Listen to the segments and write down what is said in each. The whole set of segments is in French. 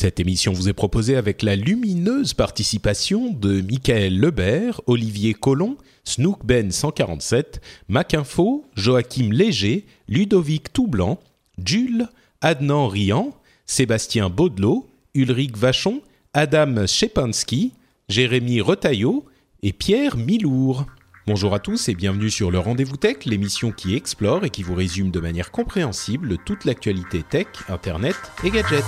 Cette émission vous est proposée avec la lumineuse participation de Michael Lebert, Olivier Collomb, Snook Ben 147, Macinfo, Joachim Léger, Ludovic Toublanc, Jules, Adnan Rian, Sébastien Baudelot, Ulrich Vachon, Adam Shepansky, Jérémy Retailleau et Pierre Milour. Bonjour à tous et bienvenue sur le Rendez-vous Tech, l'émission qui explore et qui vous résume de manière compréhensible toute l'actualité tech, internet et gadgets.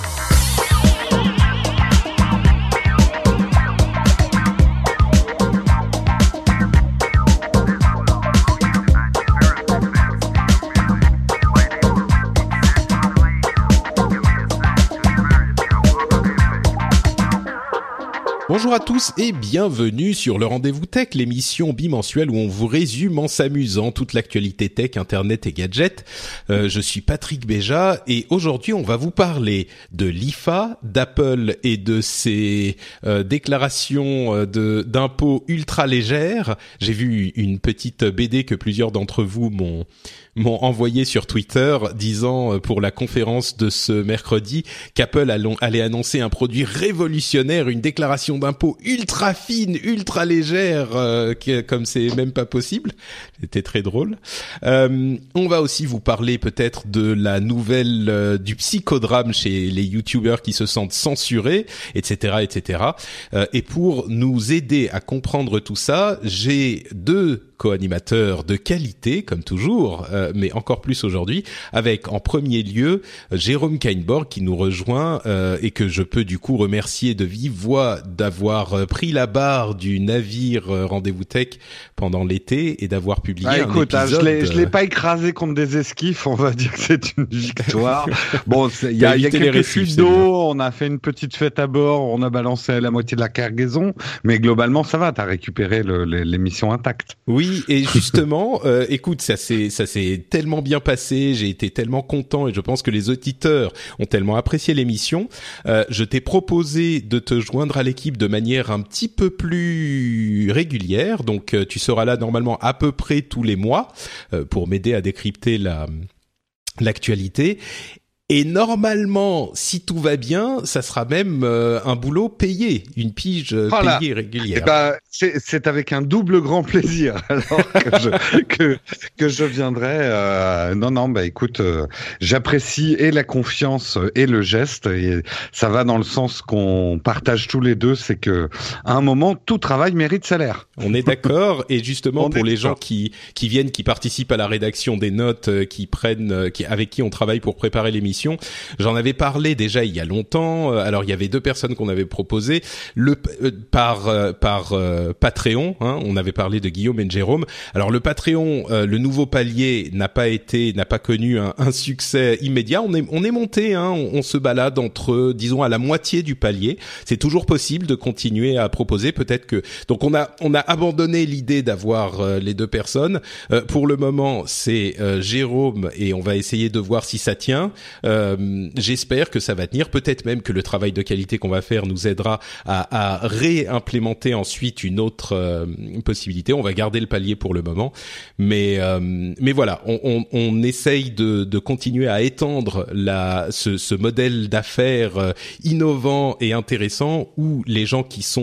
Bonjour à tous et bienvenue sur le Rendez-vous Tech, l'émission bimensuelle où on vous résume en s'amusant toute l'actualité tech, internet et gadgets. Euh, je suis Patrick Béja et aujourd'hui on va vous parler de l'IFA, d'Apple et de ses euh, déclarations euh, de d'impôts ultra légères. J'ai vu une petite BD que plusieurs d'entre vous m'ont m'ont envoyé sur Twitter disant euh, pour la conférence de ce mercredi qu'Apple allait annoncer un produit révolutionnaire, une déclaration d'impôt ultra fine, ultra légère, euh, comme c'est même pas possible. C'était très drôle. Euh, on va aussi vous parler peut-être de la nouvelle du psychodrame chez les youtubeurs qui se sentent censurés, etc., etc. et pour nous aider à comprendre tout ça, j'ai deux co-animateur de qualité, comme toujours, euh, mais encore plus aujourd'hui, avec en premier lieu Jérôme Kainborg qui nous rejoint euh, et que je peux du coup remercier de vive voix d'avoir euh, pris la barre du navire Rendez-vous Tech pendant l'été et d'avoir publié ah, un écoute, épisode. Ah, je l'ai pas écrasé contre des esquifs, on va dire que c'est une victoire. bon, il y a, y a quelques fuites d'eau, on a fait une petite fête à bord, on a balancé la moitié de la cargaison, mais globalement ça va, t'as récupéré l'émission intacte. Oui, et justement, euh, écoute, ça s'est ça s'est tellement bien passé, j'ai été tellement content et je pense que les auditeurs ont tellement apprécié l'émission. Euh, je t'ai proposé de te joindre à l'équipe de manière un petit peu plus régulière, donc euh, tu seras là normalement à peu près tous les mois euh, pour m'aider à décrypter la l'actualité et normalement, si tout va bien, ça sera même euh, un boulot payé, une pige euh, voilà. payée régulière. Eh ben, c'est avec un double grand plaisir alors que, je, que, que je viendrai. Euh, non, non, bah écoute, j'apprécie et la confiance et le geste, et ça va dans le sens qu'on partage tous les deux, c'est que à un moment, tout travail mérite salaire. On est d'accord, et justement pour les gens qui qui viennent, qui participent à la rédaction des notes, qui prennent, qui avec qui on travaille pour préparer l'émission J'en avais parlé déjà il y a longtemps. Euh, alors il y avait deux personnes qu'on avait proposé le euh, par euh, par Patreon. Hein, on avait parlé de Guillaume et de Jérôme. Alors le Patreon, le nouveau palier n'a pas été n'a pas connu un, un, succès immédiat. On est on est monté. Hein, on, on, se balade entre disons à la moitié du palier. C'est toujours possible de continuer à proposer. Peut-être que donc on a on a abandonné l'idée d'avoir les deux personnes. pour le moment, c'est Jérôme et on va essayer de voir si ça tient. Euh, J'espère que ça va tenir. Peut-être même que le travail de qualité qu'on va faire nous aidera à, réimplémenter ensuite une autre euh, possibilité. On va garder le palier pour le moment, mais euh, mais voilà, on, on, on essaye de, de, continuer à étendre la ce, ce modèle d'affaires euh, innovant et intéressant où les gens qui sont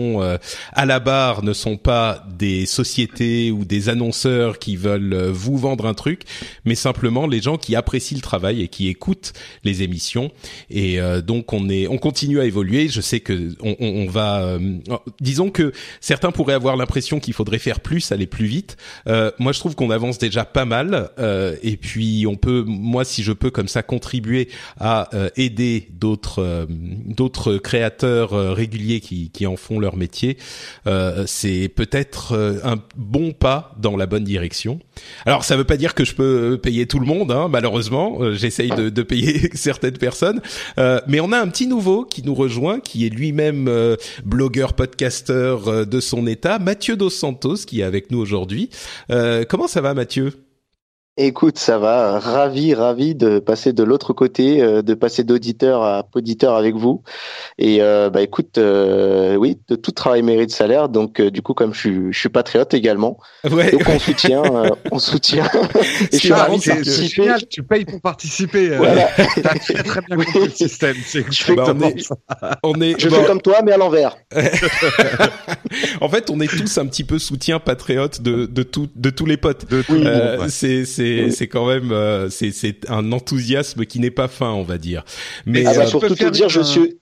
à la barre ne sont pas des sociétés ou des annonceurs qui veulent vous vendre un truc, mais simplement les gens qui apprécient le travail et qui écoutent les émissions. Et euh, donc on est on continue à évoluer. Je sais que on, on, on va euh, disons que certains pourraient avoir l'impression qu'il faudrait faire plus aller plus vite. Euh, moi je trouve qu'on avance déjà pas mal. Euh, et puis on peut moi si je peux comme ça contribuer à euh, aider d'autres euh, d'autres créateurs réguliers qui qui en font leur métier c'est peut-être un bon pas dans la bonne direction. Alors ça veut pas dire que je peux payer tout le monde hein, malheureusement. J'essaye de, de payer certaines personnes. Euh, mais on a un petit nouveau qui nous rejoint, qui est lui-même euh, blogueur, podcasteur euh, de son état, Mathieu Dos Santos, qui est avec nous aujourd'hui. comment ça va, Mathieu? Écoute, ça va, ravi, ravi de passer de l'autre côté, euh, de passer d'auditeur à auditeur avec vous. Et euh, bah écoute, euh, oui, de tout travail mérite salaire. Donc du coup, comme je suis, je suis patriote également, ouais. donc on soutient, on soutient. et je suis ravi de participer. Génial, tu payes pour participer. Voilà. T'as très, très bien compris le système. C'est exactement je on est, je fais comme toi, mais à l'envers. en fait, on est tous un petit peu soutien patriote de de tout, de tous les potes. De c'est c'est quand même euh, c'est un enthousiasme qui n'est pas fin, on va dire. Mais ah bah, euh, pour tout te dire, je suis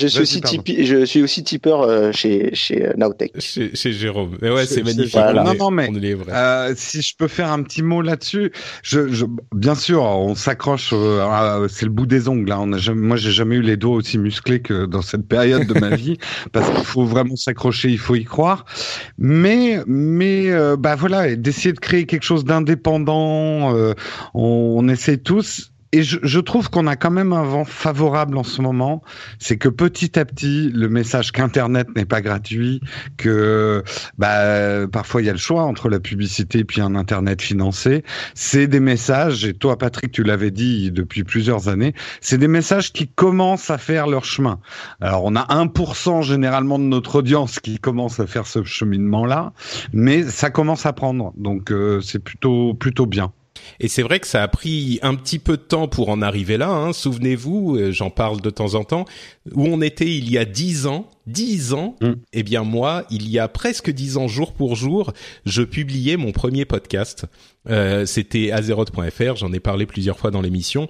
je suis aussi je suis aussi tipeur euh, chez chez euh, Nowtech. Chez, chez Jérôme. Mais ouais, c'est magnifique. Non non mais euh, si je peux faire un petit mot là-dessus, je, je, bien sûr, on s'accroche euh, c'est le bout des ongles hein. On a jamais, moi j'ai jamais eu les doigts aussi musclés que dans cette période de ma vie parce qu'il faut vraiment s'accrocher, il faut y croire. Mais mais bah voilà, d'essayer de créer quelque chose d'indépendant, on, on essaie tous et je, je trouve qu'on a quand même un vent favorable en ce moment, c'est que petit à petit, le message qu'Internet n'est pas gratuit, que bah, parfois il y a le choix entre la publicité et puis un Internet financé, c'est des messages, et toi Patrick, tu l'avais dit depuis plusieurs années, c'est des messages qui commencent à faire leur chemin. Alors on a 1% généralement de notre audience qui commence à faire ce cheminement-là, mais ça commence à prendre, donc euh, c'est plutôt plutôt bien. Et c'est vrai que ça a pris un petit peu de temps pour en arriver là. Hein. Souvenez-vous, euh, j'en parle de temps en temps, où on était il y a dix ans. Dix ans, mm. eh bien moi, il y a presque dix ans, jour pour jour, je publiais mon premier podcast. Euh, C'était azeroth.fr, j'en ai parlé plusieurs fois dans l'émission.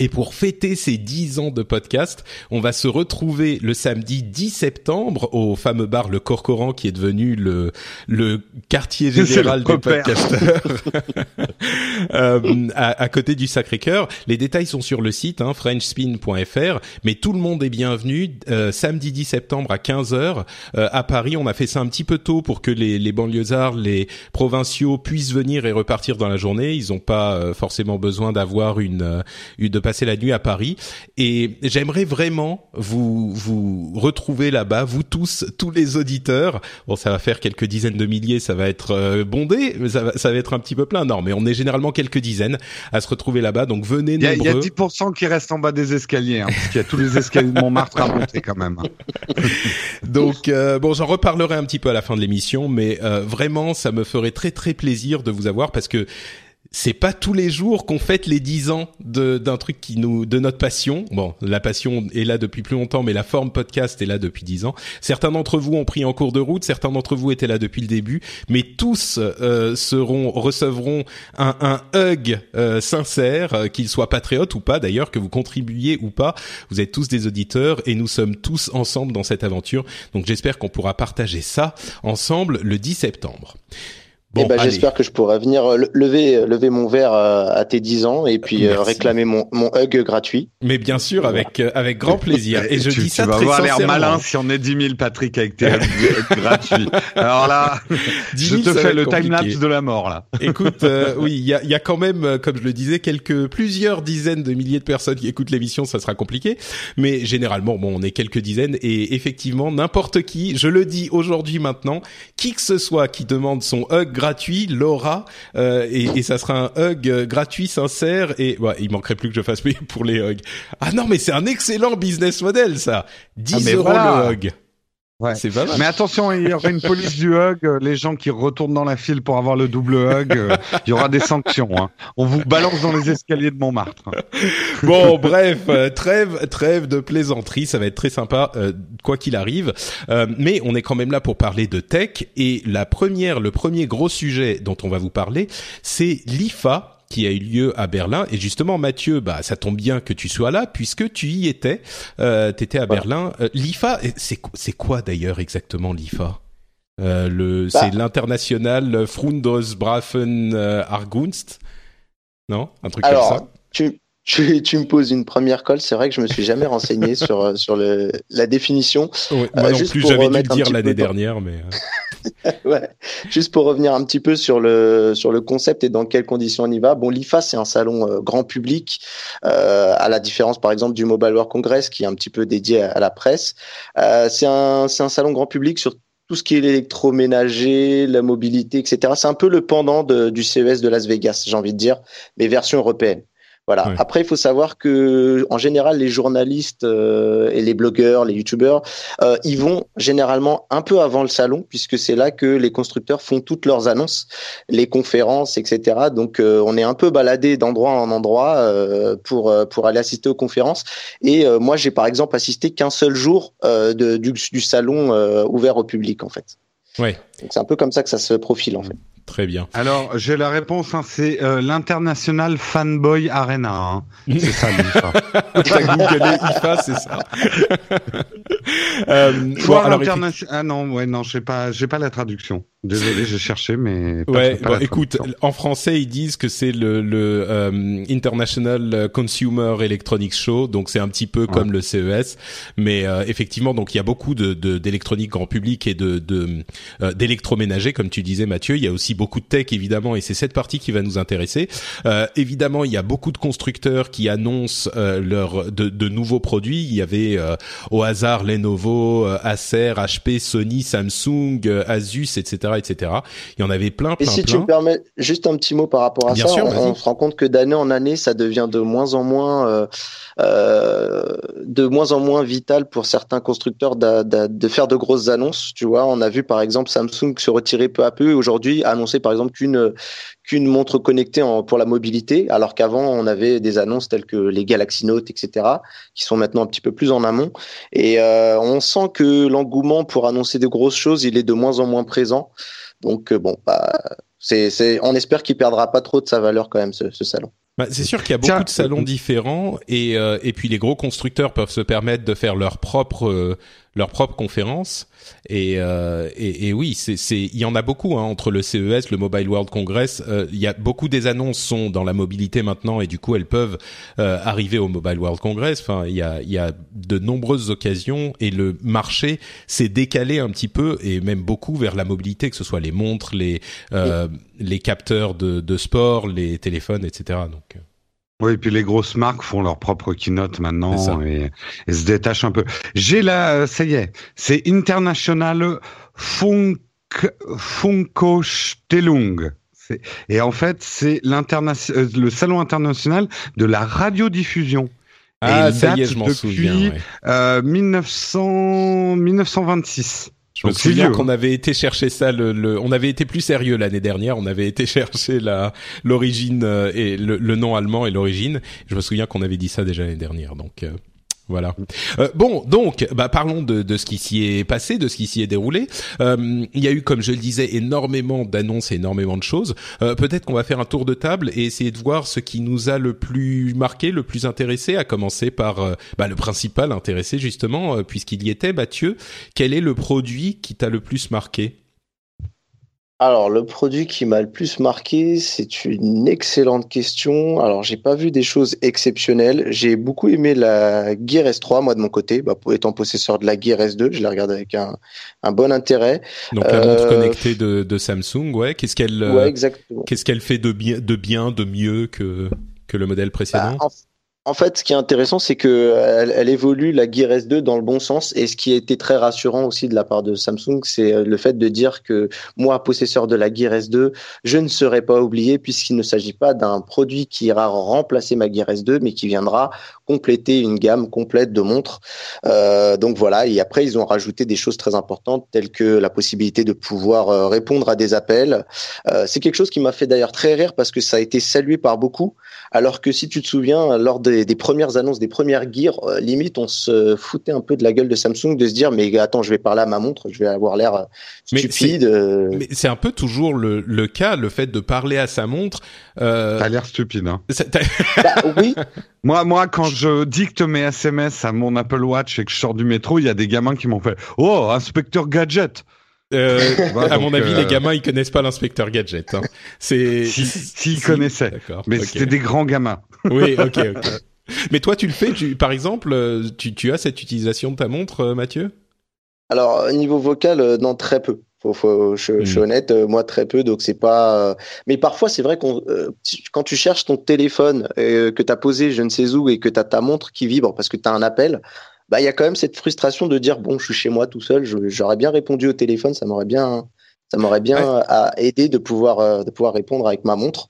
Et pour fêter ces 10 ans de podcast, on va se retrouver le samedi 10 septembre au fameux bar Le Corcoran qui est devenu le, le quartier général des podcasteurs euh, à, côté du Sacré-Cœur. Les détails sont sur le site hein, frenchspin.fr, mais tout le monde est bienvenu. Euh, samedi 10 septembre à 15h euh, à Paris. On a fait ça un petit peu tôt pour que les, les banlieusards, les provinciaux puissent venir et repartir dans la journée. Ils n'ont pas forcément besoin d'avoir une, une de passer la nuit à Paris et j'aimerais vraiment vous vous retrouver là-bas, vous tous, tous les auditeurs. Bon, ça va faire quelques dizaines de milliers, ça va être euh, bondé, mais ça va, ça va être un petit peu plein. Non, mais on est généralement quelques dizaines à se retrouver là-bas, donc venez nombreux. Il y, a 10% qui restent en bas des escaliers, hein, parce qu'il y a tous les escaliers de Montmartre à monter quand même. Hein. donc euh, bon, j'en reparlerai un petit peu à la fin de l'émission, mais euh, vraiment, ça me ferait très très plaisir de vous avoir parce que c'est pas tous les jours qu'on fête les dix ans d'un truc qui nous de notre passion. Bon, la passion est là depuis plus longtemps, mais la forme podcast est là depuis dix ans. Certains d'entre vous ont pris en cours de route, certains d'entre vous étaient là depuis le début, mais tous euh, seront recevront un, un hug euh, sincère, euh, qu'ils soient patriotes ou pas d'ailleurs, que vous contribuiez ou pas. Vous êtes tous des auditeurs et nous sommes tous ensemble dans cette aventure. Donc j'espère qu'on pourra partager ça ensemble le 10 septembre. Bon, eh ben, j'espère que je pourrai venir euh, lever, euh, lever mon verre euh, à tes 10 ans et puis réclamer mon, mon hug gratuit. Mais bien sûr, avec, avec grand plaisir. Et je tu, dis ça tu vas avoir l'air malin si on est 10 000, Patrick, avec tes hugs gratuits. Alors là, je te fais le time-lapse de la mort, là. Écoute, oui, il y a, y a quand même, comme je le disais, quelques, plusieurs dizaines de milliers de personnes qui écoutent l'émission, ça sera compliqué. Mais généralement, bon, on est quelques dizaines et effectivement, n'importe qui, je le dis aujourd'hui maintenant, qui que ce soit qui demande son hug gratuit gratuit, Laura, euh, et, et, ça sera un hug euh, gratuit, sincère, et ouais, il manquerait plus que je fasse payer pour les hugs. Ah non, mais c'est un excellent business model, ça. 10 ah, euros le hug. Ouais. C'est pas mal. Mais attention, il y aura une police du hug. Euh, les gens qui retournent dans la file pour avoir le double hug, euh, il y aura des sanctions. Hein. On vous balance dans les escaliers de Montmartre. Bon, bref, euh, trêve, trêve de plaisanterie. Ça va être très sympa, quoi qu'il arrive. mais on est quand même là pour parler de tech. Et la première, le premier gros sujet dont on va vous parler, c'est l'IFA qui a eu lieu à Berlin. Et justement, Mathieu, bah, ça tombe bien que tu sois là puisque tu y étais. Euh, tu étais à Berlin. Euh, L'IFA, c'est c'est quoi d'ailleurs exactement l'IFA? Euh, le, bah. c'est l'international Freundesbrafen euh, Argunst, non? Un truc comme ça? Tu, tu, tu, me poses une première colle. C'est vrai que je me suis jamais renseigné sur sur le, la définition. moi non plus, j'avais dû le dire l'année dernière, mais. ouais. Juste pour revenir un petit peu sur le sur le concept et dans quelles conditions on y va. Bon, l'IFA c'est un salon euh, grand public, euh, à la différence par exemple du Mobile World Congress qui est un petit peu dédié à, la presse. Euh, c'est un c'est un salon grand public sur tout ce qui est l'électroménager, la mobilité, etc. C'est un peu le pendant de, du CES de Las Vegas, j'ai envie de dire, mais version européenne. Voilà. Après, il faut savoir que en général, les journalistes euh, et les blogueurs, les youtubeurs, euh, ils vont généralement un peu avant le salon, puisque c'est là que les constructeurs font toutes leurs annonces, les conférences, etc. Donc, euh, on est un peu baladé d'endroit en endroit euh, pour pour aller assister aux conférences. Et moi, j'ai par exemple assisté qu'un seul jour de, du, du, salon ouvert au public, en fait. Ouais. C'est un peu comme ça que ça se profile, en fait. Très bien. Alors, j'ai la réponse, hein, c'est euh, l'International Fanboy Arena. Hein. C'est ça, l'IFA. IFA, c'est ça. euh, bon, alors, Ah non, ouais, non, j'ai pas, j'ai pas la traduction. Désolé, j'ai cherché, mais. ouais, bon, écoute, en français, ils disent que c'est le, le euh, International Consumer Electronics Show, donc c'est un petit peu ouais. comme le CES, mais euh, effectivement, donc il y a beaucoup de d'électronique grand public et de d'électroménager, comme tu disais, Mathieu. Il y a aussi beaucoup de tech évidemment et c'est cette partie qui va nous intéresser. Euh, évidemment, il y a beaucoup de constructeurs qui annoncent euh, leur de, de, nouveaux produits. Il y avait euh, au hasard Lenovo, euh, Acer, HP, Sony, Samsung, euh, Asus, etc., etc. Il y en avait plein, plein, et si plein. tu me permets juste un petit mot par rapport à Bien ça, sûr, on, on, se rend compte que d'année en année, ça devient de moins en moins de moins en moins vital pour certains constructeurs de, de, de, faire de grosses annonces. Tu vois, on a vu par exemple Samsung se retirer peu à peu. Aujourd'hui, annoncer par exemple qu'une qu'une montre connectée en, pour la mobilité, alors qu'avant on avait des annonces telles que les Galaxy Note, etc., qui sont maintenant un petit peu plus en amont. Et euh, on sent que l'engouement pour annoncer de grosses choses, il est de moins en moins présent. Donc euh, bon, bah, c'est, c'est, on espère qu'il perdra pas trop de sa valeur quand même ce, ce salon. Bah, c'est sûr qu'il y a beaucoup de salons différents et euh, et puis les gros constructeurs peuvent se permettre de faire leur propre euh, leur propre conférence. Et, euh, et, et oui c'est c'est il y en a beaucoup hein, entre le CES le Mobile World Congress euh, il y a beaucoup des annonces sont dans la mobilité maintenant et du coup elles peuvent euh, arriver au Mobile World Congress. Enfin il y a il y a de nombreuses occasions et le marché s'est décalé un petit peu et même beaucoup vers la mobilité que ce soit les montres les euh, les capteurs de, de sport les téléphones etc donc oui, et puis les grosses marques font leur propre keynote maintenant et, et, se détachent un peu. J'ai là, ça y est, c'est International Funk, Funkostellung. Et en fait, c'est le salon international de la radiodiffusion. Ah, et il ça date y est, je m'en depuis souviens. Ouais. euh, 1900, 1926. Je me souviens qu'on avait été chercher ça, le, le, on avait été plus sérieux l'année dernière. On avait été chercher la l'origine euh, et le, le, nom allemand et l'origine. Je me souviens qu'on avait dit ça déjà l'année dernière. Donc euh, voilà. Euh, bon, donc, bah, parlons de, ce qui s'y est passé, de ce qui s'y est déroulé. Euh, il y a eu, comme je le disais, énormément d'annonces, énormément de choses. Euh, Peut-être qu'on va faire un tour de table et essayer de voir ce qui nous a le plus marqué, le plus intéressé, à commencer par euh, bah, le principal intéressé justement, puisqu'il y était, Mathieu. Quel est le produit qui t'a le plus marqué? Alors, le produit qui m'a le plus marqué, c'est une excellente question. Alors, j'ai pas vu des choses exceptionnelles. J'ai beaucoup aimé la Gear S3, moi de mon côté, bah, étant possesseur de la Gear S2, je la regarde avec un, un bon intérêt. Donc la montre euh... connectée de, de, Samsung, ouais. Qu'est-ce qu'elle, ouais, exactement. qu'est-ce qu'elle fait de bien, de bien, de mieux que que le modèle précédent? bah, en... En fait, ce qui est intéressant, c'est que elle, évolue la Gear S2 dans le bon sens. Et ce qui a été très rassurant aussi de la part de Samsung, c'est le fait de dire que moi, possesseur de la Gear S2, je ne serai pas oublié puisqu'il ne s'agit pas d'un produit qui ira remplacer ma Gear S2, mais qui viendra compléter une gamme complète de montres. Euh, donc voilà. Et après, ils ont rajouté des choses très importantes telles que la possibilité de pouvoir euh, répondre à des appels. Euh, c'est quelque chose qui m'a fait d'ailleurs très rire parce que ça a été salué par beaucoup. Alors que si tu te souviens, lors des, des premières annonces, des premières gears, euh, limite, on se foutait un peu de la gueule de Samsung de se dire, mais attends, je vais parler à ma montre, je vais avoir l'air stupide. euh. Mais c'est un peu toujours le, le, cas, le fait de parler à sa montre. Euh... T'as l'air stupide, hein. bah, oui. moi, moi, quand je dicte mes SMS à mon Apple Watch et que je sors du métro, il y a des gamins qui m'ont fait, oh, inspecteur gadget. Euh, à mon avis, euh... les gamins ils connaissent pas l'inspecteur gadget. Hein. C'est s'ils si, si connaissaient, mais okay. c'était des grands gamins. oui, ok, ok. Mais toi, tu le fais, tu, par exemple, tu, tu as cette utilisation de ta montre, Mathieu? Alors, niveau vocal, non, très peu Faut, je, suis mm. honnête, moi très peu, donc c'est pas. Mais parfois, c'est vrai qu'on, quand tu cherches ton téléphone que tu as posé je ne sais où et que tu as ta montre qui vibre parce que tu as un appel, bah il y a quand même cette frustration de dire bon, je suis chez moi tout seul, j'aurais bien répondu au téléphone, ça m'aurait bien ça m'aurait bien aidé de pouvoir euh, de pouvoir répondre avec ma montre.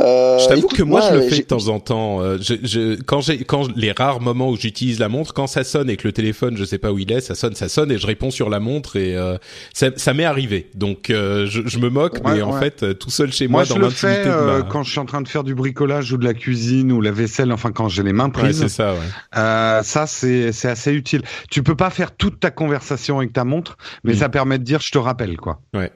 Euh, je t'avoue que moi, je le fais de temps en temps. Euh, je, je, quand j'ai quand les rares moments où j'utilise la montre, quand ça sonne et que le téléphone, je sais pas où il est, ça sonne, ça sonne et je réponds sur la montre et euh, ça, ça m'est arrivé. Donc euh, je, je, me moque, mais en fait tout seul chez moi, moi dans je le fais quand je suis en train de faire du bricolage ou de la cuisine ou la vaisselle. Enfin quand j'ai les mains prises. c'est ça. Ouais. ça c'est c'est assez utile. Tu peux pas faire toute ta conversation avec ta montre, mais mm. ça permet de dire je te rappelle quoi. Ouais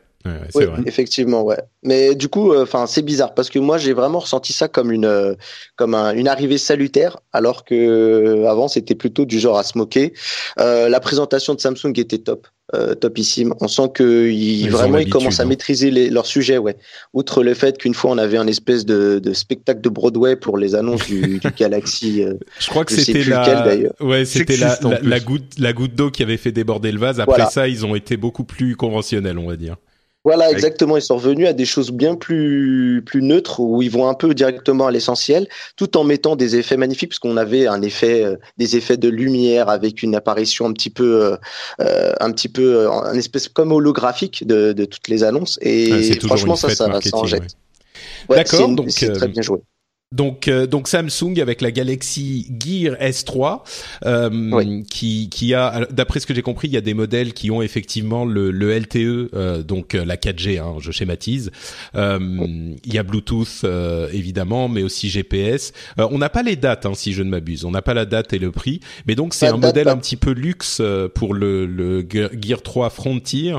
oui, effectivement, ouais. Mais du coup, euh, enfin, c'est bizarre parce que moi, j'ai vraiment ressenti ça comme une, euh, comme une arrivée salutaire, alors que euh, avant, c'était plutôt du genre à se moquer. la présentation de Samsung était top, topissime. On sent que ils, vraiment ils commencent à hein. maîtriser les, leur sujet, ouais. Outre le fait qu'une fois, on avait un espèce de, de, spectacle de Broadway pour les annonces du, du Galaxy. je crois que c'était la, ouais, c'était la, la, goutte, la goutte d'eau qui avait fait déborder le vase. Après ça, ils ont été beaucoup plus conventionnels, on va dire. Voilà, exactement. Ils sont revenus à des choses bien plus plus neutres où ils vont un peu directement à l'essentiel, tout en mettant des effets magnifiques, parce qu'on avait un effet, euh, des effets de lumière avec une apparition un petit peu, euh, euh un petit peu, un espèce comme holographique de, de toutes les annonces. Et franchement, ça, ça, ça en jette. D'accord, donc c'est très bien joué. Donc, euh, donc Samsung avec la Galaxy Gear S3, euh, qui, qui a, d'après ce que j'ai compris, il y a des modèles qui ont effectivement le, le LTE, euh, donc la 4G, hein, je schématise. Il y a Bluetooth évidemment, mais aussi GPS. on n'a pas les dates, hein, si je ne m'abuse. On n'a pas la date et le prix, mais donc c'est un modèle un petit peu luxe pour le, le Gear 3 Frontier.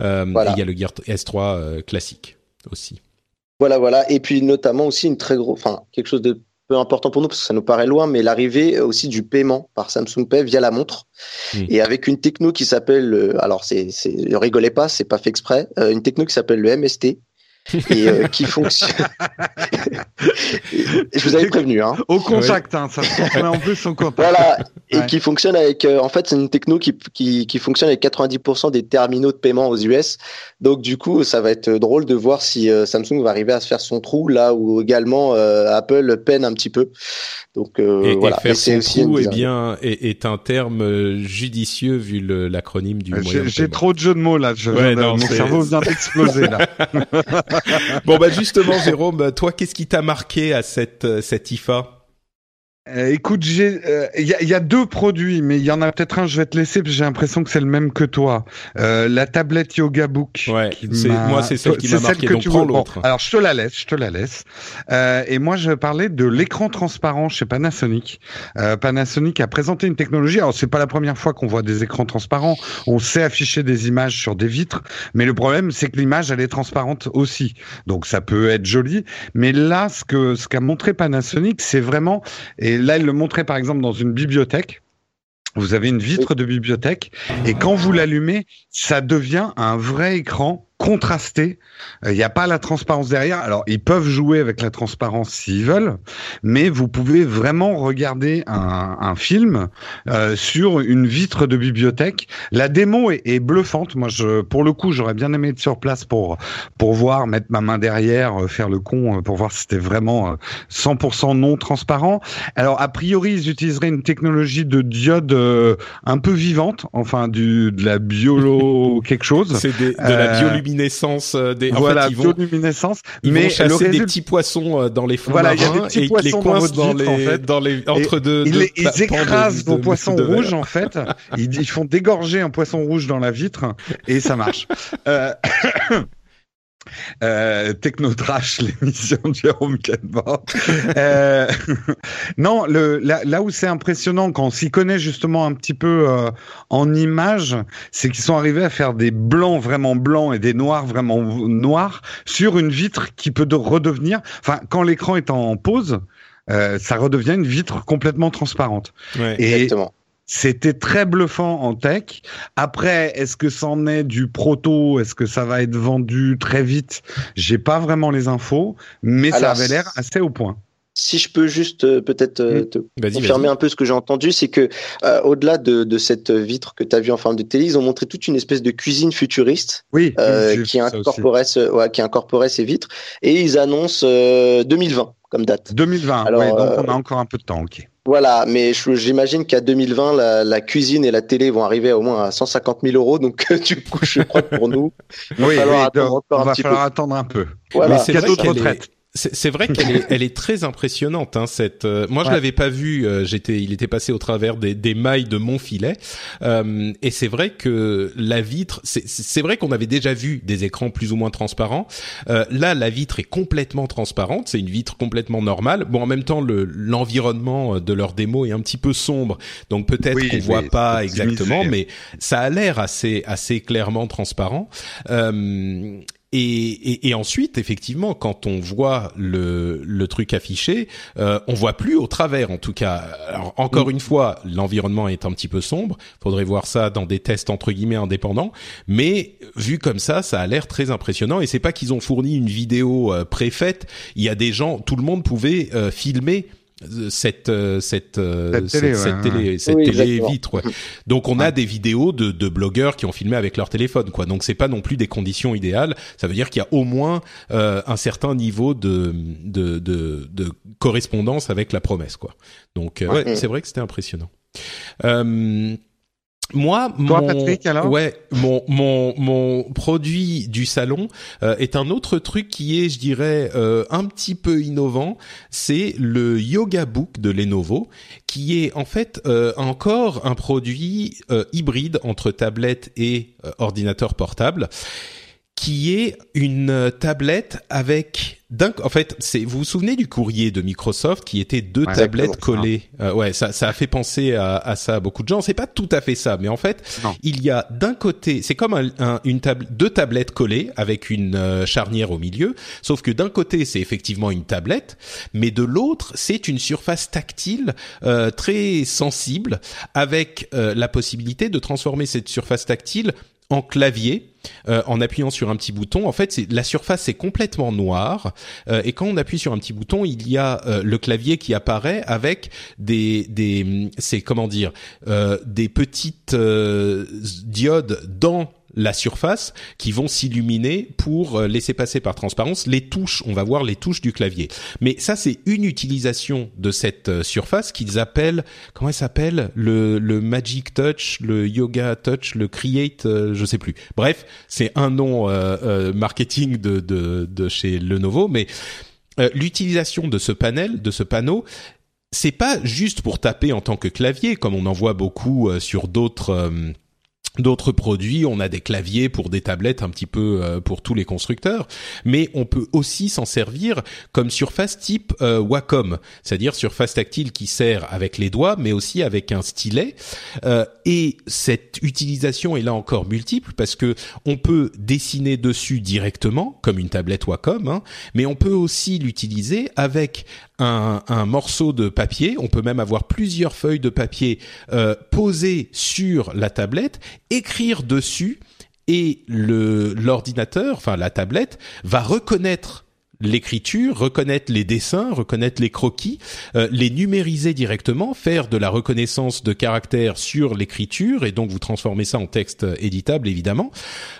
il y a le Gear S3 classique aussi. Voilà, voilà. Et puis notamment aussi une très gros, enfin quelque chose de peu important pour nous parce que ça nous paraît loin, mais l'arrivée aussi du paiement par Samsung Pay via la montre mmh. et avec une techno qui s'appelle, euh, alors c'est, c'est, rigolez pas, c'est pas fait exprès, euh, une techno qui s'appelle le MST et euh, qui fonctionne. je vous avais prévenu. Hein. Au contact, hein, ça se en plus au contact. Voilà, et qui fonctionne avec. Euh, en fait, c'est une techno qui, qui, qui, fonctionne avec 90% des terminaux de paiement aux US. Donc, du coup, ça va être drôle de voir si euh, Samsung va arriver à se faire son trou là où également Apple peine un petit peu. Donc et, voilà. Et faire son trou est bien est, est, un terme judicieux vu l'acronyme du. J'ai trop de jeux de mots là. Je, ouais, non, mon cerveau vient d'exploser là. bon bah justement Jérôme, toi qu'est-ce qui t'a marqué à cette euh, cette IFA euh, écoute, j'ai, il euh, y, a, deux produits, mais il y en a peut-être un. Je vais te laisser, parce que j'ai l'impression que c'est le même que toi. Euh, la tablette Yoga Book. Ouais. moi, c'est celle qui m'a marqué. Que donc tu prends l'autre. alors, je te la laisse, je te la laisse. Euh, et moi, je vais parler de l'écran transparent chez Panasonic. Euh, Panasonic a présenté une technologie. Alors, c'est pas la première fois qu'on voit des écrans transparents. On sait afficher des images sur des vitres, mais le problème, c'est que l'image, elle est transparente aussi. Donc, ça peut être joli. Mais là, ce que ce qu'a montré Panasonic, c'est vraiment et là, il le montrait par exemple dans une bibliothèque. Vous avez une vitre de bibliothèque et quand vous l'allumez, ça devient un vrai écran contrasté. Il euh, n'y a pas la transparence derrière. Alors, ils peuvent jouer avec la transparence s'ils veulent, mais vous pouvez vraiment regarder un, un film euh, sur une vitre de bibliothèque. La démo est, est, bluffante. Moi, je, pour le coup, j'aurais bien aimé être sur place pour pour voir, mettre ma main derrière, euh, faire le con, euh, pour voir si c'était vraiment 100% non transparent. Alors, a priori, ils utiliseraient une technologie de diode un peu vivante, enfin du de la biolo quelque chose. C'est de la bioluminescence bioluminescence euh, des. En voilà, fait, ils vont, bioluminescence. Ils mais vont chasser des petits poissons euh, dans les fonds voilà, marins petits poissons les coincent dans, les, en fait. dans les entre deux. Ils, ils écrasent vos poissons rouges en fait. ils, ils font dégorger un poisson rouge dans la vitre et ça marche. euh... Euh, Technotrash, l'émission de Jérôme Cadbord. euh, non, le, là, là où c'est impressionnant, quand on s'y connaît justement un petit peu euh, en images, c'est qu'ils sont arrivés à faire des blancs vraiment blancs et des noirs vraiment noirs sur une vitre qui peut redevenir, enfin, quand l'écran est en pause, euh, ça redevient une vitre complètement transparente. Ouais, et, exactement. C'était très bluffant en tech. Après, est-ce que c'en est du proto? Est-ce que ça va être vendu très vite? J'ai pas vraiment les infos, mais Alors, ça avait l'air assez au point. si je peux juste euh, peut-être euh, te confirmer un peu ce que j'ai entendu, c'est que euh, au-delà de, de, cette vitre que tu as vue en forme de télé, ils ont montré toute une espèce de cuisine futuriste oui, qui, incorporait ouais, qui incorporait ces vitres et ils annoncent 2020 comme date. 2020, Alors, donc on a encore un peu de temps, ok. Voilà, mais j'imagine qu'à 2020, la, la, cuisine et la télé vont arriver au moins à 150 000 euros. Donc, du coup, je crois que pour nous, il va falloir, attendre, encore un petit peu. attendre un peu. Voilà. Mais c'est d'autres retraites. C'est vrai qu'elle est, elle est très impressionnante. Hein, cette, euh, moi, je l'avais pas vue. Euh, j'étais, il était passé au travers des, des mailles de mon filet. Euh, et c'est vrai que la vitre, c'est vrai qu'on avait déjà vu des écrans plus ou moins transparents. Euh, là, la vitre est complètement transparente. C'est une vitre complètement normale. Bon, en même temps, le l'environnement de leur démo est un petit peu sombre, donc peut-être qu'on voit pas exactement, mais ça a l'air assez assez clairement transparent. Et, et, et, ensuite, effectivement, quand on voit le, le truc affiché, euh, on voit plus au travers, en tout cas. Alors, encore mm. une fois, l'environnement est un petit peu sombre. Faudrait voir ça dans des tests entre guillemets indépendants. Mais vu comme ça, ça a l'air très impressionnant. Et c'est pas qu'ils ont fourni une vidéo euh, préfaite. Il y a des gens, tout le monde pouvait euh, filmer cette euh, cette euh, cette télé, cette télé, vitre. Donc on a des vidéos de, de blogueurs qui ont filmé avec leur téléphone, quoi. Donc c'est pas non plus des conditions idéales. Ça veut dire qu'il y a au moins euh, un certain niveau de, de de, de correspondance avec la promesse, quoi. Donc ouais, c'est vrai que c'était impressionnant. Euh, moi, mon, ouais, mon, mon, mon produit du salon euh, est un autre truc qui est, je dirais, euh, un petit peu innovant. C'est le Yoga Book de Lenovo, qui est en fait euh, encore un produit hybride entre tablette et ordinateur portable qui est une tablette avec en fait c'est vous vous souvenez du courrier de Microsoft qui était deux tablettes collées? Euh, ouais ça ça a fait penser à, à ça à beaucoup de gens. C'est pas tout à fait ça mais en fait il y a d'un côté c'est comme un, une table deux tablettes collées avec une euh, charnière au milieu sauf que d'un côté c'est effectivement une tablette mais de l'autre c'est une surface tactile euh, très sensible avec la possibilité de transformer cette surface tactile en clavier euh, en appuyant sur un petit bouton. En fait, la surface est complètement noire euh, et quand on appuie sur un petit bouton, il y a euh, le clavier qui apparaît avec des des c'est comment dire des petites diodes dans la surface qui vont s'illuminer pour euh, laisser passer par transparence les touches. On va voir les touches du clavier. Mais ça, c'est une utilisation de cette euh, surface qu'ils appellent, comment elle s'appelle? Le, le Magic Touch, le Yoga Touch, le Create, euh, je sais plus. Bref, c'est un nom marketing de, de, de chez Lenovo, mais l'utilisation de ce panel, de ce panneau, c'est pas juste pour taper en tant que clavier, comme on en voit beaucoup sur d'autres d'autres produits, on a des claviers pour des tablettes un petit peu euh, pour tous les constructeurs, mais on peut aussi s'en servir comme surface type euh, Wacom, c'est-à-dire surface tactile qui sert avec les doigts, mais aussi avec un stylet. Euh, et cette utilisation est là encore multiple parce que on peut dessiner dessus directement comme une tablette Wacom, hein, mais on peut aussi l'utiliser avec un, un, morceau de papier. On peut même avoir plusieurs feuilles de papier euh, posées sur la tablette, écrire dessus et le l'ordinateur, enfin la tablette, va reconnaître l'écriture, reconnaître les dessins, reconnaître les croquis, euh, les numériser directement, faire de la reconnaissance de caractères sur l'écriture et donc vous transformez ça en texte éditable évidemment,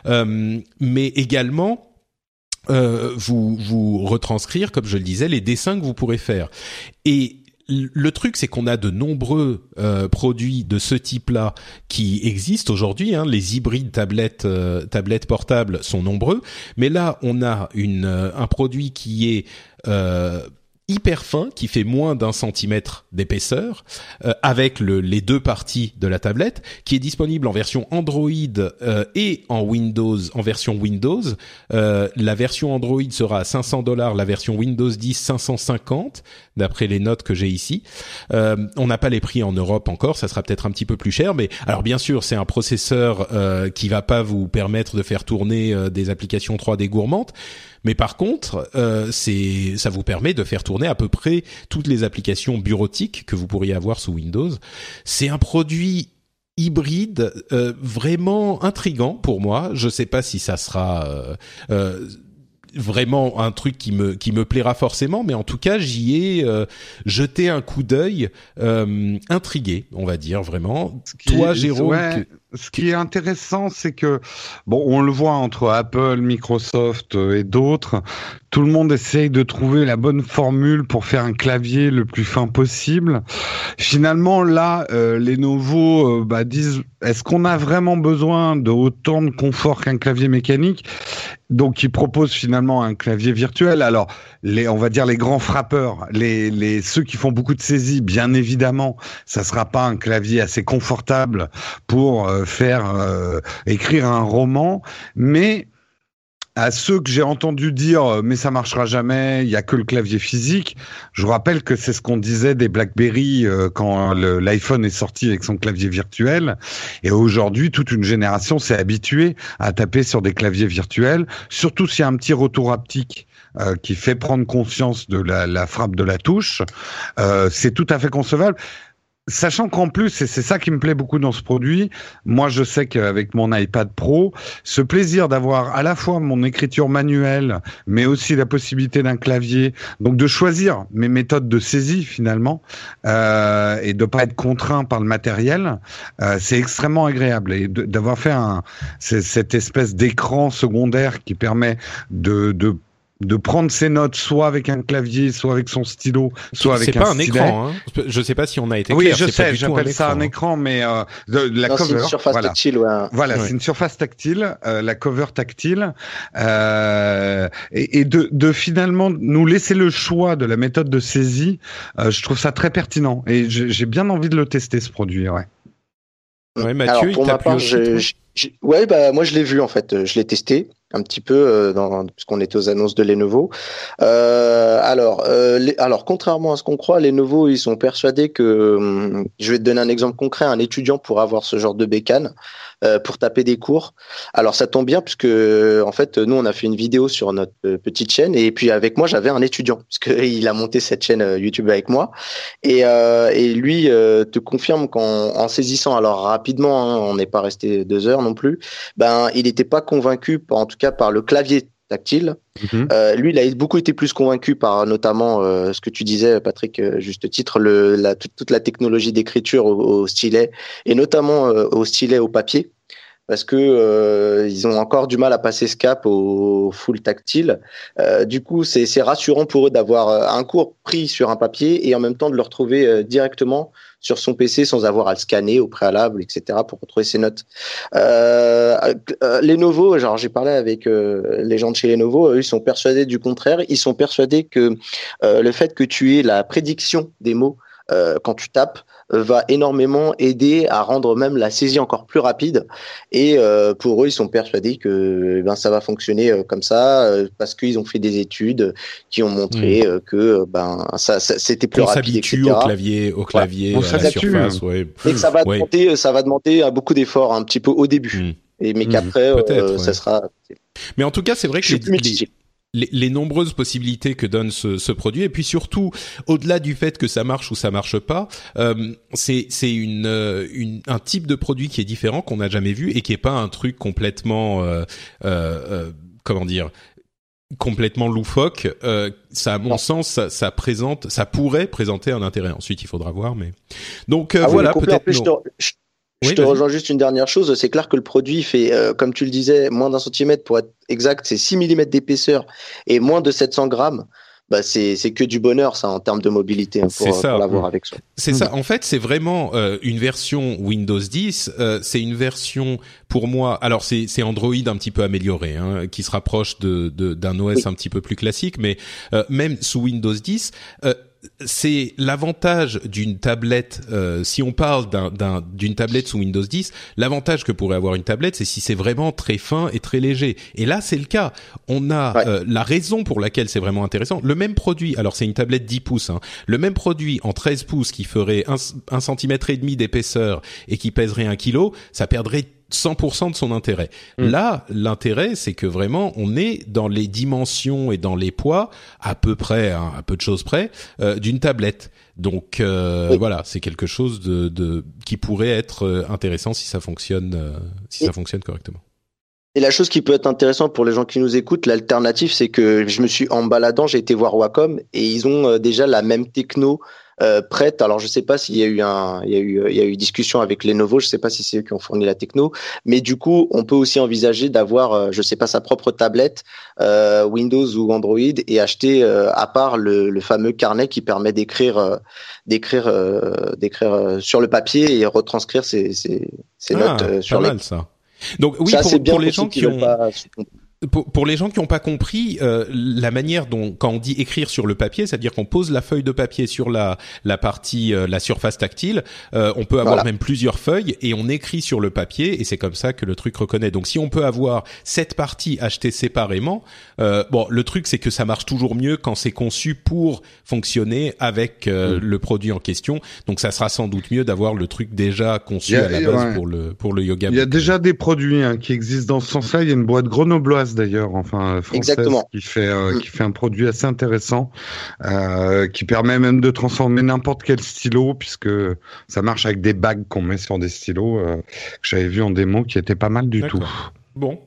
euh, mais également euh, vous vous retranscrire, comme je le disais, les dessins que vous pourrez faire. Et le truc, c'est qu'on a de nombreux euh, produits de ce type-là qui existent aujourd'hui. Hein. Les hybrides tablettes, euh, tablettes portables sont nombreux, mais là, on a une, un produit qui est hyper fin qui fait moins d'un centimètre d'épaisseur euh, avec le, les deux parties de la tablette qui est disponible en version Android euh, et en Windows en version Windows. Euh, la version Android sera à 500 dollars la version Windows 10 550 d'après les notes que j'ai ici. On n'a pas les prix en Europe encore ça sera peut-être un petit peu plus cher mais alors bien sûr c'est un processeur qui va pas vous permettre de faire tourner des applications 3D gourmandes mais par contre, euh, c'est ça vous permet de faire tourner à peu près toutes les applications bureautiques que vous pourriez avoir sous Windows. C'est un produit hybride euh, vraiment intrigant pour moi. Je sais pas si ça sera. Euh, vraiment un truc qui me qui me plaira forcément, mais en tout cas j'y ai euh, jeté un coup d'œil euh, intrigué, on va dire vraiment. Toi, Jérôme, ce qui est intéressant, c'est que bon, on le voit entre Apple, Microsoft euh, et d'autres, tout le monde essaye de trouver la bonne formule pour faire un clavier le plus fin possible. Finalement, là, euh, les nouveaux euh, bah, disent est-ce qu'on a vraiment besoin de autant de confort qu'un clavier mécanique? Donc, ils proposent finalement un clavier virtuel. Alors, les, on va dire les grands frappeurs, les, les ceux qui font beaucoup de saisies, bien évidemment, ça sera pas un clavier assez confortable pour euh, faire euh, écrire un roman, mais à ceux que j'ai entendu dire euh, mais ça marchera jamais, il y a que le clavier physique. Je vous rappelle que c'est ce qu'on disait des BlackBerry euh, quand l'iPhone est sorti avec son clavier virtuel. Et aujourd'hui, toute une génération s'est habituée à taper sur des claviers virtuels, surtout s'il y a un petit retour haptique. Euh, qui fait prendre conscience de la, la frappe de la touche, c'est tout à fait concevable. Sachant qu'en plus, et c'est ça qui me plaît beaucoup dans ce produit, moi je sais qu'avec mon iPad Pro, ce plaisir d'avoir à la fois mon écriture manuelle, mais aussi la possibilité d'un clavier, donc de choisir mes méthodes de saisie finalement, euh, et de pas être contraint par le matériel, euh, c'est extrêmement agréable. Et d'avoir fait un, cette espèce d'écran secondaire qui permet de, de de prendre ses notes soit avec un clavier, soit avec son stylo, soit avec un pas un écran. Hein. Je sais pas si on a été clair. Oui, je sais. J'appelle ça un écran, mais euh, la cover. C'est une surface voilà. tactile. Ouais. Voilà, c'est une surface tactile, euh, la cover tactile, euh, et, et de, de, finalement nous laisser le choix de la méthode de saisie. Euh, je trouve ça très pertinent et j'ai bien envie de le tester ce produit. Ouais. Ouais, Mathieu, Alors, pour il ma part, je, je, ouais, bah moi je l'ai vu en fait, je l'ai testé un petit peu euh, puisqu'on est aux annonces de Lenovo. Euh, alors, euh, alors contrairement à ce qu'on croit, Lenovo ils sont persuadés que, hum, je vais te donner un exemple concret, un étudiant pourra avoir ce genre de bécane pour taper des cours. Alors ça tombe bien puisque en fait nous on a fait une vidéo sur notre petite chaîne et puis avec moi j'avais un étudiant puisqu'il a monté cette chaîne YouTube avec moi et, et lui te confirme qu'en en saisissant alors rapidement, hein, on n'est pas resté deux heures non plus, ben il n'était pas convaincu, en tout cas par le clavier tactile. Mhm. Euh, lui, il a beaucoup été plus convaincu par notamment euh, ce que tu disais, Patrick, euh, juste titre, le, la, toute, toute la technologie d'écriture au, au, stylet et notamment au stylet au papier parce que euh, ils ont encore du mal à passer ce cap au full tactile. Euh, du coup, c'est rassurant pour eux d'avoir euh, un cours pris sur un papier et en même temps de le retrouver euh, directement sur son PC sans avoir à le scanner au préalable, etc. pour retrouver ses notes. Euh, Lenovo, genre j'ai parlé avec les gens de chez Lenovo, ils sont persuadés du contraire. Ils sont persuadés que le fait que tu aies la prédiction des mots quand tu tapes va énormément aider à rendre même la saisie encore plus rapide. Et euh, pour eux, ils sont persuadés que eh ben ça va fonctionner euh, comme ça euh, parce qu'ils ont fait des études qui ont montré mmh. que ben ça, ça c'était plus on rapide. s'habitue au clavier, au clavier, à la surface. Ouais. Et que ça va demander, ça va demander beaucoup d'efforts un petit peu au début. Mmh. Et mais mmh. qu'après, ça sera. Mais en tout cas, c'est vrai que les, les, les, nombreuses possibilités que donne ce, ce, produit. Et puis surtout au-delà du fait que ça marche ou ça marche pas euh, c'est c'est une, euh, une, un type de produit qui est différent qu'on n'a jamais vu et qui est pas un truc complètement euh, euh, euh comment dire complètement loufoque. Euh, ça à mon sens ça, ça, présente ça pourrait présenter un intérêt. Ensuite il faudra voir mais donc ah voilà peut-être je te rejoins juste une dernière chose. C'est clair que le produit fait, euh, comme tu le disais, moins d'un centimètre pour être exact, c'est 6 mm d'épaisseur et moins de 700 grammes. Bah c'est que du bonheur ça en termes de mobilité hein, pour, pour l'avoir avec soi. C'est ça. En fait, c'est vraiment euh, une version Windows 10. Euh, c'est une version pour moi. Alors c'est c'est Android un petit peu amélioré, hein, qui se rapproche de d'un OS un petit peu plus classique, mais même sous Windows 10 c'est l'avantage d'une tablette. Euh, si on parle d'une tablette sous Windows 10, l'avantage que pourrait avoir une tablette, c'est si c'est vraiment très fin et très léger. Et là, c'est le cas. On a euh, la raison pour laquelle c'est vraiment intéressant. Le même produit, alors c'est une tablette 10 pouces, hein, le même produit en 13 pouces qui ferait un, un centimètre et demi d'épaisseur et qui pèserait un kilo, ça perdrait 100% de son intérêt. Mm. Là, l'intérêt, c'est que vraiment, on est dans les dimensions et dans les poids, à peu près, hein, à peu de choses près, euh, d'une tablette. Donc euh, voilà, c'est quelque chose de, de, qui pourrait être euh, intéressant si ça fonctionne, si ça fonctionne correctement. Et la chose qui peut être intéressante pour les gens qui nous écoutent, l'alternative, c'est que je me suis en baladant, j'ai été voir Wacom et ils ont déjà la même techno euh, prête. Alors je sais pas s'il y a eu un, il y a eu, il y a eu discussion avec Lenovo. Je sais pas si c'est eux qui ont fourni la techno, mais du coup, on peut aussi envisager d'avoir, euh, je sais pas, sa propre tablette euh, Windows ou Android et acheter euh, à part le, le, fameux carnet qui permet d'écrire, d'écrire, d'écrire sur le papier et retranscrire ses, ses, ses ah, notes sur les. ça. Donc oui, pour, pour, les gens qui ont pas pour, pour, les gens qui n'ont pas compris euh, la manière dont quand on dit écrire sur le papier, c'est-à-dire qu'on pose la feuille de papier sur la la partie euh, la surface tactile, euh, on peut avoir même plusieurs feuilles et on écrit sur le papier et c'est comme ça que le truc reconnaît. Donc si on peut avoir cette partie achetée séparément, euh, bon le truc c'est que ça marche toujours mieux quand c'est conçu pour fonctionner avec euh, mm. le produit en question. Donc ça sera sans doute mieux d'avoir le truc déjà conçu à la base pour le pour le yoga. Il y a déjà des produits hein, qui existent dans ce sens-là. Il y a une boîte grenobloise d'ailleurs, enfin française, qui fait euh, mm. qui fait un produit assez intéressant, euh, qui permet même de transformer n'importe quel stylo, puisque ça marche avec des bagues qu'on met sur des stylos euh, que j'avais vu en démo, qui était pas mal du tout. Bon,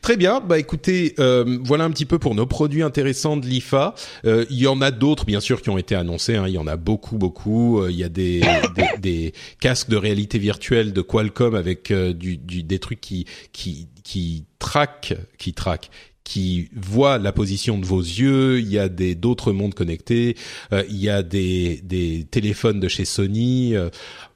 très bien. Bah écoutez, euh, voilà un petit peu pour nos produits intéressants de l'IFA. Euh, il y en a d'autres, bien sûr, qui ont été annoncés. Hein. Il y en a beaucoup, beaucoup. Euh, il y a des, des, des, casques de réalité virtuelle de Qualcomm avec du, du, des trucs qui qui qui traquent, qui traquent, qui voient la position de vos yeux. Il y a des d'autres mondes connectés. il y a des des téléphones de chez Sony.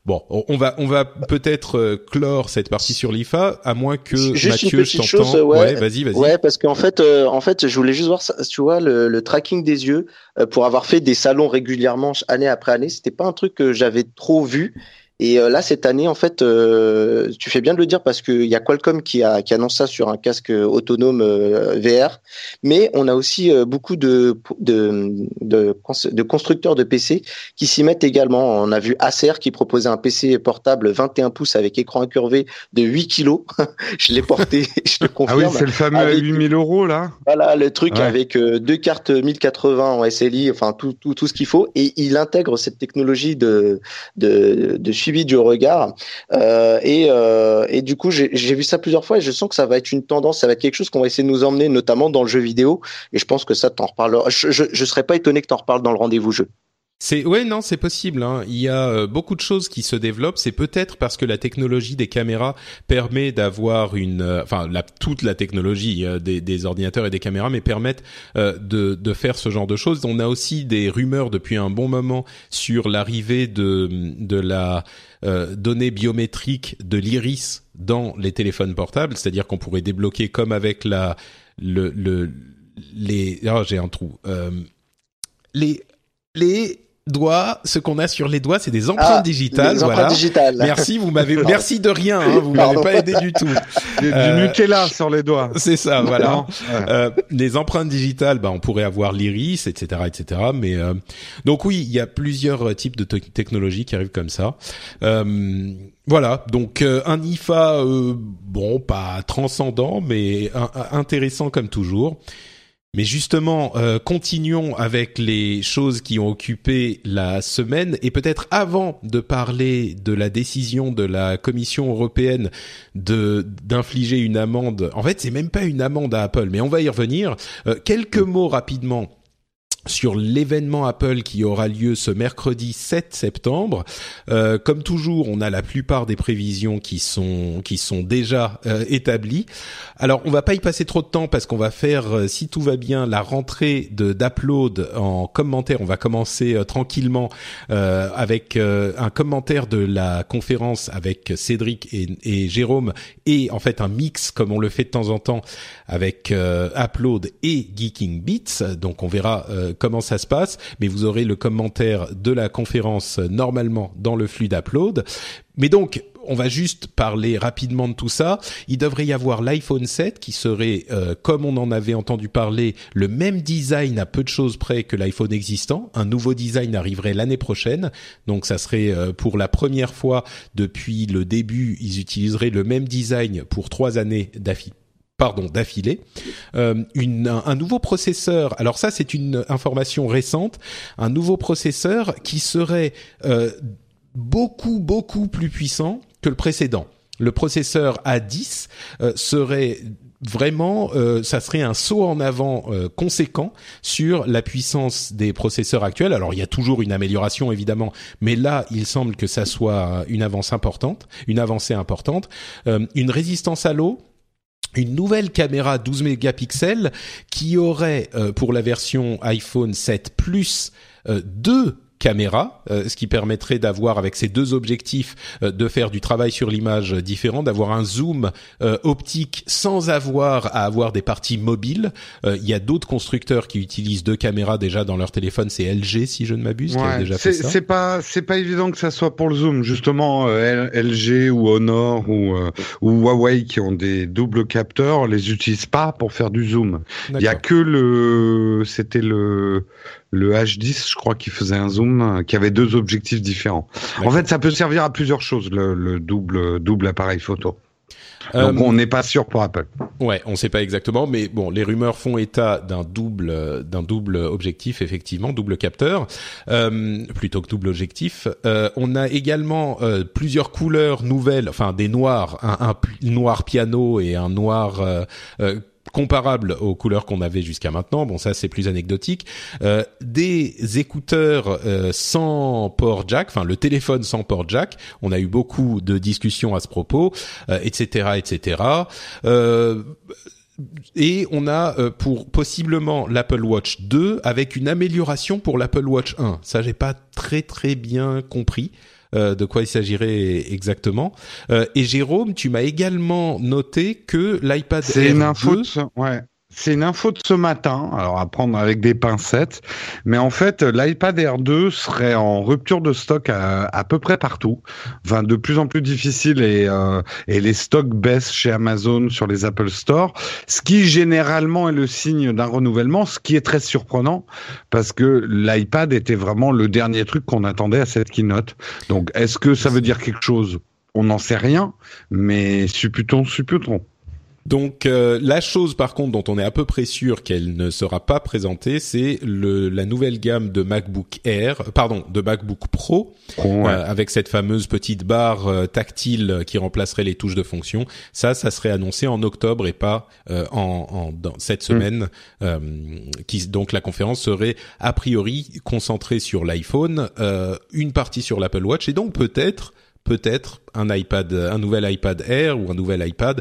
Bon, on va on va peut-être euh, clore cette partie sur l'IFA, à moins que Mathieu, je t'entends. Ouais, vas-y, vas-y. Ouais, parce qu'en fait, euh, en fait, je voulais juste voir, tu vois, le, le tracking des yeux euh, pour avoir fait des salons régulièrement année après année. C'était pas un truc que j'avais trop vu. Et euh, là, cette année, en fait, euh, tu fais bien de le dire parce qu'il y a Qualcomm qui, a, qui annonce ça sur un casque autonome euh, VR, mais on a aussi beaucoup de, de, de, de, constructeurs de PC qui s'y mettent également. On a vu Acer qui proposait un PC portable 21 pouces avec écran incurvé de 8 kilos. je l'ai porté, je te confirme. Ah oui, c'est le fameux à 8000 euros là. Voilà, le truc avec deux cartes 1080 en SLI, enfin tout, tout, tout ce qu'il faut. Et il intègre cette technologie de, de, de suivi du regard. Euh, et, euh, et du coup, j'ai vu ça plusieurs fois et je sens que ça va être une tendance, ça va être quelque chose qu'on va essayer de nous emmener, notamment dans le jeu vidéo. Et je pense que ça, t'en reparlera. Je, je, je serais pas étonné que t'en reparles dans le rendez-vous jeu. C'est ouais non c'est possible. Hein. Il y a euh, beaucoup de choses qui se développent. C'est peut-être parce que la technologie des caméras permet d'avoir une, euh, enfin la, toute la technologie euh, des, des, ordinateurs et des caméras, mais permettent de, de faire ce genre de choses. On a aussi des rumeurs depuis un bon moment sur l'arrivée de de la donnée biométrique de l'iris dans les téléphones portables, c'est-à-dire qu'on pourrait débloquer comme avec la le, le les oh j'ai un trou les les doigts, ce qu'on a sur les doigts, c'est des empreintes ah, digitales. Des empreintes digitales. Merci, vous m'avez, merci de rien, hein, vous m'avez pas aidé du tout. Du, euh, Nutella sur les doigts. C'est ça, voilà. Euh, les empreintes digitales, bah, on pourrait avoir l'iris, etc., etc. Mais euh, donc oui, il y a plusieurs types de technologies qui arrivent comme ça. Euh, voilà, donc un IFA, bon, pas transcendant, mais intéressant comme toujours. Mais justement, euh, continuons avec les choses qui ont occupé la semaine et peut-être avant de parler de la décision de la Commission européenne de d'infliger une amende. En fait, c'est même pas une amende à Apple, mais on va y revenir. Euh, quelques mots rapidement sur l'événement Apple qui aura lieu ce mercredi 7 septembre. Euh, comme toujours, on a la plupart des prévisions qui sont qui sont déjà euh, établies. Alors, on va pas y passer trop de temps parce qu'on va faire, euh, si tout va bien, la rentrée de d'upload en commentaire. On va commencer euh, tranquillement avec un commentaire de la conférence avec Cédric et, et, Jérôme et en fait un mix comme on le fait de temps en temps avec Upload et Geeking Beats. Donc, on verra comment ça se passe, mais vous aurez le commentaire de la conférence normalement dans le flux d'upload. Mais donc, on va juste parler rapidement de tout ça. Il devrait y avoir l'iPhone 7 qui serait, euh, comme on en avait entendu parler, le même design à peu de choses près que l'iPhone existant. Un nouveau design arriverait l'année prochaine. Donc ça serait euh, pour la première fois depuis le début, ils utiliseraient le même design pour trois années d'affilée pardon d'affilée euh, un, nouveau processeur. Alors ça c'est une information récente. Un nouveau processeur qui serait euh, beaucoup beaucoup plus puissant que le précédent. Le processeur A10 euh, serait vraiment, ça serait un saut en avant conséquent sur la puissance des processeurs actuels. Alors, il y a toujours une amélioration évidemment, mais là, il semble que ça soit une avance importante, une avancée importante, une résistance à l'eau une nouvelle caméra 12 mégapixels qui aurait pour la version iPhone 7 Plus deux caméra, euh, ce qui permettrait d'avoir avec ces deux objectifs euh, de faire du travail sur l'image différent, d'avoir un zoom euh, optique sans avoir à avoir des parties mobiles. Il y a d'autres constructeurs qui utilisent deux caméras déjà dans leur téléphone, c'est LG si je ne m'abuse, qui a déjà fait ça. C'est pas c'est pas évident que ça soit pour le zoom, justement LG ou Honor ou ou Huawei qui ont des doubles capteurs, les utilisent pas pour faire du zoom. Il y a que le c'était le le H10, je crois qu'il faisait un zoom euh, qui avait deux objectifs différents. En fait, ça peut servir à plusieurs choses, le, double, double appareil photo. Donc euh, on n'est pas sûr pour Apple. Ouais, on ne sait pas exactement, mais bon, les rumeurs font état d'un double, d'un double objectif effectivement, double capteur, euh, plutôt que double objectif. on a également plusieurs couleurs nouvelles, enfin des noirs, un, un, noir piano et un noir comparable aux couleurs qu'on avait jusqu'à maintenant. Bon, ça c'est plus anecdotique. Euh, des écouteurs euh, sans port jack, enfin le téléphone sans port jack. On a eu beaucoup de discussions à ce propos, etc., euh, etc. et on a pour possiblement l'Apple Watch 2 avec une amélioration pour l'Apple Watch 1. Ça, j'ai pas très très bien compris. Euh, de quoi il s'agirait exactement. Euh, et Jérôme, tu m'as également noté que l'iPad Air C'est une info, ouais. C'est une info de ce matin, alors à prendre avec des pincettes, mais en fait l'iPad Air 2 serait en rupture de stock à, à, peu près partout, enfin de plus en plus difficile et, euh, et les stocks baissent chez Amazon sur les Apple Store, ce qui généralement est le signe d'un renouvellement, ce qui est très surprenant parce que l'iPad était vraiment le dernier truc qu'on attendait à cette keynote. Donc est-ce que ça veut dire quelque chose? On n'en sait rien, mais supputons, supputons. Donc euh, la chose par contre dont on est à peu près sûr qu'elle ne sera pas présentée, c'est la nouvelle gamme de MacBook Air, pardon, de MacBook Pro, euh, avec cette fameuse petite barre euh, tactile qui remplacerait les touches de fonction. Ça, ça serait annoncé en octobre et pas en, en dans cette mm. semaine. qui donc la conférence serait a priori concentrée sur l'iPhone, une partie sur l'Apple Watch et donc peut-être peut-être un iPad, un nouvel iPad Air ou un nouvel iPad,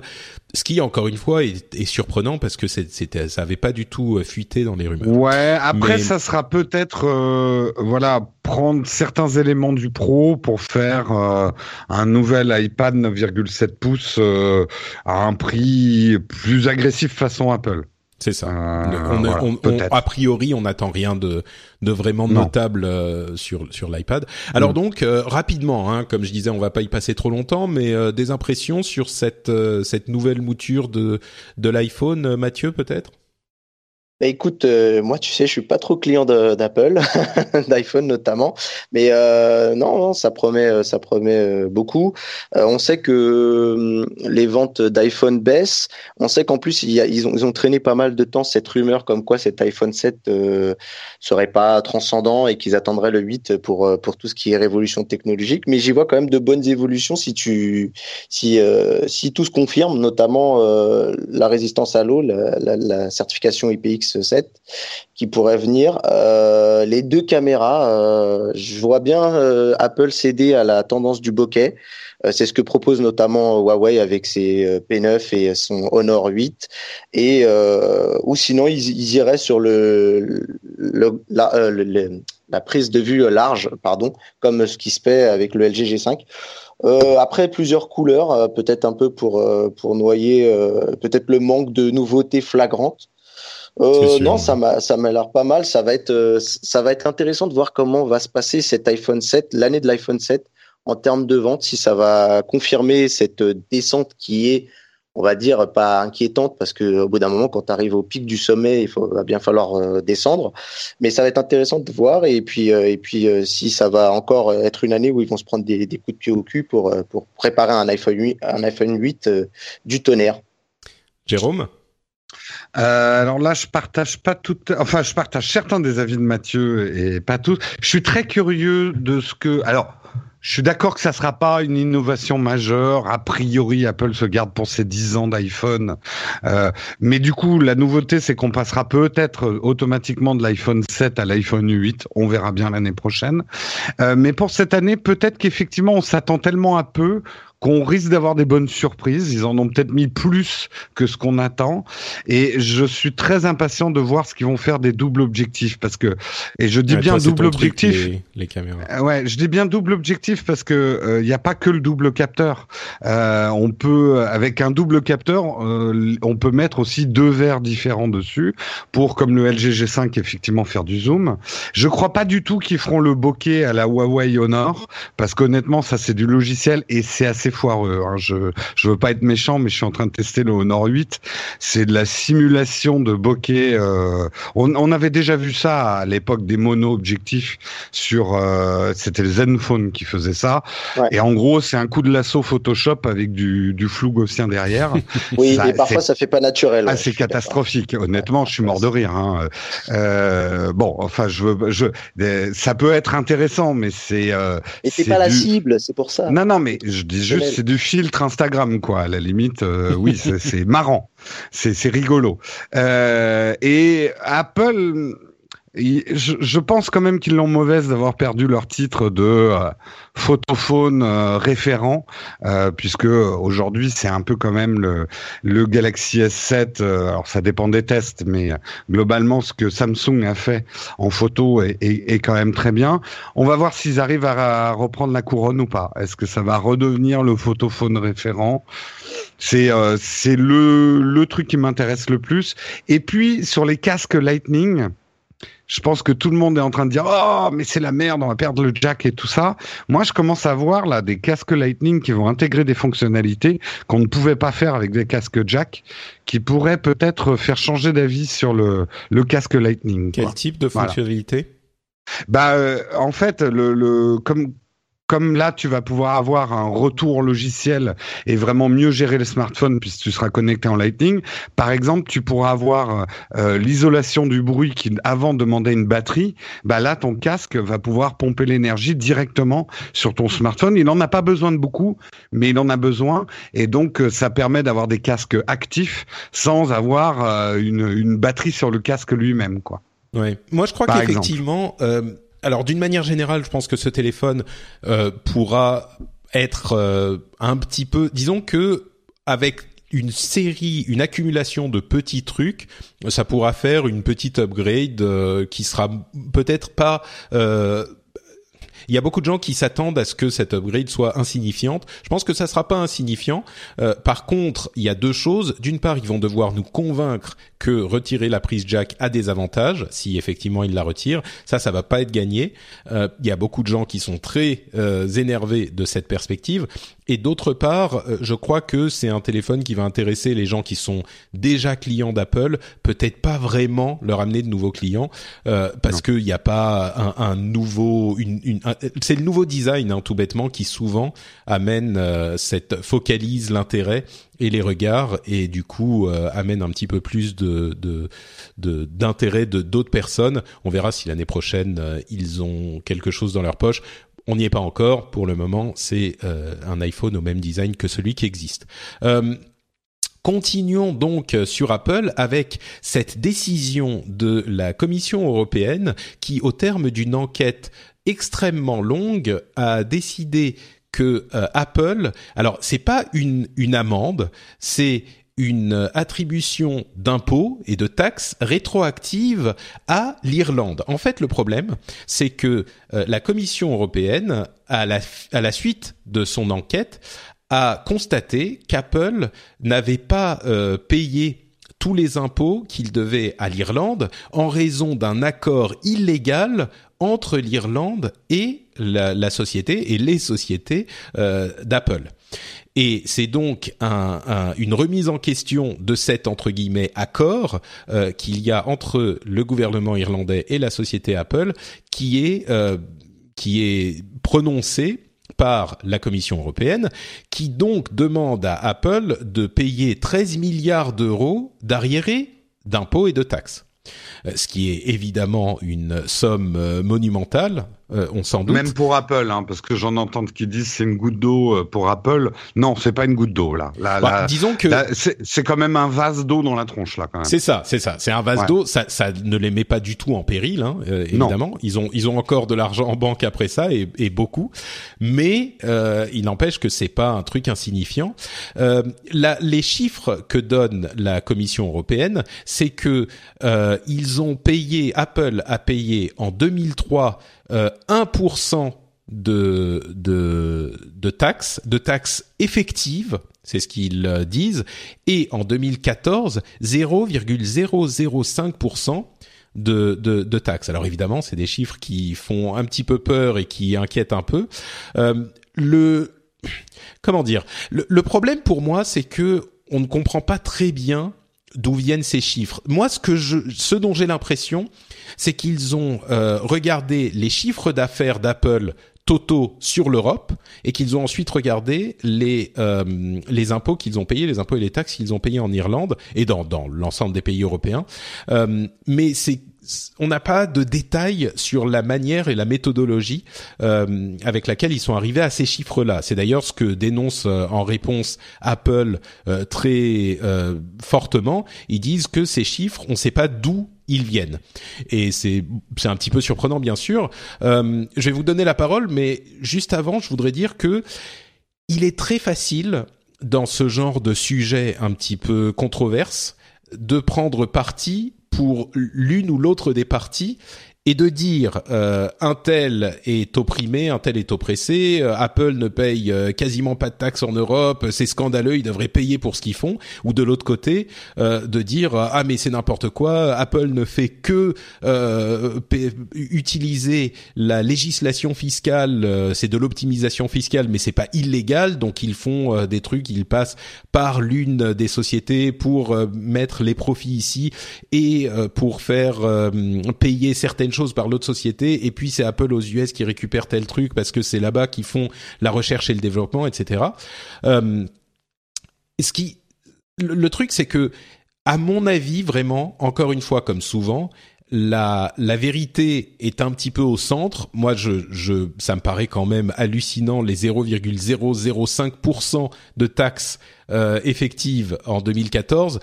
ce qui encore une fois est, surprenant parce que c'était, ça avait pas du tout euh, fuité dans les rumeurs. Ouais, après ça sera peut-être, euh, voilà, prendre certains éléments du Pro pour faire euh, un nouvel iPad 9,7 pouces à un prix plus agressif façon Apple. C'est ça. Euh, a priori, on n'attend rien de, de vraiment notable euh, sur sur l'iPad. Alors mm. donc euh, rapidement, hein, comme je disais, on va pas y passer trop longtemps, mais des impressions sur cette cette nouvelle mouture de de l'iPhone, Mathieu peut-être? Bah, écoute, euh, moi, tu sais, je suis pas trop client d'Apple, d'iPhone notamment, mais euh, non, ça promet, euh, ça promet beaucoup. on sait que hum, les ventes d'iPhone baissent. On sait qu'en plus, ils, ont, traîné pas mal de temps cette rumeur comme quoi cet iPhone 7 serait pas transcendant et qu'ils attendraient le 8 pour pour tout ce qui est révolution technologique. Mais j'y vois quand même de bonnes évolutions si tu si si tout se confirme, notamment la résistance à l'eau, la certification IPX 7 qui pourrait venir. Euh, les deux caméras, euh, je vois bien euh, Apple céder à la tendance du bokeh. C'est ce que propose notamment Huawei avec ses P9 et son Honor 8. Et ou sinon ils, iraient sur la, prise de vue large, pardon, comme ce qui se fait avec le LG G5. après plusieurs couleurs, peut-être un peu pour pour noyer peut-être le manque de nouveautés flagrantes. Euh, non, ça m'a ça m'a l'air pas mal. Ça va être euh, ça va être intéressant de voir comment va se passer cet iPhone 7, l'année de l'iPhone 7 en termes de vente, si ça va confirmer cette descente qui est, on va dire, pas inquiétante parce que au bout d'un moment, quand tu arrives au pic du sommet, il faut, va bien falloir euh, descendre. Mais ça va être intéressant de voir et puis et puis si ça va encore être une année où ils vont se prendre des, des coups de pied au cul pour pour préparer un iPhone 8, un iPhone 8 du tonnerre. Jérôme? Euh, alors là, je partage pas tout, enfin, je partage certains des avis de Mathieu et pas tous. Je suis très curieux de ce que, alors, je suis d'accord que ça sera pas une innovation majeure. A priori, Apple se garde pour ses 10 ans d'iPhone. Euh, mais du coup, la nouveauté, c'est qu'on passera peut-être automatiquement de l'iPhone 7 à l'iPhone 8. On verra bien l'année prochaine. Euh, mais pour cette année, peut-être qu'effectivement, on s'attend tellement à peu qu'on risque d'avoir des bonnes surprises. Ils en ont peut-être mis plus que ce qu'on attend. Et je suis très impatient de voir ce qu'ils vont faire des doubles objectifs parce que et je dis bien double objectif. les, caméras. Euh, ouais, je dis bien double objectif parce que il euh, n'y a pas que le double capteur. Euh, on peut avec un double capteur, on peut mettre aussi deux verres différents dessus pour comme le LG G5 effectivement faire du zoom. Je crois pas du tout qu'ils feront le bokeh à la Huawei Honor parce qu'honnêtement ça c'est du logiciel et c'est assez foireux. Hein. Je je veux pas être méchant, mais je suis en train de tester le Honor 8. C'est de la simulation de bokeh. Euh, on, on, avait déjà vu ça à l'époque des mono-objectifs sur. Euh, C'était le Zenfone qui faisait ça. Et en gros, c'est un coup de lasso Photoshop avec du, du flou gaussien derrière. oui, et parfois ça fait pas naturel. Ah, c'est catastrophique. Honnêtement, je suis mort de rire. Hein. Euh, bon, enfin, je veux, je, ça peut être intéressant, mais c'est. Et c'est pas la cible, c'est pour ça. Non, non, mais je dis juste c'est du filtre Instagram, quoi. À la limite, euh, oui, c'est marrant, c'est rigolo. Euh, et Apple, je, pense quand même qu'ils l'ont mauvaise d'avoir perdu leur titre de euh, photophone euh, référent, euh, puisque aujourd'hui c'est un peu quand même le, le Galaxy S7. alors ça dépend des tests, mais globalement ce que Samsung a fait en photo est, est, est quand même très bien. On va voir s'ils arrivent à, à, reprendre la couronne ou pas. Est-ce que ça va redevenir le photophone référent? C'est c'est le, le truc qui m'intéresse le plus. Et puis sur les casques Lightning, je pense que tout le monde est en train de dire oh mais c'est la merde on va perdre le jack et tout ça. Moi je commence à voir là des casques lightning qui vont intégrer des fonctionnalités qu'on ne pouvait pas faire avec des casques jack qui pourraient peut-être faire changer d'avis sur le le casque lightning quel type de fonctionnalité? Bah euh, en fait le, le comme comme là, tu vas pouvoir avoir un retour logiciel et vraiment mieux gérer les smartphones puisque tu seras connecté en Lightning. Par exemple, tu pourras avoir euh, l'isolation du bruit qui avant demandait une batterie. Bah là, ton casque va pouvoir pomper l'énergie directement sur ton smartphone. Il n'en a pas besoin de beaucoup, mais il en a besoin et donc euh, ça permet d'avoir des casques actifs sans avoir euh, une, une batterie sur le casque lui-même, quoi. Ouais. Moi, je crois qu'effectivement, alors d'une manière générale, je pense que ce téléphone euh, pourra être euh, un petit peu, disons que avec une série, une accumulation de petits trucs, ça pourra faire une petite upgrade euh, qui sera peut-être pas il y a beaucoup de gens qui s'attendent à ce que cette upgrade soit insignifiante. Je pense que ça sera pas insignifiant. Euh, par contre, il y a deux choses. D'une part, ils vont devoir nous convaincre que retirer la prise jack a des avantages, si effectivement ils la retirent. Ça, ça va pas être gagné. Euh, il y a beaucoup de gens qui sont très euh, énervés de cette perspective. Et d'autre part, euh, je crois que c'est un téléphone qui va intéresser les gens qui sont déjà clients d'Apple, peut-être pas vraiment leur amener de nouveaux clients, euh, parce qu'il n'y a pas un, un nouveau, une, une c'est le nouveau design, hein, tout bêtement, qui souvent amène euh, cette focalise l'intérêt et les regards et du coup euh, amène un petit peu plus de d'intérêt de d'autres personnes. On verra si l'année prochaine ils ont quelque chose dans leur poche. On n'y est pas encore. Pour le moment, c'est euh, un iPhone au même design que celui qui existe. Euh, continuons donc sur Apple avec cette décision de la Commission européenne qui, au terme d'une enquête extrêmement longue, a décidé que euh, Apple, alors c'est pas une une amende, c'est une attribution d'impôts et de taxes rétroactives à l'Irlande. En fait, le problème, c'est que euh, la Commission européenne, à la, à la suite de son enquête, a constaté qu'Apple n'avait pas euh, payé tous les impôts qu'il devait à l'Irlande en raison d'un accord illégal entre l'Irlande et la, société et les sociétés euh, d'Apple. Et c'est donc un, une remise en question de cet entre guillemets accord euh, qu'il y a entre le gouvernement irlandais et la société Apple, qui est euh, qui est prononcé par la Commission européenne, qui donc demande à Apple de payer 13 milliards d'euros d'arriérés d'impôts et de taxes. Euh, ce qui est évidemment une somme monumentale euh, on s'en doute. Même pour Apple, hein, parce que j'en entends qui disent c'est une goutte d'eau euh, pour Apple. Non, c'est pas une goutte d'eau là. là, bah, disons que c'est quand même un vase d'eau dans la tronche là. C'est ça, c'est ça. C'est un vase d'eau. Ça, ça ne les met pas du tout en péril, hein, euh, évidemment. Ils ont ils ont encore de l'argent en banque après ça et, et beaucoup, mais euh, il n'empêche que c'est pas un truc insignifiant. Euh, la, les chiffres que donne la Commission européenne, c'est que euh, ils ont payé Apple a payé en 2003 euh, 1% de, de, de taxes, de taxes effectives, c'est ce qu'ils euh, disent, et en 2014, 0,005% de, de, de, taxes. Alors évidemment, c'est des chiffres qui font un petit peu peur et qui inquiètent un peu. Euh, le comment dire? Le problème pour moi, c'est que on ne comprend pas très bien d'où viennent ces chiffres. Moi, ce que je, ce dont j'ai l'impression, c'est qu'ils ont euh, regardé les chiffres d'affaires d'Apple totaux sur l'Europe et qu'ils ont ensuite regardé les euh, les impôts qu'ils ont payés, les impôts et les taxes qu'ils ont payés en Irlande et dans dans l'ensemble des pays européens. Euh, mais c'est on n'a pas de détails sur la manière et la méthodologie euh, avec laquelle ils sont arrivés à ces chiffres-là. C'est d'ailleurs ce que dénonce euh, en réponse Apple euh, très euh, fortement. Ils disent que ces chiffres, on ne sait pas d'où ils viennent. Et c'est c'est un petit peu surprenant, bien sûr. je vais vous donner la parole, mais juste avant, je voudrais dire que il est très facile dans ce genre de sujet un petit peu controverse de prendre parti pour l'une ou l'autre des parties et de dire euh, un tel est opprimé, un tel est oppressé, euh, Apple ne paye euh, quasiment pas de taxes en Europe, c'est scandaleux, ils devraient payer pour ce qu'ils font, ou de l'autre côté euh, de dire ah mais c'est n'importe quoi, Apple ne fait que utiliser la législation fiscale, c'est de l'optimisation fiscale, mais c'est pas illégal, donc ils font des trucs, ils passent par l'une des sociétés pour mettre les profits ici et pour faire payer certaines chose par l'autre société et puis c'est Apple aux US qui récupère tel truc parce que c'est là-bas qu'ils font la recherche et le développement, etc. Euh, ce qui, le, truc c'est que, à mon avis, vraiment, encore une fois, comme souvent, la, la vérité est un petit peu au centre. Moi, je, je, ça me paraît quand même hallucinant les 0,005% de taxes euh, effectives en 2014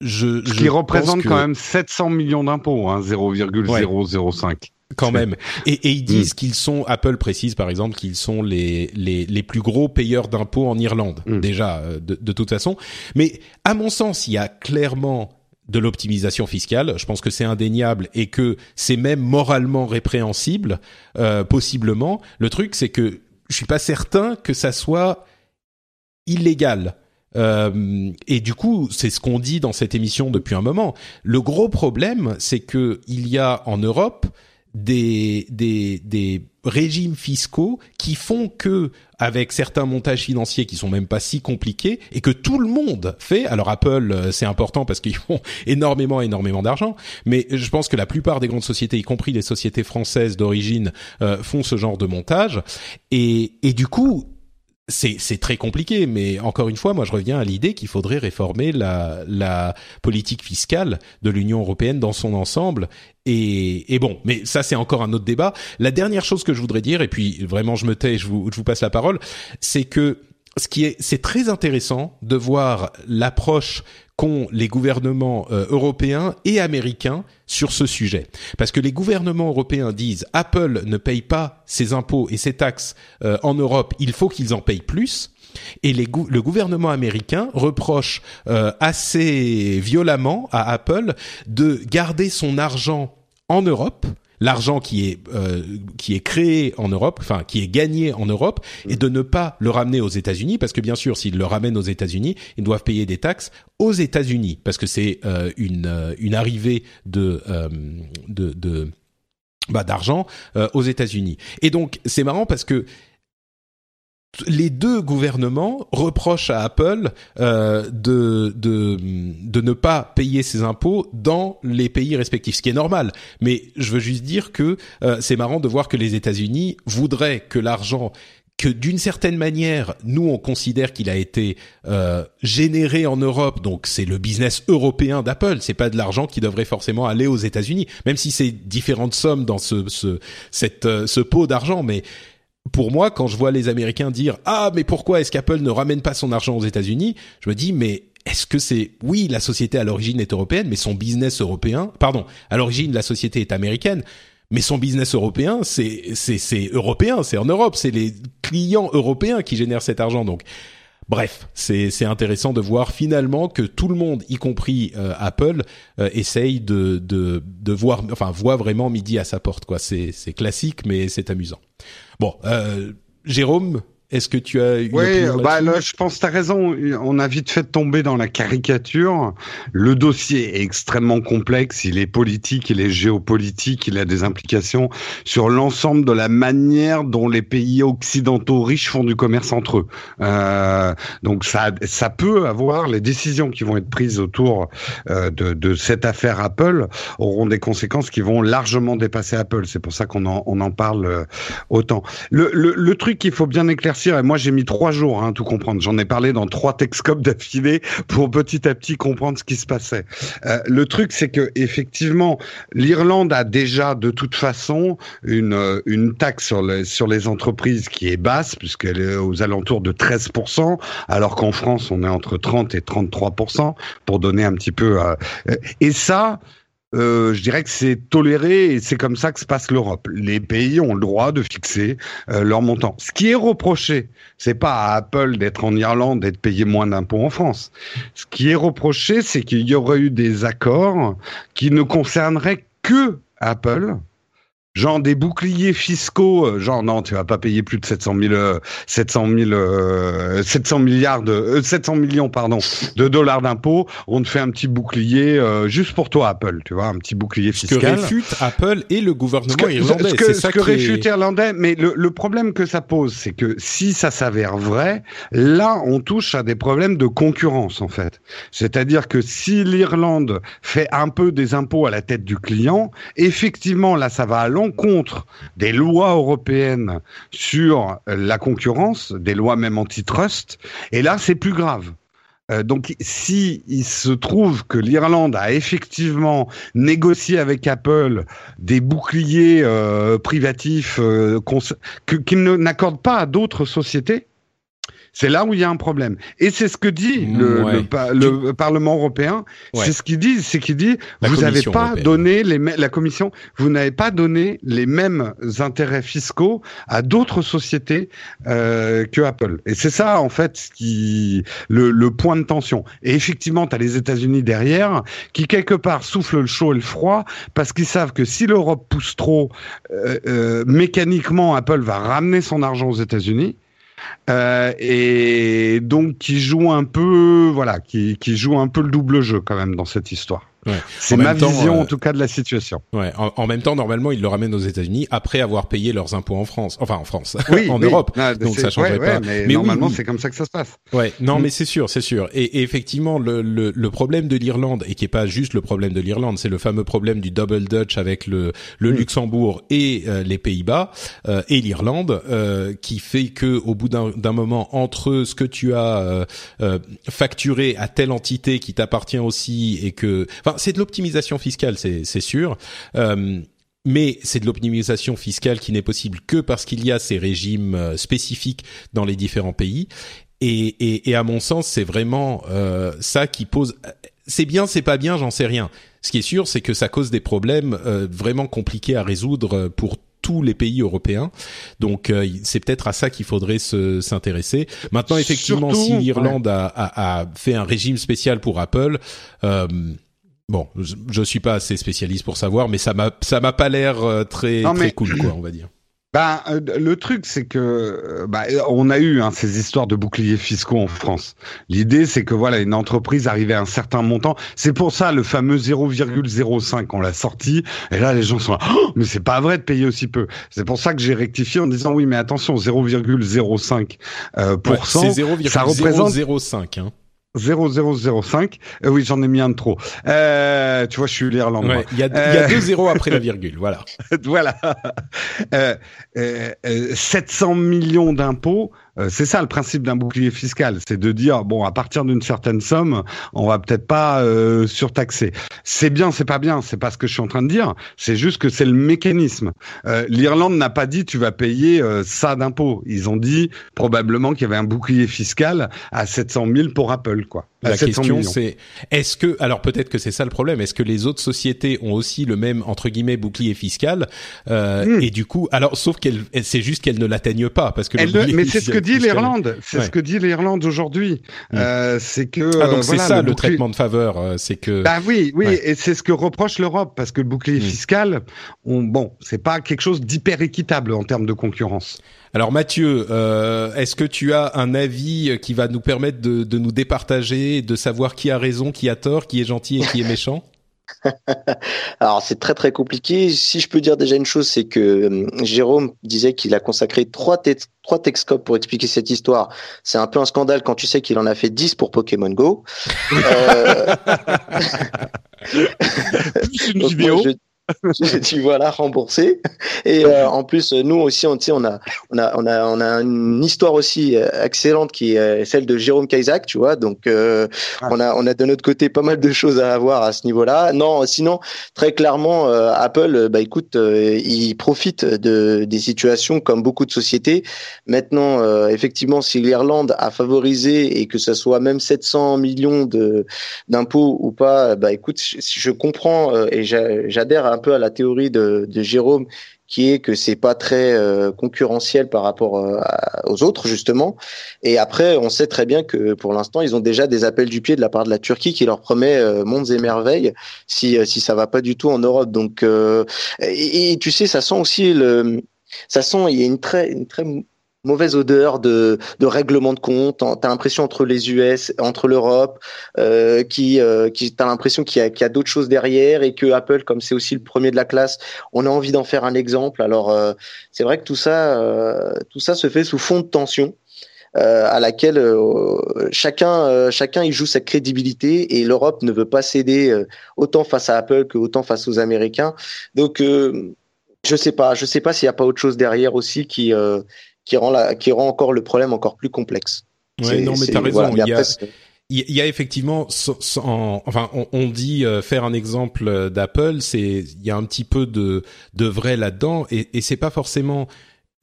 je, Ce qui représente quand même 700 millions d'impôts, hein, 0,005. Quand même. Et, et ils disent mm. qu'ils sont, Apple précise par exemple qu'ils sont les, les, les plus gros payeurs d'impôts en Irlande, mm. déjà, euh, de, de toute façon. Mais à mon sens, il y a clairement de l'optimisation fiscale. Je pense que c'est indéniable et que c'est même moralement répréhensible, euh, possiblement. Le truc, c'est que je suis pas certain que ça soit illégal. Euh, et du coup, c'est ce qu'on dit dans cette émission depuis un moment. Le gros problème, c'est que il y a en Europe des, des, des régimes fiscaux qui font que, avec certains montages financiers qui sont même pas si compliqués et que tout le monde fait. Alors Apple, euh, c'est important parce qu'ils font énormément, énormément d'argent, mais je pense que la plupart des grandes sociétés, y compris les sociétés françaises d'origine, euh, font ce genre de montage. Et, et du coup, c'est très compliqué, mais encore une fois, moi je reviens à l'idée qu'il faudrait réformer la, la politique fiscale de l'Union européenne dans son ensemble. Et, et bon, mais ça c'est encore un autre débat. La dernière chose que je voudrais dire, et puis vraiment je me tais, je vous, je vous passe la parole, c'est que ce qui est, c'est très intéressant de voir l'approche qu'ont les gouvernements euh, européens et américains sur ce sujet. Parce que les gouvernements européens disent Apple ne paye pas ses impôts et ses taxes euh, en Europe, il faut qu'ils en payent plus. Et le gouvernement américain reproche euh, assez violemment à Apple de garder son argent en Europe l'argent qui est euh, qui est créé en Europe, enfin qui est gagné en Europe, et de ne pas le ramener aux États-Unis, parce que bien sûr, s'ils le ramènent aux États-Unis, ils doivent payer des taxes aux États-Unis, parce que c'est euh, une euh, une arrivée de de, de bah, d'argent aux États-Unis. Et donc c'est marrant parce que les deux gouvernements reprochent à Apple euh, de, de, ne pas payer ses impôts dans les pays respectifs, ce qui est normal. Mais je veux juste dire que euh, c'est marrant de voir que les États-Unis voudraient que l'argent que d'une certaine manière, nous on considère qu'il a été euh, généré en Europe, donc c'est le business européen d'Apple. C'est pas de l'argent qui devrait forcément aller aux États-Unis, même si c'est différentes sommes dans ce ce cette euh, ce pot d'argent. Mais pour moi, quand je vois les Américains dire ah mais pourquoi est-ce qu'Apple ne ramène pas son argent aux États-Unis, je me dis mais est-ce que c'est oui la société à l'origine est européenne, mais son business européen, pardon, à l'origine la société est américaine mais son business européen, c'est c'est européen, c'est en Europe, c'est les clients européens qui génèrent cet argent. Donc, bref, c'est intéressant de voir finalement que tout le monde, y compris euh, Apple, euh, essaye de de de voir, enfin voit vraiment midi à sa porte quoi. C'est c'est classique, mais c'est amusant. Bon, euh, Jérôme, est-ce que tu as une Oui, bah là, je pense que tu as raison. On a vite fait tomber dans la caricature. Le dossier est extrêmement complexe. Il est politique, il est géopolitique, il a des implications sur l'ensemble de la manière dont les pays occidentaux riches font du commerce entre eux. Euh, donc ça, ça peut avoir les décisions qui vont être prises autour euh, de, de, cette affaire Apple auront des conséquences qui vont largement dépasser Apple. C'est pour ça qu'on en, on en parle euh, autant. Le, le, le truc qu'il faut bien éclaircir et moi, j'ai mis trois jours à hein, tout comprendre. J'en ai parlé dans trois Texcopes d'affilée pour petit à petit comprendre ce qui se passait. Euh, le truc, c'est que effectivement, l'Irlande a déjà de toute façon une euh, une taxe sur les sur les entreprises qui est basse puisqu'elle est aux alentours de 13% alors qu'en France, on est entre 30 et 33% pour donner un petit peu. Euh, et ça, euh, je dirais que c'est toléré et c'est comme ça que se passe l'Europe. Les pays ont le droit de fixer euh, leur montant. Ce qui est reproché, c'est pas à Apple d'être en Irlande et payer moins d'impôts en France. Ce qui est reproché, c'est qu'il y aurait eu des accords qui ne concerneraient que Apple genre des boucliers fiscaux, euh, genre non, tu vas pas payer plus de 700 000, 700 000, 700 milliards de, 700 euh, millions pardon de dollars d'impôts. On te fait un petit bouclier euh, juste pour toi, Apple, tu vois, un petit bouclier fiscal. Ce que réfute Apple et le gouvernement irlandais. Ce que, ça que réfute irlandais, mais le, le problème que ça pose, c'est que si ça s'avère vrai, là, on touche à des problèmes de concurrence en fait. C'est-à-dire que si l'Irlande fait un peu des impôts à la tête du client, effectivement, là, ça va à long contre des lois européennes sur la concurrence, des lois même antitrust. Et là, c'est plus grave. Euh, donc, si il se trouve que l'Irlande a effectivement négocié avec Apple des boucliers euh, privatifs euh, qu'il n'accorde pas à d'autres sociétés, c'est là où il y a un problème. Et c'est ce que dit le, le, Parlement européen. C'est ce qu'il dit, c'est qu'il dit, vous n'avez pas donné les la Commission, vous n'avez pas donné les mêmes intérêts fiscaux à d'autres sociétés euh, que Apple. Et c'est ça en fait ce qui le, le point de tension. Et effectivement, tu as les États-Unis derrière qui quelque part soufflent le chaud et le froid parce qu'ils savent que si l'Europe pousse trop, euh, euh, mécaniquement Apple va ramener son argent aux États-Unis. Euh, et donc qui joue un peu, voilà, qui, qui joue un peu le double jeu quand même dans cette histoire. C'est ma vision en euh, tout cas de la situation. Ouais. En, même temps, normalement, ils le ramènent aux États-Unis après avoir payé leurs impôts en France. Enfin, en France, oui, en Europe. Ah, Donc ça changerait pas. mais, normalement, c'est comme ça que ça se passe. Ouais. Non, mm. mais c'est sûr, c'est sûr. Et, effectivement, le, le, le, problème de l'Irlande et qui est pas juste le problème de l'Irlande, c'est le fameux problème du double Dutch avec le, le mm. Luxembourg et euh, les Pays-Bas euh, et l'Irlande, euh, qui fait que au bout d'un moment, entre ce que tu as facturé à telle entité qui t'appartient aussi et que, enfin c'est de l'optimisation fiscale, c'est sûr. Euh, mais c'est de l'optimisation fiscale qui n'est possible que parce qu'il y a ces régimes euh, spécifiques dans les différents pays. Et, à mon sens, c'est vraiment euh, ça qui pose. C'est bien, c'est pas bien, j'en sais rien. Ce qui est sûr, c'est que ça cause des problèmes vraiment compliqués à résoudre pour tous les pays européens. Donc c'est peut-être à ça qu'il faudrait s'intéresser. Maintenant, effectivement, si l'Irlande a, a, fait un régime spécial pour Apple, euh, Bon, je, suis pas assez spécialiste pour savoir, mais ça m'a ça m'a pas l'air euh, très très cool quoi, on va dire. Ben, le truc, c'est que euh, bah, on a eu hein, ces histoires de boucliers fiscaux en France. L'idée, c'est que voilà, une entreprise arrivait à un certain montant. C'est pour ça le fameux 0,05 on l'a sorti. Et là, les gens sont là, oh, mais c'est pas vrai de payer aussi peu. C'est pour ça que j'ai rectifié en disant oui, mais attention, 0,05 euh, ça représente 0,05. Hein. 0005. Euh, oui, j'en ai mis un de trop. Euh, tu vois, je suis l'Irlande. Ouais, il y, a, y a deux zéros après la virgule, voilà. voilà. 700 millions d'impôts euh, c'est ça le principe d'un bouclier fiscal, c'est de dire bon à partir d'une certaine somme, on va peut-être pas euh, surtaxer. C'est bien, c'est pas bien, c'est pas ce que je suis en train de dire. C'est juste que c'est le mécanisme. Euh, L'Irlande n'a pas dit tu vas payer ça d'impôts. Ils ont dit probablement qu'il y avait un bouclier fiscal à 700 000 pour Apple, quoi. La question c'est est-ce que alors peut-être que c'est ça le problème est-ce que les autres sociétés ont aussi le même entre guillemets bouclier fiscal euh, hmm. et du coup alors sauf qu'elle c'est juste qu'elles ne l'atteignent pas parce que le mais c'est ce que dit l'Irlande c'est ce que dit l'Irlande aujourd'hui. Euh, c'est que ah, donc c'est ça le, traitement de faveur euh, c'est que bah oui oui et c'est ce que reproche l'Europe parce que le bouclier hmm. fiscal on, bon c'est pas quelque chose d'hyper équitable en termes de concurrence alors Mathieu, euh, est-ce que tu as un avis qui va nous permettre de, de, nous départager, de savoir qui a raison, qui a tort, qui est gentil et qui est méchant? Alors c'est très très compliqué. Si je peux dire déjà une chose, c'est que euh, Jérôme disait qu'il a consacré trois, trois texcopes pour expliquer cette histoire. C'est un peu un scandale quand tu sais qu'il en a fait 10 pour Pokémon Go. euh... une vidéo tu vois là remboursé. Et euh, en plus nous aussi on, on a on a on a on a une histoire aussi euh, excellente qui est celle de Jérôme Kaisak tu vois. Donc euh, ah. on a on a de notre côté pas mal de choses à avoir à ce niveau-là. Non sinon très clairement Apple bah écoute il profite de des situations comme beaucoup de sociétés. Maintenant effectivement si l'Irlande a favorisé et que ce soit même 700 millions de d'impôts ou pas bah écoute je, je comprends et j'adhère à un peu à la théorie de, Jérôme qui est que c'est pas très euh, concurrentiel par rapport euh, aux autres justement. Et après, on sait très bien que pour l'instant, ils ont déjà des appels du pied de la part de la Turquie qui leur promet euh, mondes et merveilles si si ça va pas du tout en Europe. Donc et, tu sais, ça sent aussi le ça sent il y a une très mauvaise odeur de, règlement de compte. T'as l'impression entre les US, entre l'Europe, euh, qui, euh, t'as l'impression qu'il y a, d'autres choses derrière et que Apple, comme c'est aussi le premier de la classe, on a envie d'en faire un exemple. Alors euh, c'est vrai que tout ça, euh, tout ça se fait sous fond de tension. Euh, à laquelle chacun chacun y joue sa crédibilité et l'Europe ne veut pas céder autant face à Apple que autant face aux Américains. Donc je sais pas, je sais pas s'il n'y a pas autre chose derrière aussi qui qui rend, la, qui rend encore le problème encore plus complexe. Ouais, non, mais t'as raison. il, y a, il y a effectivement, enfin, on, on dit euh, faire un exemple d'Apple, c'est il y a un petit peu de de vrai là-dedans, et, et c'est pas forcément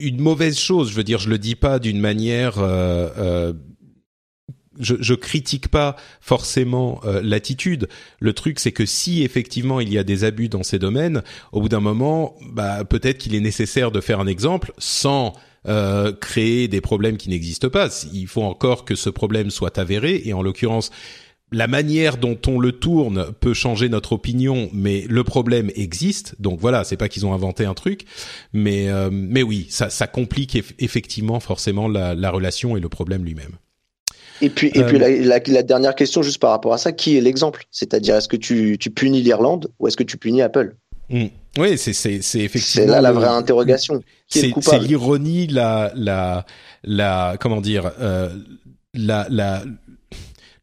une mauvaise chose. Je veux dire, je le dis pas d'une manière. Euh, euh, je, je critique pas forcément euh, l'attitude. Le truc, c'est que si effectivement il y a des abus dans ces domaines, au bout d'un moment, bah peut-être qu'il est nécessaire de faire un exemple sans euh, créer des problèmes qui n'existent pas. Il faut encore que ce problème soit avéré et en l'occurrence la manière dont on le tourne peut changer notre opinion, mais le problème existe. Donc voilà, c'est pas qu'ils ont inventé un truc, mais euh, mais oui, ça, ça complique effectivement forcément la, la, relation et le problème lui-même. Et puis et puis euh, la, la, dernière question juste par rapport à ça, qui est l'exemple? C'est-à-dire est-ce que tu, tu punis l'Irlande ou est-ce que tu punis Apple? Hmm. Oui, c'est c'est c'est effectivement. C'est là la vraie interrogation. C'est l'ironie, la la la comment dire, euh, la la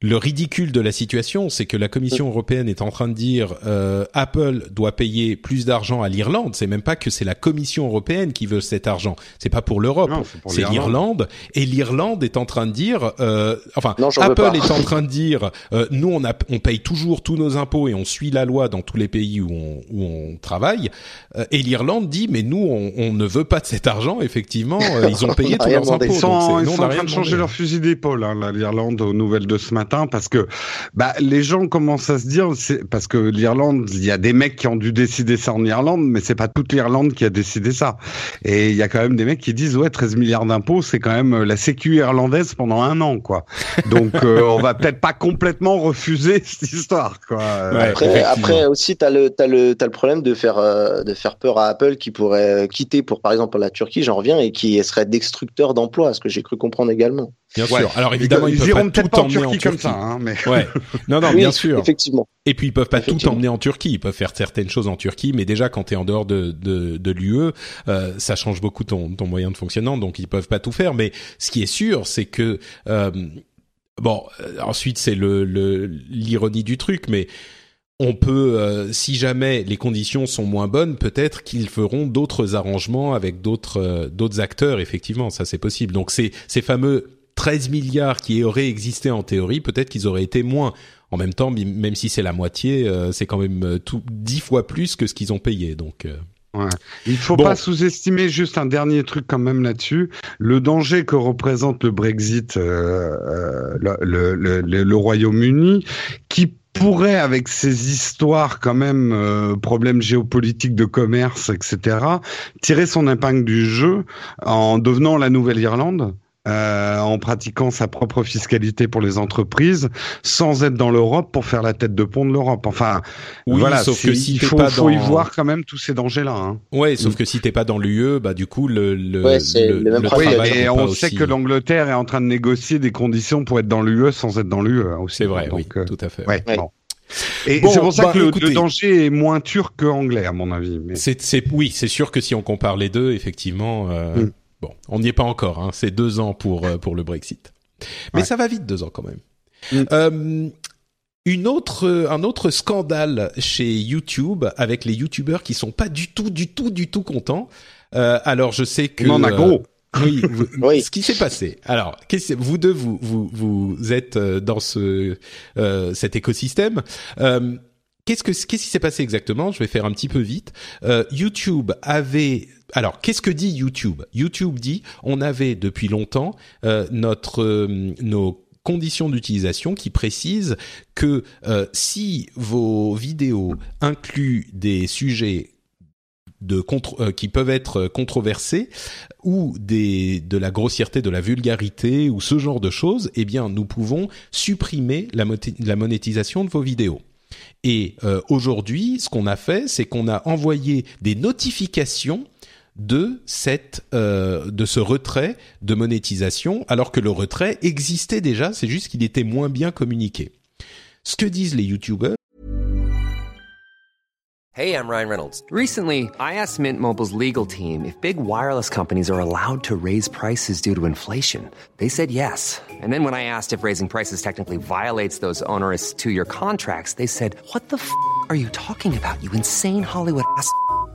le ridicule de la situation, c'est que la Commission européenne est en train de dire euh, Apple doit payer plus d'argent à l'Irlande. C'est même pas que c'est la Commission européenne qui veut cet argent. C'est pas pour l'Europe, c'est l'Irlande. Et l'Irlande est en train de dire, euh, enfin, Apple est en train de dire, euh, nous on, a, on paye toujours tous nos impôts et on suit la loi dans tous les pays où on, où on travaille. Euh, et l'Irlande dit, mais nous on, on, ne veut pas de cet argent. Effectivement, euh, ils ont payé tous leurs impôts. Ils sont, ils sont en train de changer leur fusil d'épaule, hein, l'Irlande aux nouvelles de ce matin parce que bah les gens commencent à se dire parce que l'Irlande, il y a des mecs qui ont dû décider ça en Irlande, mais c'est pas toute l'Irlande qui a décidé ça. Et il y a quand même des mecs qui disent ouais 13 milliards d'impôts, c'est quand même la sécu irlandaise pendant un an quoi. Donc euh, on va peut-être pas complètement refuser cette histoire quoi. après, après aussi t'as le t'as le problème de faire euh, de faire peur à Apple qui pourrait quitter pour par exemple la Turquie, j'en reviens et qui serait destructeur d'emplois, ce que j'ai cru comprendre également. Bien sûr. Alors évidemment, ils, ils peuvent pas tout emmener en Turquie. Comme ça, hein, mais... Ouais. Non, non, bien sûr. Effectivement. Et puis ils peuvent pas tout emmener en Turquie. Ils peuvent faire certaines choses en Turquie, mais déjà quand tu es en dehors de de, de l'UE, euh, ça change beaucoup ton ton moyen de fonctionnement. Donc ils peuvent pas tout faire. Mais ce qui est sûr, c'est que euh, bon, ensuite c'est le l'ironie du truc, mais on peut, euh, si jamais les conditions sont moins bonnes, peut-être qu'ils feront d'autres arrangements avec d'autres euh, d'autres acteurs. Effectivement, ça c'est possible. Donc ces ces fameux 13 milliards qui auraient existé en théorie, peut-être qu'ils auraient été moins. En même temps, même si c'est la moitié, euh, c'est quand même tout dix fois plus que ce qu'ils ont payé. Donc Ouais. Il faut pas sous-estimer juste un dernier truc quand même là-dessus. Le danger que représente le Brexit, euh, le, le, le, le Royaume-Uni, qui pourrait, avec ces histoires quand même, euh, problèmes géopolitiques de commerce, etc., tirer son épingle du jeu en devenant la Nouvelle-Irlande. Euh, en pratiquant sa propre fiscalité pour les entreprises, sans être dans l'Europe pour faire la tête de pont de l'Europe. Enfin, voilà, sauf que si il faut, pas faut y voir quand même tous ces dangers-là. Hein. Ouais, sauf que si t'es pas dans l'UE, bah du coup le le, le, le, travail et on sait que l'Angleterre est en train de négocier des conditions pour être dans l'UE sans être dans l'UE. C'est vrai, oui, euh, tout à fait. Ouais, Bon. Et c'est pour ça bah, que le, danger est moins turc que anglais, à mon avis. Mais... C'est, oui, c'est sûr que si on compare les deux, effectivement, euh, mm. Bon, on n'y est pas encore. Hein, c'est deux ans pour euh, pour le Brexit, mais ça va vite deux ans quand même. Mm. Euh, une autre, un autre scandale chez YouTube avec les YouTubeurs qui sont pas du tout, du tout, du tout contents. Euh, alors je sais que on en a gros. Oui, oui. ce qui s'est passé. Alors, vous deux, vous vous vous êtes euh, dans ce euh, cet écosystème. Euh, qu'est-ce que qu'est-ce qui s'est passé exactement? Je vais faire un petit peu vite. Euh, YouTube avait alors, qu'est-ce que dit YouTube? YouTube dit on avait depuis longtemps euh, notre euh, nos conditions d'utilisation qui précisent que si vos vidéos incluent des sujets de euh, qui peuvent être controversés ou des de la grossièreté, de la vulgarité ou ce genre de choses, eh bien nous pouvons supprimer la, la monétisation de vos vidéos. Et euh, aujourd'hui, ce qu'on a fait, c'est qu'on a envoyé des notifications de cette euh, de ce retrait de monétisation, alors que le retrait existait déjà, c'est juste qu'il était moins bien communiqué. Ce que disent les YouTubers, Hey, I'm Ryan Reynolds. Recently, I asked Mint Mobile's legal team if big wireless companies are allowed to raise prices due to inflation. They said yes. And then when I asked if raising prices technically violates those onerous two-year contracts, they said, "What the f*** are you talking about? You insane Hollywood ass."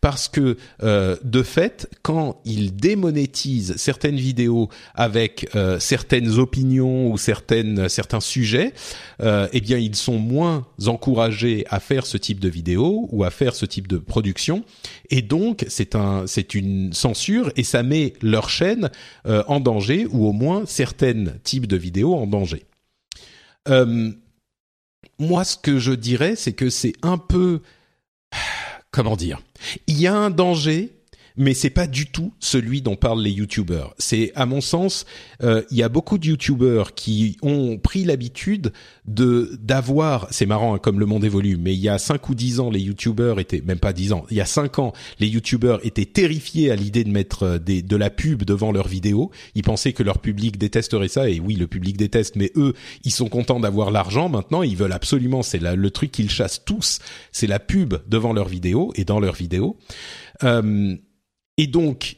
parce que euh, de fait, quand ils démonétisent certaines vidéos avec euh, certaines opinions ou certaines certains sujets, euh, eh bien ils sont moins encouragés à faire ce type de vidéo ou à faire ce type de production, et donc c'est un c'est une censure et ça met leur chaîne en danger ou au moins certains types de vidéos en danger. Moi, ce que je dirais, c'est que c'est un peu comment dire? Il y a un danger mais c'est pas du tout celui dont parlent les youtubeurs. C'est à mon sens, euh, il y a beaucoup de youtubeurs qui ont pris l'habitude de d'avoir, c'est marrant hein, comme le monde évolue, mais il y a 5 ou 10 ans les youtubeurs étaient même pas 10 ans, il y a 5 ans, les youtubeurs étaient terrifiés à l'idée de mettre euh, des, de la pub devant leurs vidéos, ils pensaient que leur public détesterait ça et oui, le public déteste mais eux, ils sont contents d'avoir l'argent maintenant, ils veulent absolument, c'est le truc qu'ils chassent tous, c'est la pub devant leurs vidéos et dans leurs vidéos. Euh, et donc,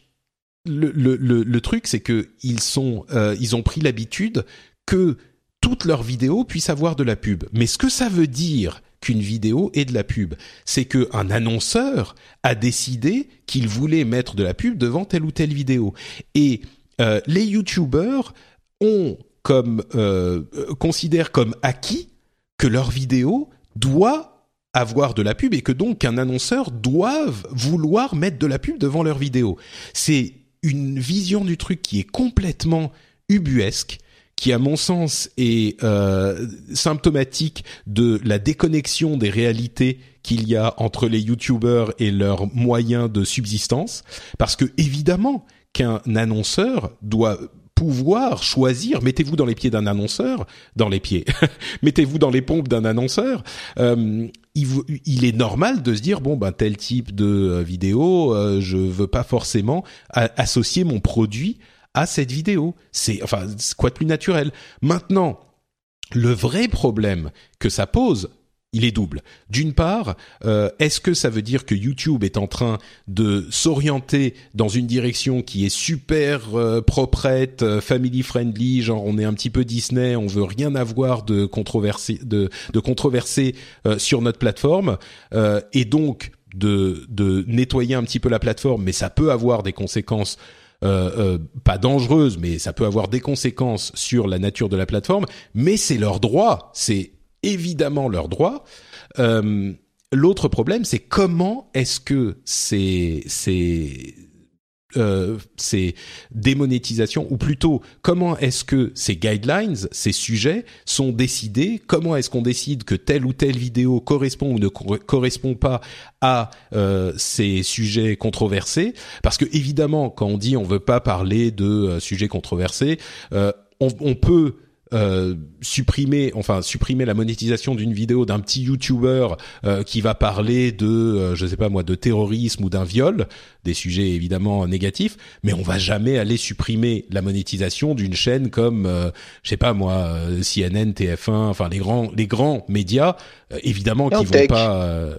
le, le, le, truc, c'est que ils sont, euh, ils ont pris l'habitude que toutes leurs vidéos puissent avoir de la pub. Mais ce que ça veut dire qu'une vidéo est de la pub, c'est que un annonceur a décidé qu'il voulait mettre de la pub devant telle ou telle vidéo. Et euh, les YouTubers ont comme euh, considèrent comme acquis que leur vidéo doit avoir de la pub et que donc un annonceur doive vouloir mettre de la pub devant leur vidéo. C'est une vision du truc qui est complètement ubuesque qui à mon sens est euh, symptomatique de la déconnexion des réalités qu'il y a entre les youtubeurs et leurs moyens de subsistance parce que évidemment qu'un annonceur doit pouvoir choisir, mettez-vous dans les pieds d'un annonceur, dans les pieds, mettez-vous dans les pompes d'un annonceur, euh, il, est normal de se dire bon ben tel type de euh, vidéo, euh, je veux pas forcément associer mon produit à cette vidéo. C'est enfin quoi de plus naturel? Maintenant, le vrai problème que ça pose il est double. D'une part, euh, est-ce que ça veut dire que YouTube est en train de s'orienter dans une direction qui est super euh, proprette, euh, family friendly, genre on est un petit peu Disney, on veut rien avoir de controversé, de, de controversé sur notre plateforme, et donc de, de nettoyer un petit peu la plateforme, mais ça peut avoir des conséquences pas dangereuses, mais ça peut avoir des conséquences sur la nature de la plateforme, mais c'est leur droit, c'est évidemment leurs droits. Euh, L'autre problème, c'est comment est-ce que ces, ces, euh, ces démonétisations, ou plutôt comment est-ce que ces guidelines, ces sujets sont décidés, comment est-ce qu'on décide que telle ou telle vidéo correspond ou ne correspond pas à euh, ces sujets controversés, parce que évidemment, quand on dit on veut pas parler de euh, sujets controversés, on, on, peut euh, supprimer, enfin supprimer la monétisation d'une vidéo d'un petit YouTuber euh, qui va parler de, euh, je sais pas moi, de terrorisme ou d'un viol, des sujets évidemment négatifs, mais on va jamais aller supprimer la monétisation d'une chaîne comme, je sais pas moi, CNN, TF1, enfin les grands, les grands médias, évidemment qui vont pas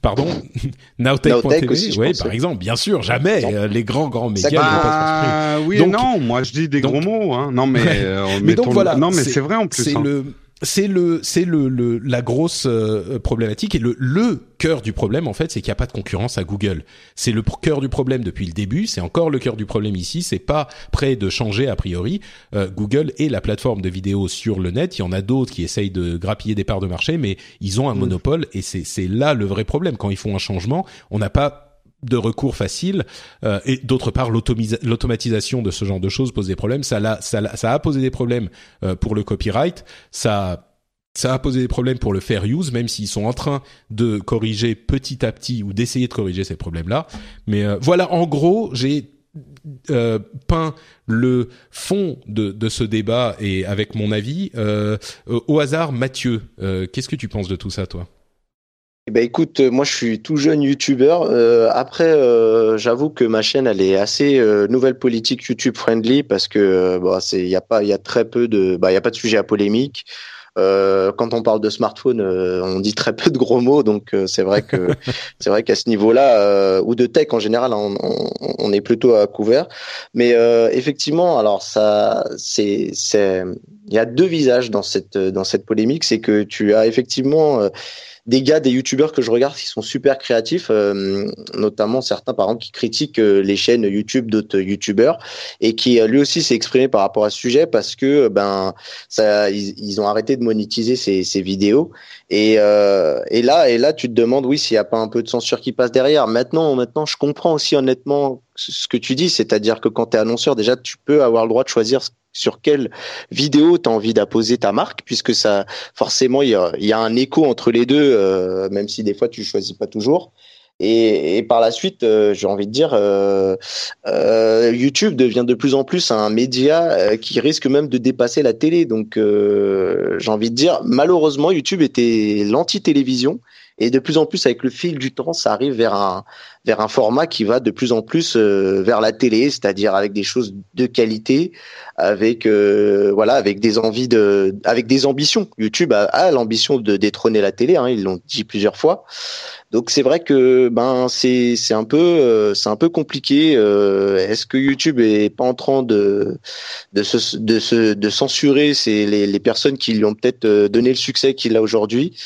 Pardon Nowtech.tv, oui, par exemple, bien sûr, jamais euh, les grands grands médias ne vont pas Oui, donc, non, moi je dis des gros mots, hein. Non, mais, euh, mais donc voilà, non, mais c'est vrai en plus. C'est hein. le c'est le c'est le, le, la grosse euh, problématique et le le cœur du problème en fait c'est qu'il n'y a pas de concurrence à Google. C'est le cœur du problème depuis le début c'est encore le cœur du problème ici c'est pas prêt de changer a priori. Euh, Google est la plateforme de vidéo sur le net il y en a d'autres qui essayent de grappiller des parts de marché mais ils ont un mm. monopole et c'est c'est là le vrai problème. Quand ils font un changement on n'a pas de recours facile euh, et d'autre part l'automatisation de ce genre de choses pose des problèmes. Ça a, ça, ça a posé des problèmes euh, pour le copyright. Ça ça a posé des problèmes pour le fair use même s'ils sont en train de corriger petit à petit ou d'essayer de corriger ces problèmes là mais euh, voilà en gros j'ai peint le fond de, de, ce débat et avec mon avis au hasard Mathieu qu'est-ce que tu penses de tout ça toi? Eh ben écoute, euh, moi je suis tout jeune youtubeur. Euh, après, euh, j'avoue que ma chaîne elle est assez nouvelle politique YouTube friendly parce que bon, c'est il y a pas il y a très peu de bah il y a pas de sujet à polémique. quand on parle de smartphone, on dit très peu de gros mots, donc c'est vrai que c'est vrai qu'à ce niveau-là ou de tech en général, on, on, on est plutôt à couvert. Mais effectivement, alors ça, c'est c'est il y a deux visages dans cette dans cette polémique, c'est que tu as effectivement des gars, des youtubeurs que je regarde qui sont super créatifs, euh, notamment certains par exemple qui critiquent euh, les chaînes YouTube d'autres youtubeurs et qui euh, lui aussi s'est exprimé par rapport à ce sujet parce que ben ça ils, ont arrêté de monétiser ces, ces vidéos et, et là et là tu te demandes oui s'il n'y a pas un peu de censure qui passe derrière. Maintenant maintenant je comprends aussi honnêtement ce que tu dis, c'est-à-dire que quand tu es annonceur déjà tu peux avoir le droit de choisir sur quelle vidéo tu as envie d'apposer ta marque, puisque ça forcément il y a, y a, un écho entre les deux, euh, même si des fois tu choisis pas toujours. Et, et par la suite, euh, j'ai envie de dire, euh, euh, YouTube devient de plus en plus un média euh, qui risque même de dépasser la télé. Donc, j'ai envie de dire, malheureusement, YouTube était l'anti-télévision et de plus en plus, avec le fil du temps, ça arrive vers un, vers un format qui va de plus en plus euh, vers la télé, c'est-à-dire avec des choses de qualité, avec euh, voilà, avec des envies de, avec des ambitions. YouTube a, a l'ambition de détrôner la télé, hein, ils l'ont dit plusieurs fois. Donc c'est vrai que ben c'est c'est un peu euh, c'est un peu compliqué. Est-ce que YouTube est pas en train de de se de se de censurer c'est les, les personnes qui lui ont peut-être donné le succès qu'il a aujourd'hui?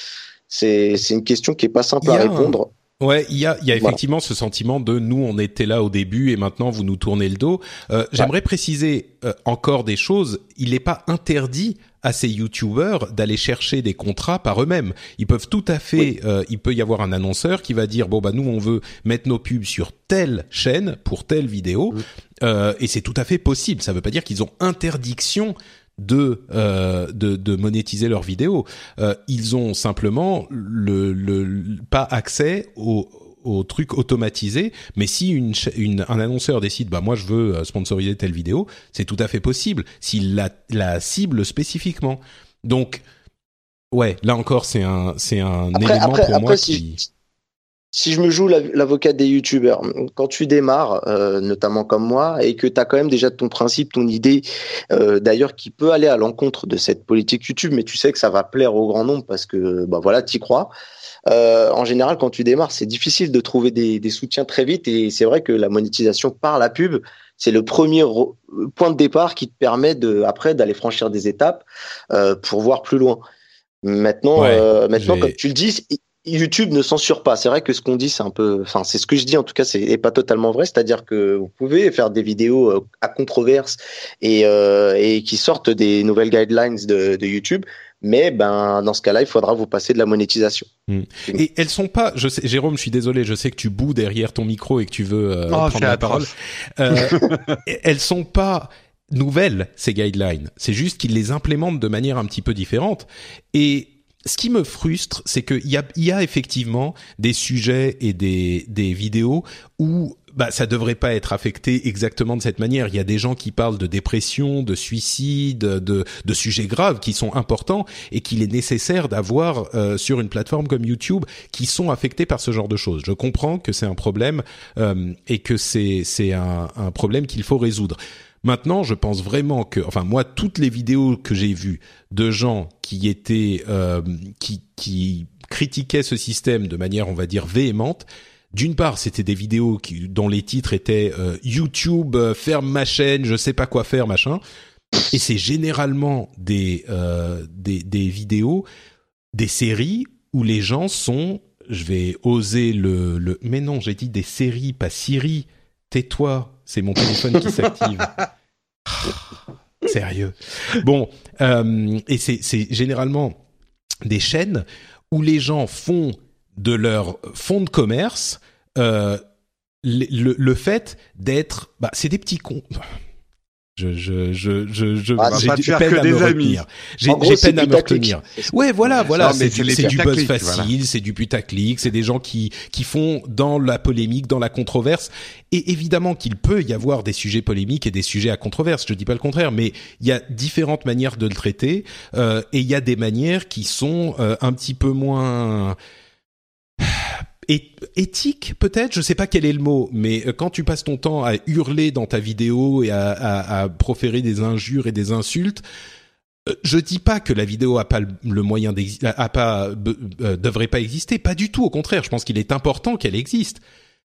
C'est c'est une question qui est pas simple à répondre. Ouais, il y a, y a effectivement ce sentiment de nous, on était là au début et maintenant vous nous tournez le dos. Euh, J'aimerais préciser euh, encore des choses. Il n'est pas interdit à ces youtubeurs d'aller chercher des contrats par eux-mêmes. Ils peuvent tout à fait, euh, il peut y avoir un annonceur qui va dire bon bah nous on veut mettre nos pubs sur telle chaîne pour telle vidéo euh, et c'est tout à fait possible. Ça veut pas dire qu'ils ont interdiction de, euh, de, de monétiser leurs vidéos. Euh, ils ont simplement le, le, pas accès au au truc automatisé, mais si une, une, un annonceur décide, bah moi je veux euh, sponsoriser telle vidéo, c'est tout à fait possible s'il la, la cible spécifiquement. Donc, ouais, là encore c'est un c'est un Après- élément après- pour après, moi si- qui Si je me joue l'av- l'avocat des youtubeurs, quand tu démarres, euh, notamment comme moi, et que tu as quand même déjà ton principe, ton idée, euh, d'ailleurs qui peut aller à l'encontre de cette politique YouTube, mais tu sais que ça va plaire au grand nombre parce que bah voilà, t'y crois. Euh, en général, quand tu démarres, c'est difficile de trouver des, des soutiens très vite, et c'est vrai que la monétisation par la pub, c'est le premier point de départ qui te permet de après d'aller franchir des étapes euh, pour voir plus loin. Maintenant, Ouais, euh, maintenant, comme tu le dis, YouTube ne censure pas. C'est vrai que ce qu'on dit, c'est un peu, enfin, c'est ce que je dis en tout cas, c'est est pas totalement vrai. C'est-à-dire que vous pouvez faire des vidéos euh, à controverse et euh, et qui sortent des nouvelles guidelines de, de YouTube, mais ben dans ce cas-là, il faudra vous passer de la monétisation. et elles sont pas. Je sais, Jérôme, je suis désolé, je sais que tu boues derrière ton micro et que tu veux euh, Oh, prendre la parole. Euh, elles sont pas nouvelles ces guidelines. C'est juste qu'ils les implémentent de manière un petit peu différente. Et ce qui me frustre, c'est qu'il y a, y a effectivement des sujets et des, des vidéos où bah, ça devrait pas être affecté exactement de cette manière. Il y a des gens qui parlent de dépression, de suicide, de, de sujets graves qui sont importants et qu'il est nécessaire d'avoir euh, sur une plateforme comme YouTube qui sont affectés par ce genre de choses. Je comprends que c'est un problème euh, et que c'est c'est un, un problème qu'il faut résoudre. Maintenant, je pense vraiment que, enfin moi, toutes les vidéos que j'ai vues de gens qui étaient, euh, qui, qui critiquaient ce système de manière, on va dire, véhémente. D'une part, c'était des vidéos dont les titres étaient euh, YouTube euh, ferme ma chaîne, je sais pas quoi faire, machin. Et c'est généralement des, euh, des des vidéos, des séries où les gens sont, je vais oser le, le mais non, j'ai dit des séries, pas Siri. Tais-toi, c'est mon téléphone qui s'active. Sérieux. Bon, euh, et c'est généralement des chaînes où les gens font de leur fonds de commerce euh, le fait d'être, bah, c'est des petits cons. Je je je je je Ah, j'ai peine que à des me amis. retenir. J'ai peine à me retenir. Ouais, voilà, voilà, c'est du, buzz facile, voilà. c'est du putaclic, c'est des gens qui qui font dans la polémique, dans la controverse. Et évidemment qu'il peut y avoir des sujets polémiques et des sujets à controverse. Je dis pas le contraire, mais il y a différentes manières de le traiter euh, et il y a des manières qui sont euh, un petit peu moins éthique peut-être, je sais pas quel est le mot, mais euh, quand tu passes ton temps à hurler dans ta vidéo et à, à- à proférer des injures et des insultes, euh, je dis pas que la vidéo a pas le- moyen a pas euh, devrait pas exister, pas du tout. Au contraire, je pense qu'il est important qu'elle existe.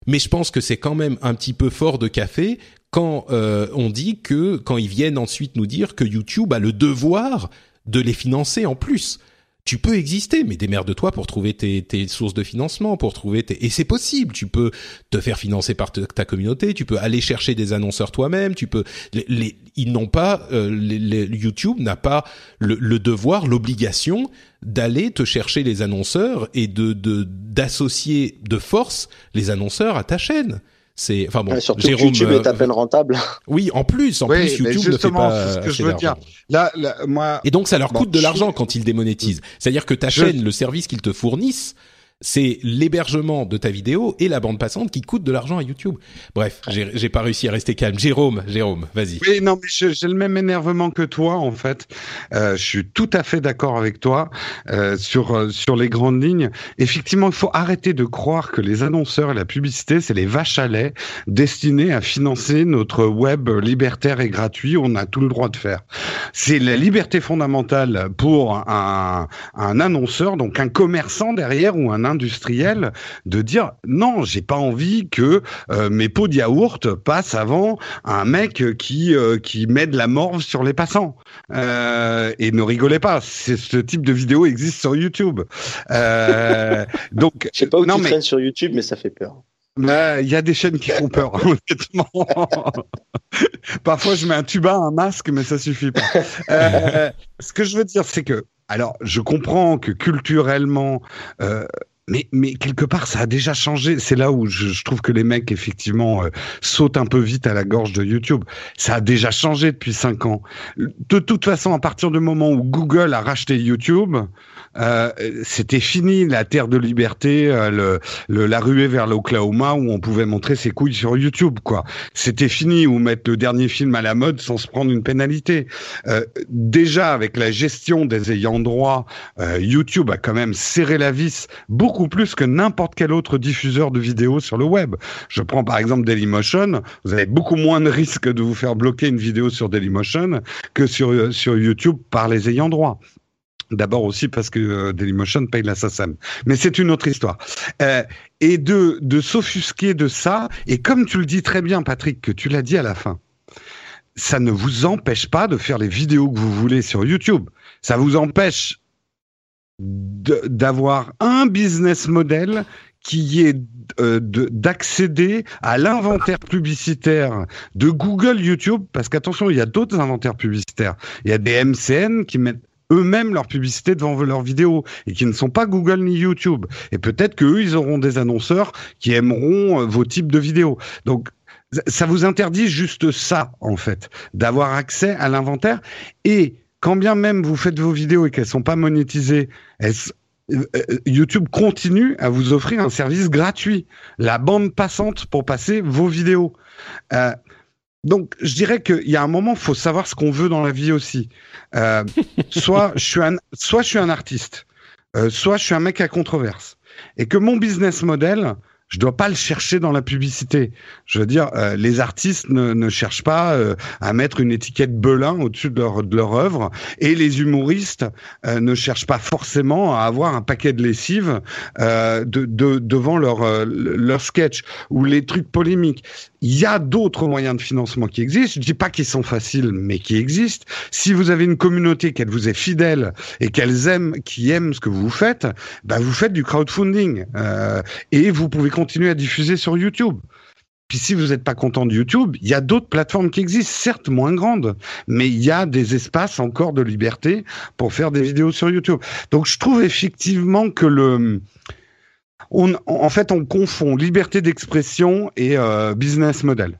Mais je pense que c'est quand même un petit peu fort de café quand euh, on dit que quand ils viennent ensuite nous dire que YouTube a le devoir de les financer en plus. Tu peux exister, mais démerde-toi pour trouver tes, sources de financement, pour trouver tes... Et c'est possible, tu peux te faire financer par ta communauté, tu peux aller chercher des annonceurs toi-même, tu peux... Les, ils n'ont pas... euh, YouTube n'a pas le, devoir, l'obligation d'aller te chercher les annonceurs et de de- d'associer de, force les annonceurs à ta chaîne. C'est... Enfin bon, Ouais, surtout Jérôme... que YouTube euh, est à peine rentable. oui, en plus, en Oui, plus, YouTube ne fait justement, pas c'est ce que assez je veux dire. Là, là, moi, Et donc, ça leur Bon, coûte de je- l'argent quand ils démonétisent. C'est-à-dire que ta Je- chaîne, le service qu'ils te fournissent, c'est l'hébergement de ta vidéo et la bande passante qui coûte de l'argent à YouTube. Bref, j'ai pas réussi à rester calme. Jérôme, Jérôme, vas-y. Oui, non, mais j'ai le même énervement que toi, en fait. Euh, je suis tout à fait d'accord avec toi euh, sur euh, sur les grandes lignes. Effectivement, il faut arrêter de croire que les annonceurs et la publicité, c'est les vaches à lait destinées à financer notre web libertaire et gratuit. On a tout le droit de faire. C'est la liberté fondamentale pour un, un annonceur, donc un commerçant derrière ou un industriel, de dire non, j'ai pas envie que euh, mes pots de yaourt passent avant un mec qui euh, qui met de la morve sur les passants. Euh, et ne rigolez pas, ce type de vidéo existe sur YouTube. Donc Je sais pas où non tu mais traînes sur YouTube, mais ça fait peur. Il y a des chaînes qui font peur, honnêtement. Parfois, je mets un tuba, un masque, mais ça suffit pas. Euh, ce que je veux dire, c'est que, alors, je comprends que culturellement, euh, mais, mais quelque part, ça a déjà changé. C'est là où je, je, trouve que les mecs, effectivement, euh, sautent un peu vite à la gorge de YouTube. Ça a déjà changé depuis cinq ans. De toute façon, à partir du moment où Google a racheté YouTube, euh, c'était fini la terre de liberté, euh, le, le, la ruée vers l'Oklahoma où on pouvait montrer ses couilles sur YouTube, quoi. C'était fini ou mettre le dernier film à la mode sans se prendre une pénalité. Euh, déjà avec la gestion des ayants droit, euh, YouTube a quand même serré la vis plus que n'importe quel autre diffuseur de vidéos sur le web. Je prends par exemple Dailymotion, vous avez beaucoup moins de risques de vous faire bloquer une vidéo sur Dailymotion que sur sur YouTube par les ayants droit. D'abord aussi parce que euh, Dailymotion paye la SACEM. Mais c'est une autre histoire. Euh, et de, de s'offusquer de ça, et comme tu le dis très bien, Patrick, que tu l'as dit à la fin, ça ne vous empêche pas de faire les vidéos que vous voulez sur YouTube. Ça vous empêche d'avoir un business model qui est euh, d'accéder à l'inventaire publicitaire de Google YouTube, parce qu'attention, il y a d'autres inventaires publicitaires. Il y a des MCN qui mettent eux-mêmes leur publicité devant leurs vidéos et qui ne sont pas Google ni YouTube. Et peut-être qu'eux, ils auront des annonceurs qui aimeront euh, vos types de vidéos. Donc, ça vous interdit juste ça, en fait, d'avoir accès à l'inventaire. Et quand bien même vous faites vos vidéos et qu'elles sont pas monétisées, elles, euh, YouTube continue à vous offrir un service gratuit, la bande passante pour passer vos vidéos. Euh, donc, je dirais qu'il y a un moment, faut savoir ce qu'on veut dans la vie aussi. Euh, soit je suis un, soit je suis un artiste, euh, soit je suis un mec à controverse, et que mon business model, je dois pas le chercher dans la publicité. Je veux dire, euh, les artistes ne, ne cherchent pas euh, à mettre une étiquette Belin au-dessus de leur, de leur œuvre, et les humoristes euh, ne cherchent pas forcément à avoir un paquet de lessive de, de, devant leur, leur sketch ou les trucs polémiques. Il y a d'autres moyens de financement qui existent. Je dis pas qu'ils sont faciles, mais qui existent. Si vous avez une communauté qu'elle vous est fidèle et qu'elles aiment, qui aiment ce que vous faites, bah vous faites du crowdfunding et vous pouvez continuer à diffuser sur YouTube. Puis si vous n'êtes pas content de YouTube, il y a d'autres plateformes qui existent, certes moins grandes, mais il y a des espaces encore de liberté pour faire des vidéos sur YouTube. Donc je trouve effectivement que le... On, en fait, on confond liberté d'expression et euh, business model.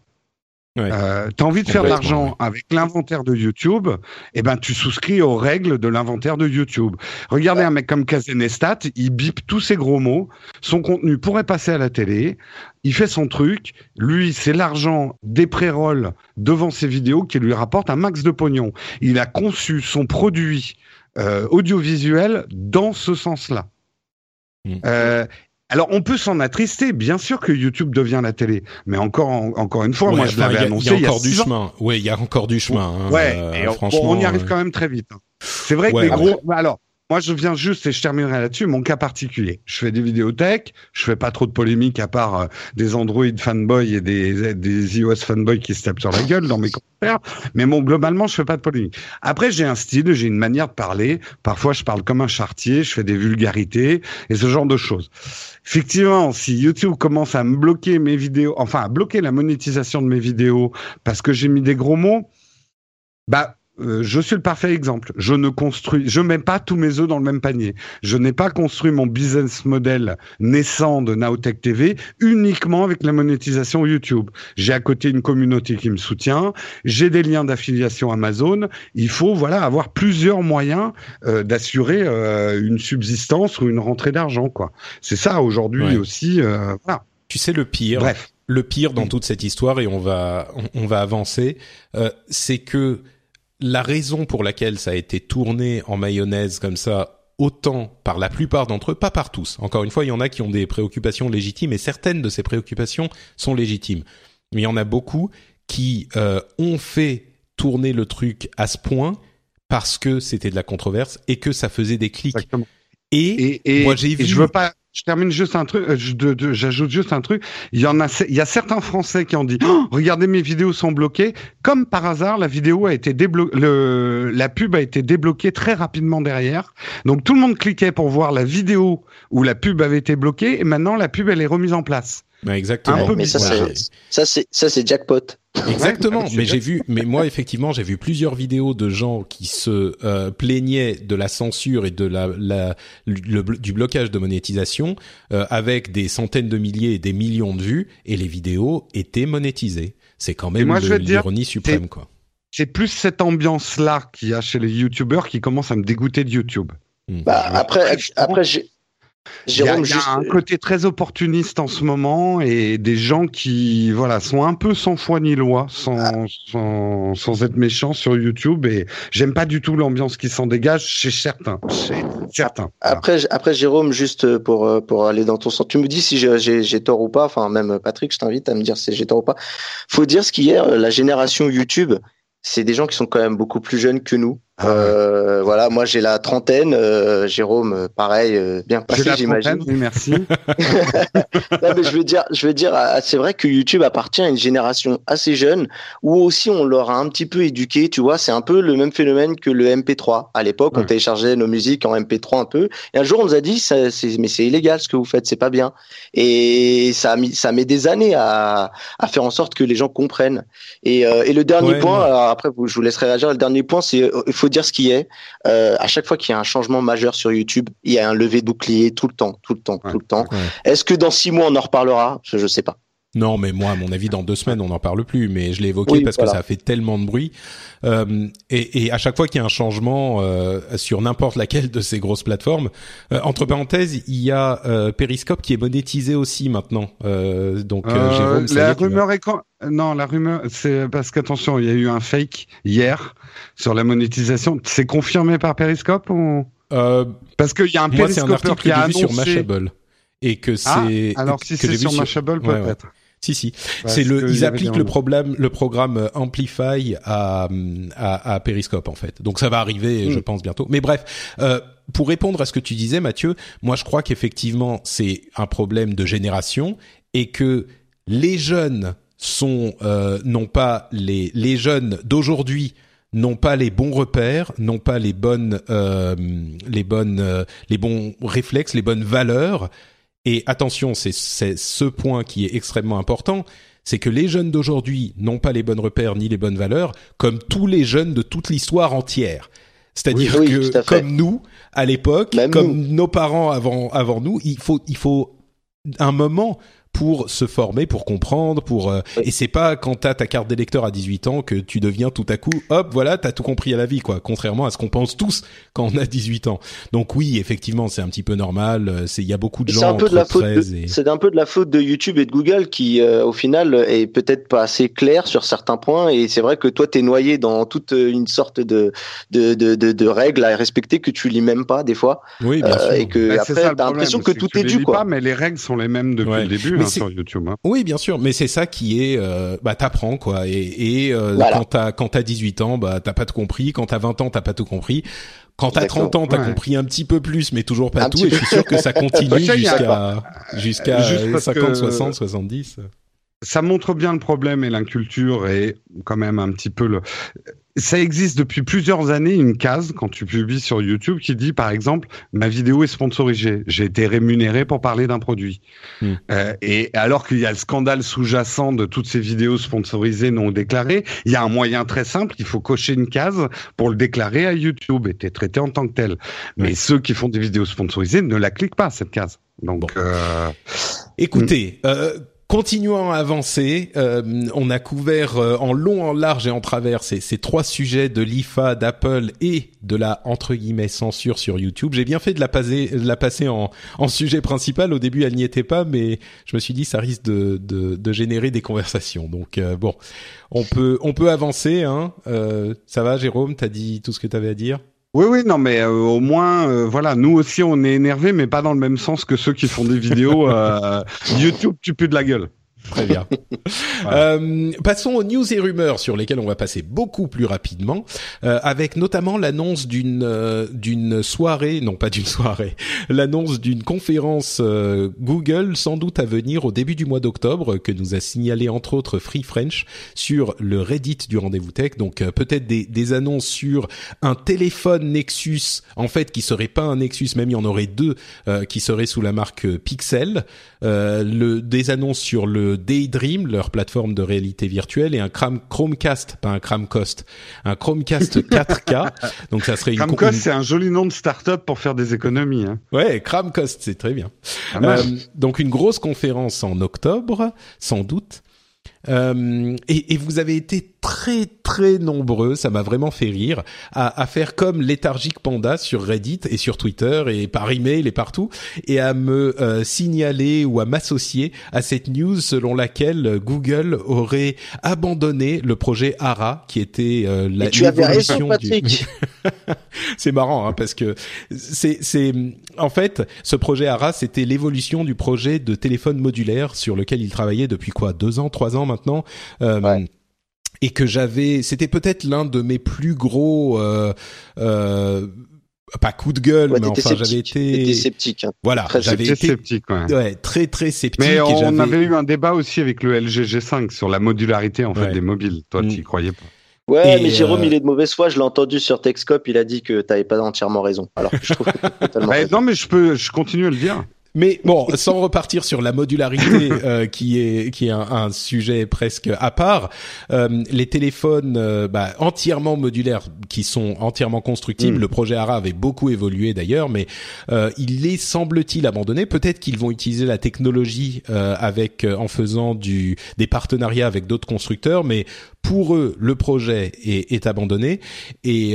Ouais. Euh, T'as envie de faire de l'argent ouais. avec l'inventaire de YouTube, eh ben tu souscris aux règles de l'inventaire de YouTube. Regardez ouais. un mec comme Kazenestat, il bip tous ces gros mots, son contenu pourrait passer à la télé, il fait son truc, lui c'est l'argent des pré-rolls devant ses vidéos qui lui rapporte un max de pognon. Il a conçu son produit euh, audiovisuel dans ce sens-là. Mmh. Euh, alors on peut s'en attrister, bien sûr que YouTube devient la télé, mais encore encore une fois, ouais, moi je l'avais annoncé. Il y a encore du chemin. Oui, il y a encore du chemin. Hein, ouais, euh, franchement, on y arrive quand même très vite. Hein. C'est vrai que les gros. Alors, moi je viens juste et je terminerai là-dessus. Mon cas particulier, je fais des tech, je fais pas trop de polémiques à part euh, des Android fanboys et des des iOS fanboys qui se tapent sur la gueule dans mes commentaires. Mais bon, globalement, je fais pas de polémique. Après, j'ai un style, j'ai une manière de parler. Parfois, je parle comme un chartier, je fais des vulgarités et ce genre de choses effectivement, si YouTube commence à me bloquer mes vidéos, enfin à bloquer la monétisation de mes vidéos parce que j'ai mis des gros mots, bah euh, je suis le parfait exemple. Je ne construis, je mets pas tous mes œufs dans le même panier. Je n'ai pas construit mon business model naissant de Naotech TV uniquement avec la monétisation YouTube. J'ai à côté une communauté qui me soutient. J'ai des liens d'affiliation Amazon. Il faut voilà avoir plusieurs moyens euh, d'assurer euh, une subsistance ou une rentrée d'argent quoi. C'est ça aujourd'hui ouais. aussi. Euh, voilà. Tu sais le pire. Bref. Le pire dans toute cette histoire et on va on, on va avancer, c'est que la raison pour laquelle ça a été tourné en mayonnaise comme ça, autant par la plupart d'entre eux, pas par tous. Encore une fois, il y en a qui ont des préoccupations légitimes et certaines de ces préoccupations sont légitimes. Mais il y en a beaucoup qui euh, ont fait tourner le truc à ce point parce que c'était de la controverse et que ça faisait des clics. Exactement. Et, et, et moi j'ai vu. je veux pas je termine juste un truc, j'ajoute juste un truc. Il y en a, il y a certains Français qui ont dit, oh, regardez mes vidéos sont bloquées. Comme par hasard, la vidéo a été débloquée, la pub a été débloquée très rapidement derrière. Donc tout le monde cliquait pour voir la vidéo où la pub avait été bloquée et maintenant la pub elle est remise en place. Exactement. mais ça, c'est, ça, c'est jackpot. Exactement. mais j'ai vu, mais moi effectivement, j'ai vu plusieurs vidéos de gens qui se euh, plaignaient de la censure et de la, la du blocage de monétisation euh, avec des centaines de milliers et des millions de vues et les vidéos étaient monétisées. C'est quand même l'ironie suprême, quoi. C'est plus cette ambiance-là qu'il y a chez les YouTubeurs qui commence à me dégoûter de YouTube. Hmm. Bah, après, après, j'ai Jérôme, il y a, un côté très opportuniste en ce moment et des gens qui voilà sont un peu sans foi ni loi, sans ah. sans, sans, être méchants sur YouTube et j'aime pas du tout l'ambiance qui s'en dégage chez certains. Chez certains. Après après Jérôme, juste pour pour aller dans ton sens, tu me dis si j'ai tort ou pas. Enfin même Patrick, je t'invite à me dire si j'ai tort ou pas. Faut dire ce qu'hier la génération YouTube, c'est des gens qui sont quand même beaucoup plus jeunes que nous. Ah euh, voilà, moi j'ai la trentaine, euh, Jérôme, euh, pareil, euh, bien passé, j'imagine. Oui, merci. non, mais je veux dire, je veux dire, ah, c'est vrai que YouTube appartient à une génération assez jeune où aussi on leur a un petit peu éduqué, tu vois. C'est un peu le même phénomène que le MP3. À l'époque, on téléchargeait nos musiques en MP3 un peu. Et un jour, on nous a dit, ça, mais c'est illégal ce que vous faites, c'est pas bien. Et ça a mis, ça met des années à, à faire en sorte que les gens comprennent. Et, et le dernier point, après, je vous laisserai réagir. Le dernier point, c'est faut dire ce qui est. Euh, à chaque fois qu'il y a un changement majeur sur YouTube, il y a un levé de bouclier tout le temps, tout le temps, tout le temps. Est-ce que dans six mois on en reparlera? Je ne sais pas. Non, mais moi, à mon avis, dans deux semaines, on n'en parle plus. Mais je l'ai évoqué parce que ça a fait tellement de bruit. Euh, et, et, à chaque fois qu'il y a un changement euh, sur n'importe laquelle de ces grosses plateformes, euh, entre parenthèses, il y a euh, Periscope qui est monétisé aussi maintenant. Euh, donc, Jérôme, la rumeur est quand Non, la rumeur, c'est parce qu'attention, il y a eu un fake hier sur la monétisation. C'est confirmé par Periscope ou? Parce qu'il y a un Periscope qui a annoncé... sur Mashable et que ah, c'est alors si c'est sur Mashable peut-être. Si si, c'est le ils appliquent le problème le programme euh, Amplify à, à, à Periscope en fait. Donc ça va arriver je mm. pense bientôt. Mais bref, euh, pour répondre à ce que tu disais Mathieu, moi je crois qu'effectivement c'est un problème de génération et que les jeunes sont euh, non pas les les jeunes d'aujourd'hui n'ont pas les bons repères, n'ont pas les bonnes euh, les bonnes euh, les bons réflexes, les bonnes valeurs et attention, c'est ce point qui est extrêmement important, c'est que les jeunes d'aujourd'hui n'ont pas les bonnes repères ni les bonnes valeurs, comme tous les jeunes de toute l'histoire entière. C'est-à-dire que comme nous à l'époque, comme nos parents avant avant nous, il faut il faut un moment pour se former, pour comprendre, pour euh, et c'est pas quand t'as ta carte d'électeur à 18 ans que tu deviens tout à coup, hop, voilà, t'as tout compris à la vie, quoi. Contrairement à ce qu'on pense tous quand on a 18 ans. Donc oui, effectivement, c'est un petit peu normal. Euh, c'est il y a beaucoup de gens. C'est un peu de la faute. C'est un peu de la faute de YouTube et de Google qui, euh, au final, est peut-être pas assez clair sur certains points. Et c'est vrai que toi, t'es noyé dans toute une sorte de de, de de, de, règles à respecter que tu lis même pas des fois. Oui, bien sûr. Et que bah, après, t'as l'impression que, tout est dû, quoi. Pas, mais les règles sont les mêmes depuis le début. Hein, sur YouTube. Hein. Oui, bien sûr, mais c'est ça qui est, euh, bah t'apprends quoi. Et, et euh, quand t'as quand t'as 18 ans, bah t'as pas tout compris. Quand t'as 20 ans, t'as pas tout compris. Quand t'as 30 ans, t'as compris un petit peu plus, mais toujours pas tout. Et je suis sûr que ça continue jusqu'à jusqu'à 50, 60, 70 ça montre bien le problème et l'inculture et quand même un petit peu le ça existe depuis plusieurs années une case quand tu publies sur YouTube qui dit par exemple ma vidéo est sponsorisée, j'ai été rémunéré pour parler d'un produit. Hmm. Euh, et alors qu'il y a le scandale sous-jacent de toutes ces vidéos sponsorisées non déclarées, il y a un moyen très simple, il faut cocher une case pour le déclarer à YouTube et t'es traité en tant que tel. Mais ceux qui font des vidéos sponsorisées ne la cliquent pas cette case. Donc, euh... écoutez. Euh Continuons à avancer. Euh, on a couvert euh, en long, en large et en travers ces, ces trois sujets de l'IFA, d'Apple et de la entre guillemets censure sur YouTube. J'ai bien fait de la passer, de la passer en, en sujet principal. Au début, elle n'y était pas, mais je me suis dit ça risque de, de, de générer des conversations. Donc euh, bon, on peut on peut avancer. Hein. ça va, Jérôme? T'as dit tout ce que t'avais à dire? Oui, oui, non, mais euh, au moins, euh, voilà, nous aussi, on est énervés, mais pas dans le même sens que ceux qui font des vidéos. Euh, YouTube, tu pues de la gueule. Très bien. euh, passons aux news et rumeurs sur lesquelles on va passer beaucoup plus rapidement, euh, avec notamment l'annonce d'une euh, d'une soirée, non pas d'une soirée, l'annonce d'une conférence euh, Google sans doute à venir au début du mois d'octobre que nous a signalé entre autres Free French sur le Reddit du rendez-vous tech. Donc euh, peut-être des, des annonces sur un téléphone Nexus, en fait qui serait pas un Nexus, même il y en aurait deux qui seraient sous la marque Pixel. Le, des annonces sur le Daydream, leur plateforme de réalité virtuelle, et un Chromecast, pas un Chromecast, un Chromecast 4K. Donc ça serait une Chromecast, c'est un joli nom de start-up pour faire des économies. Hein. Ouais, Chromecast, c'est très bien. Euh, donc une grosse conférence en octobre, sans doute. Euh, et, et, vous avez été très très nombreux, ça m'a vraiment fait rire, à, à, faire comme léthargique panda sur Reddit et sur Twitter et par email et partout, et à me euh, signaler ou à m'associer à cette news selon laquelle Google aurait abandonné le projet ARA, qui était euh, la tu avais raison, Patrick. c'est marrant hein, parce que c'est c'est en fait ce projet ARA, c'était l'évolution du projet de téléphone modulaire sur lequel il travaillait depuis quoi deux ans, trois ans maintenant. Euh, ouais et que j'avais, c'était peut-être l'un de mes plus gros, euh, euh, pas coup de gueule, ouais, mais enfin j'avais été sceptique. Hein. Voilà, j'avais été sceptique, ouais. ouais. très très sceptique. Mais on avait eu un débat aussi avec le LG G5 sur la modularité en fait des mobiles. Toi, tu y croyais pas. Ouais, et mais Jérôme, euh... il est de mauvaise foi. Je l'ai entendu sur Texcop. Il a dit que t'avais pas entièrement raison. Alors que je trouve totalement. bah, non, mais je peux, je continue à le dire. Mais bon, sans repartir sur la modularité, euh, qui est qui est un, un, sujet presque à part, euh, les téléphones euh, bah, entièrement modulaires, qui sont entièrement constructibles. Mm. Le projet ARA avait beaucoup évolué d'ailleurs, mais euh, il les semble-t-il abandonné. Peut-être qu'ils vont utiliser la technologie euh, avec en faisant du des partenariats avec d'autres constructeurs, mais pour eux, le projet est, est abandonné. Et,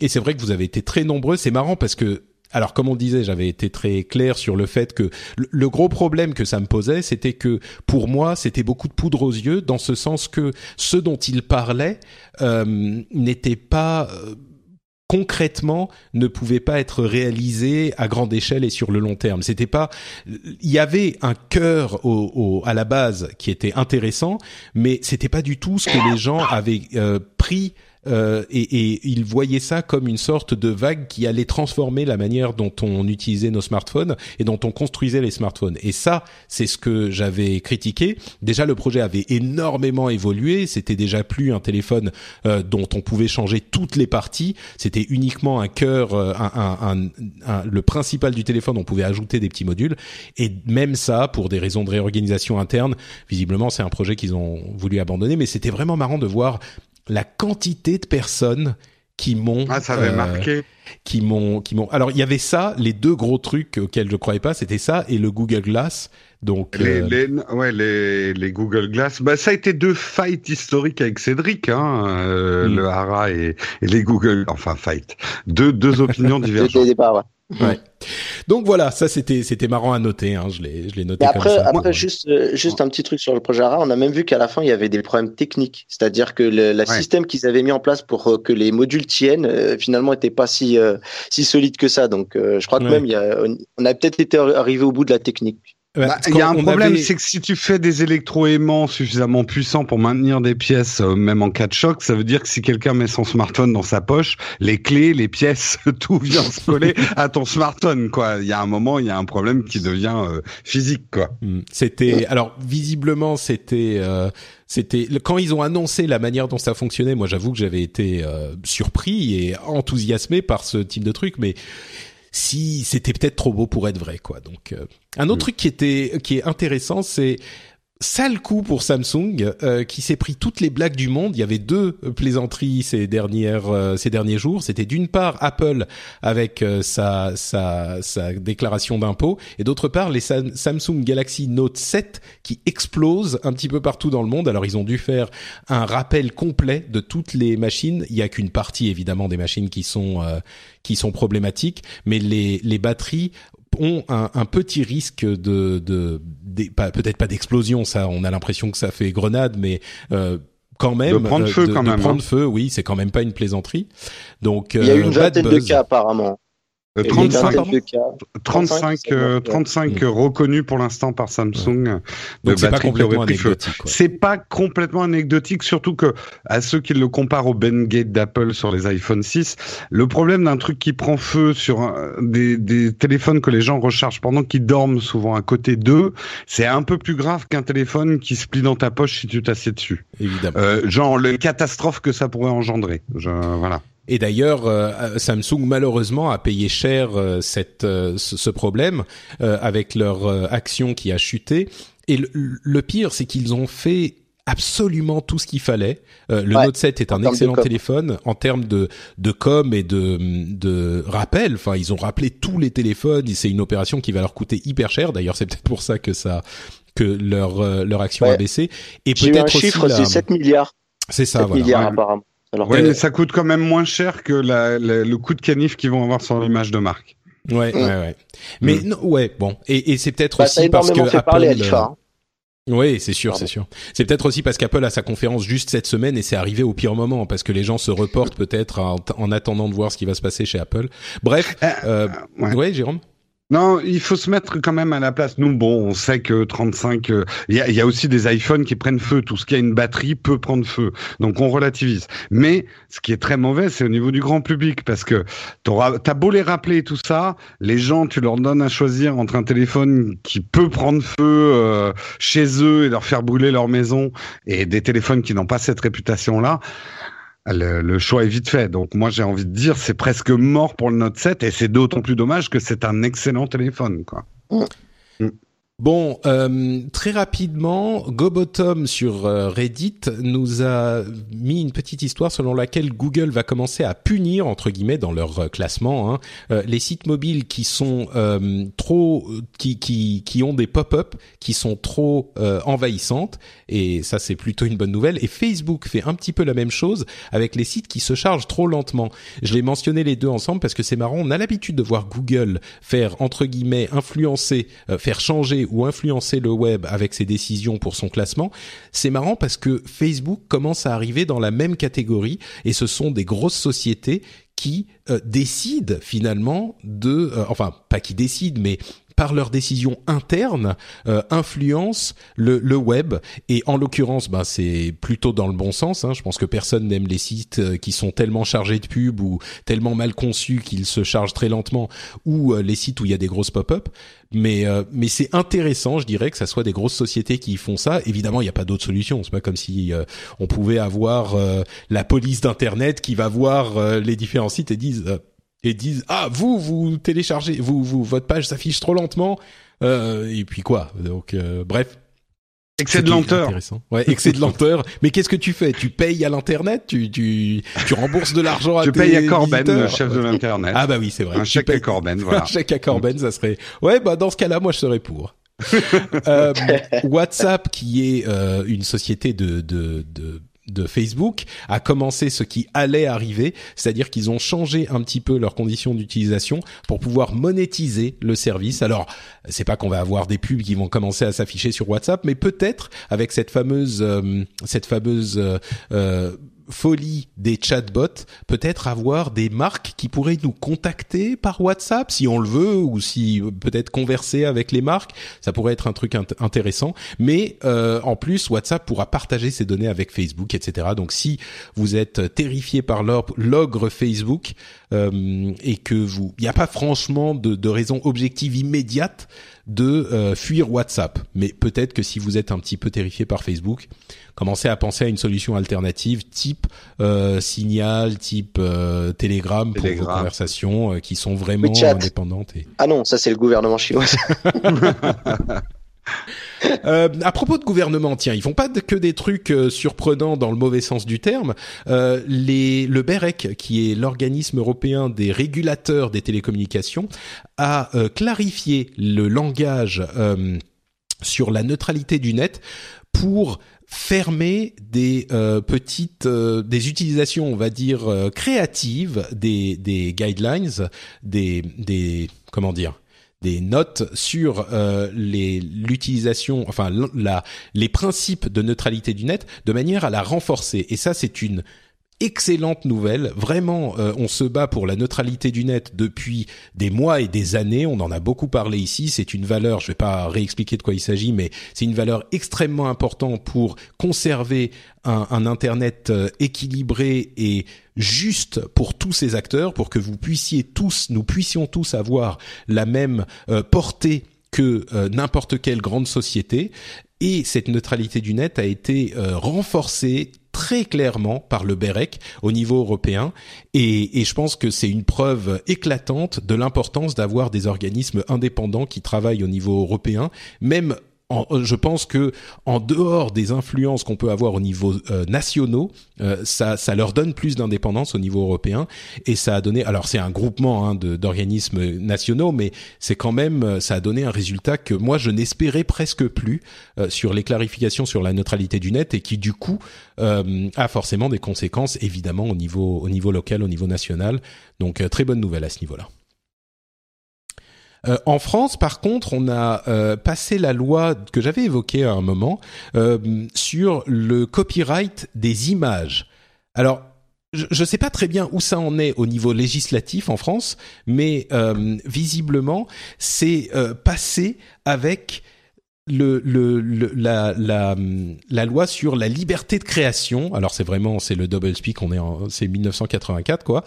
et c'est vrai que vous avez été très nombreux. C'est marrant parce que alors, comme on disait, j'avais été très clair sur le fait que le gros problème que ça me posait, c'était que pour moi, c'était beaucoup de poudre aux yeux, dans ce sens que ce dont il parlait euh, n'était pas euh, concrètement ne pouvait pas être réalisé à grande échelle et sur le long terme. C'était pas, il y avait un cœur au, au, à la base qui était intéressant, mais c'était pas du tout ce que les gens avaient euh, pris euh, et, et il voyait ça comme une sorte de vague qui allait transformer la manière dont on utilisait nos smartphones et dont on construisait les smartphones. Et ça, c'est ce que j'avais critiqué. Déjà, le projet avait énormément évolué. C'était déjà plus un téléphone euh, dont on pouvait changer toutes les parties. C'était uniquement un cœur, euh, un, un, un, le principal du téléphone. On pouvait ajouter des petits modules. Et même ça, pour des raisons de réorganisation interne, visiblement, c'est un projet qu'ils ont voulu abandonner. Mais c'était vraiment marrant de voir la quantité de personnes qui m'ont ah, ça avait euh, marqué. qui m'ont qui m'ont. Alors il y avait ça les deux gros trucs auxquels je croyais pas c'était ça et le Google Glass. Donc les, euh... les ouais les, les Google Glass. Bah ça a été deux fights historiques avec Cédric hein euh, mm. le Hara et, et, les Google enfin fight. Deux deux opinions divergentes. départ, ouais. Ouais. Donc voilà, ça c'était c'était marrant à noter. Hein. Je l'ai je l'ai noté. Après comme ça. après juste euh, juste un petit truc sur le projet ARA, on a même vu qu'à la fin il y avait des problèmes techniques, c'est-à-dire que le la ouais. système qu'ils avaient mis en place pour euh, que les modules tiennent euh, finalement était pas si euh, si solide que ça. Donc euh, je crois que ouais. même il y a on a peut-être été arrivé au bout de la technique. Bah, il y a un problème, avait... c'est que si tu fais des électroaimants suffisamment puissants pour maintenir des pièces, euh, même en cas de choc, ça veut dire que si quelqu'un met son smartphone dans sa poche, les clés, les pièces, tout vient se coller à ton smartphone, quoi. Il y a un moment, il y a un problème qui devient euh, physique, quoi. Hmm. C'était, alors visiblement, c'était. Euh c'était quand ils ont annoncé la manière dont ça fonctionnait. Moi, j'avoue que j'avais été euh, surpris et enthousiasmé par ce type de truc, mais si c'était peut-être trop beau pour être vrai, quoi. Donc, euh, un autre mmh. truc qui était qui est intéressant, c'est sale coup pour Samsung euh, qui s'est pris toutes les blagues du monde. Il y avait deux plaisanteries ces dernières euh, ces derniers jours. C'était d'une part Apple avec euh, sa, sa sa déclaration d'impôt et d'autre part les Sam Samsung Galaxy Note 7 qui explosent un petit peu partout dans le monde. Alors ils ont dû faire un rappel complet de toutes les machines. Il y a qu'une partie évidemment des machines qui sont euh, qui sont problématiques, mais les les batteries ont un, un, petit risque de, de peut-être pas d'explosion, ça, on a l'impression que ça fait grenade, mais euh, quand même de prendre feu, de, quand de même, prendre hein. feu, oui, c'est quand même pas une plaisanterie. Donc il y a eu une vingtaine de cas apparemment. 35, 35, 35 reconnus pour l'instant par Samsung. Donc c'est pas complètement anecdotique. C'est pas complètement anecdotique, surtout que à ceux qui le comparent au Bengate d'Apple sur les iPhone 6, le problème d'un truc qui prend feu sur des, des téléphones que les gens rechargent pendant qu'ils dorment souvent à côté d'eux, c'est un peu plus grave qu'un téléphone qui se plie dans ta poche si tu t'assieds dessus. Évidemment. Euh, genre le catastrophe que ça pourrait engendrer. Je, voilà. Et d'ailleurs, euh, Samsung malheureusement a payé cher euh, cette, euh, ce problème avec leur action qui a chuté. Et le, pire, c'est qu'ils ont fait absolument tout ce qu'il fallait. le Note 7 est un excellent téléphone en termes de de com et de de rappel. Enfin, ils ont rappelé tous les téléphones. C'est une opération qui va leur coûter hyper cher. D'ailleurs, c'est peut-être pour ça que ça que leur leur action a baissé. Et peut-être un chiffre, c'est 7 milliards. C'est ça, 7 voilà. milliards apparemment. Alors ouais, mais ça coûte quand même moins cher que la, le coup de canif qu'ils vont avoir sur l'image de marque. Ouais, mm. ouais, ouais. Mais mm. non, ouais, bon. Et, et c'est peut-être bah, aussi parce que Apple. À oui, c'est sûr, c'est sûr. C'est peut-être aussi parce qu'Apple a sa conférence juste cette semaine et c'est arrivé au pire moment parce que les gens se reportent peut-être en, attendant de voir ce qui va se passer chez Apple. Bref, euh, euh, ouais. ouais, Jérôme? Non, il faut se mettre quand même à la place. Nous, bon, on sait que 35, euh, il y, a, aussi des iPhones qui prennent feu. Tout ce qui a une batterie peut prendre feu. Donc on relativise. Mais ce qui est très mauvais, c'est au niveau du grand public parce que t'as beau les rappeler tout ça, les gens, tu leur donnes à choisir entre un téléphone qui peut prendre feu euh, chez eux et leur faire brûler leur maison et des téléphones qui n'ont pas cette réputation-là le, choix est vite fait. Donc moi j'ai envie de dire c'est presque mort pour le Note 7 et c'est d'autant plus dommage que c'est un excellent téléphone quoi. Bon, euh, très rapidement, GoBottom sur euh, Reddit nous a mis une petite histoire selon laquelle Google va commencer à punir entre guillemets dans leur euh, classement hein, les sites mobiles qui sont trop, qui, qui qui ont des pop-up qui sont trop envahissantes et ça c'est plutôt une bonne nouvelle. Et Facebook fait un petit peu la même chose avec les sites qui se chargent trop lentement. Je l'ai mentionné les deux ensemble parce que c'est marrant. On a l'habitude de voir Google faire entre guillemets influencer, faire changer ou influencer le web avec ses décisions pour son classement, c'est marrant parce que Facebook commence à arriver dans la même catégorie et ce sont des grosses sociétés qui euh, décident finalement de, euh, enfin pas qui décident, mais par leurs décisions internes, euh, influencent le, le, web. Et en l'occurrence, ben, c'est plutôt dans le bon sens. Hein. Je pense que personne n'aime les sites euh, qui sont tellement chargés de pubs ou tellement mal conçus qu'ils se chargent très lentement, ou euh, les sites où il y a des grosses pop-up. Mais euh, mais c'est intéressant, je dirais, que ça soit des grosses sociétés qui font ça. Évidemment, il n'y a pas d'autre solution. C'est pas comme si on pouvait avoir la police d'internet qui va voir les différents sites et disent et disent ah vous vous téléchargez vous vous votre page s'affiche trop lentement. Euh, et puis quoi? Donc euh, bref. Excès de lenteur. ouais excès de lenteur. Mais qu'est-ce que tu fais? Tu payes à l'internet? Tu tu tu rembourses de l'argent à tu payes à Corben le chef de l'internet. Ah bah oui c'est vrai. Un chèque à Corben voilà. un chèque à Corben ça serait ouais bah dans ce cas-là moi je serais pour. Euh, WhatsApp qui est euh, une société de de de de Facebook a commencé ce qui allait arriver, c'est-à-dire qu'ils ont changé un petit peu leurs conditions d'utilisation pour pouvoir monétiser le service. Alors, c'est pas qu'on va avoir des pubs qui vont commencer à s'afficher sur WhatsApp, mais peut-être avec cette fameuse euh, cette fameuse euh, euh, folie des chatbots, peut-être avoir des marques qui pourraient nous contacter par WhatsApp si on le veut ou si peut-être converser avec les marques, ça pourrait être un truc intéressant. Mais euh, en plus, WhatsApp pourra partager ses données avec Facebook, etc. Donc si vous êtes terrifié par l'ogre Facebook euh, et que vous, il n'y a pas franchement de, de raison objective immédiate de euh, fuir WhatsApp. Mais peut-être que si vous êtes un petit peu terrifié par Facebook, commencez à penser à une solution alternative type euh, Signal, type euh, Telegram pour vos conversations qui sont vraiment indépendantes. Et... Ah non, ça c'est le gouvernement chinois. Euh, à propos de gouvernement, tiens, ils font pas que des trucs euh, surprenants dans le mauvais sens du terme. Euh, le BEREC, qui est l'organisme européen des régulateurs des télécommunications, a euh, clarifié le langage sur la neutralité du net pour fermer des petites des utilisations on va dire créatives des des guidelines des des comment dire des notes sur euh, l'utilisation, enfin la, les principes de neutralité du net, de manière à la renforcer. Et ça, c'est une excellente nouvelle. Vraiment, euh, on se bat pour la neutralité du net depuis des mois et des années. On en a beaucoup parlé ici. C'est une valeur, je ne vais pas réexpliquer de quoi il s'agit, mais c'est une valeur extrêmement importante pour conserver un, un Internet euh, équilibré et juste pour tous ces acteurs, pour que vous puissiez tous, nous puissions tous avoir la même euh, portée que n'importe quelle grande société. Et cette neutralité du net a été renforcée très clairement par le BEREC au niveau européen. Et, et je pense que c'est une preuve éclatante de l'importance d'avoir des organismes indépendants qui travaillent au niveau européen, même je pense que en dehors des influences qu'on peut avoir au niveau euh, nationaux, euh, ça, leur donne plus d'indépendance au niveau européen et ça a donné. Alors c'est un groupement hein, d'organismes nationaux, mais c'est quand même euh, ça a donné un résultat que moi je n'espérais presque plus sur les clarifications sur la neutralité du net et qui du coup a forcément des conséquences évidemment au niveau au niveau local, au niveau national. Donc très bonne nouvelle à ce niveau-là. Euh, en France, par contre, on a euh, passé la loi que j'avais évoquée à un moment euh, sur le copyright des images. Alors, je ne sais pas très bien où ça en est au niveau législatif en France, mais visiblement, c'est passé avec la, loi sur la liberté de création. Alors c'est vraiment c'est le double speak, on est c'est 1984 quoi,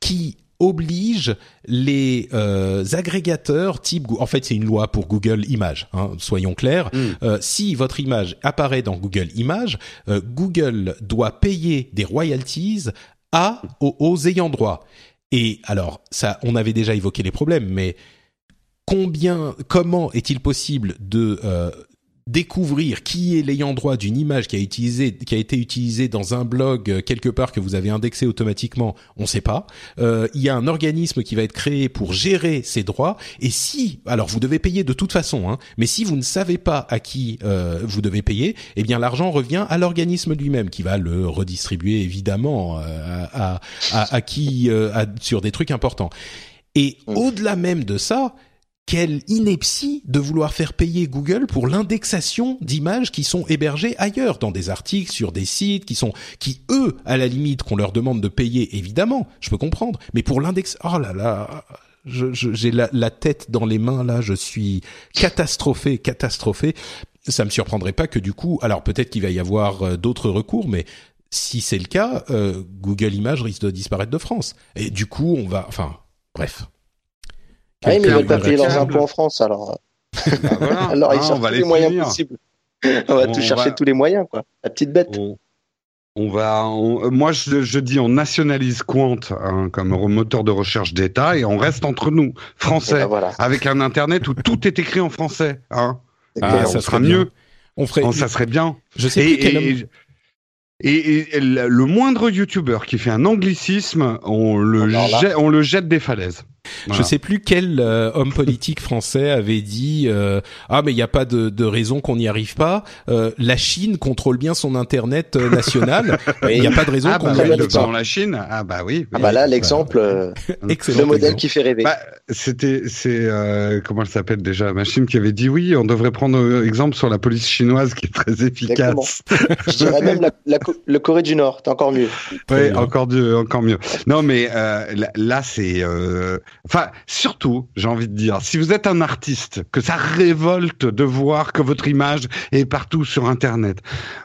qui oblige les euh, agrégateurs type en fait c'est une loi pour Google Images hein, soyons clairs mm. euh, si votre image apparaît dans Google Images euh, Google doit payer des royalties à aux, ayants droit et alors ça on avait déjà évoqué les problèmes mais combien comment est-il possible de découvrir qui est l'ayant droit d'une image qui a utilisé, qui a été utilisée dans un blog euh, quelque part que vous avez indexé automatiquement, on ne sait pas. Euh, il y a un organisme qui va être créé pour gérer ces droits. Et si, alors vous devez payer de toute façon, hein, mais si vous ne savez pas à qui euh, vous devez payer, eh bien l'argent revient à l'organisme lui-même qui va le redistribuer évidemment euh, à, à, à, qui à, sur des trucs importants. Et au-delà même de ça, quelle ineptie de vouloir faire payer Google pour l'indexation d'images qui sont hébergées ailleurs, dans des articles, sur des sites, qui sont, qui eux, à la limite, qu'on leur demande de payer, évidemment, je peux comprendre, mais pour l'index, oh là là, j'ai la, la, tête dans les mains là, je suis catastrophé, catastrophé. Ça me surprendrait pas que du coup, alors peut-être qu'il va y avoir euh, d'autres recours, mais si c'est le cas, euh, Google Images risque de disparaître de France. Et du coup, on va, enfin, bref. Ah oui, mais ils veulent pas payer leurs impôts en France, alors. Bah voilà. alors ils ah, cherchent tous les moyens possibles. on va tout chercher tous les moyens, quoi. La petite bête. On, va, moi je, je, dis on nationalise Quant hein, comme moteur de recherche d'État et on reste entre nous, français, ben avec un internet où tout est écrit en français. Hein. Ah, ça sera mieux. On ferait. ça serait bien. Je sais plus quel et, et, le moindre youtubeur qui fait un anglicisme, on le, jette, on le jette des falaises. Je sais plus quel euh, homme politique français avait dit euh, ah mais il n'y a pas de, de raison qu'on n'y arrive pas. Euh, la Chine contrôle bien son internet national. Il n'y a pas de raison ah, qu'on bah, n'y arrive pas. la Chine. Ah bah oui. Ah bah là l'exemple, le modèle qui fait rêver. Bah, C'était c'est comment elle s'appelle déjà Machine qui avait dit oui on devrait prendre exemple sur la police chinoise qui est très efficace. Je dirais même la, le Corée du Nord, c'est encore mieux. Oui encore mieux encore mieux. Non mais là c'est Enfin, surtout, j'ai envie de dire, si vous êtes un artiste, que ça révolte de voir que votre image est partout sur Internet,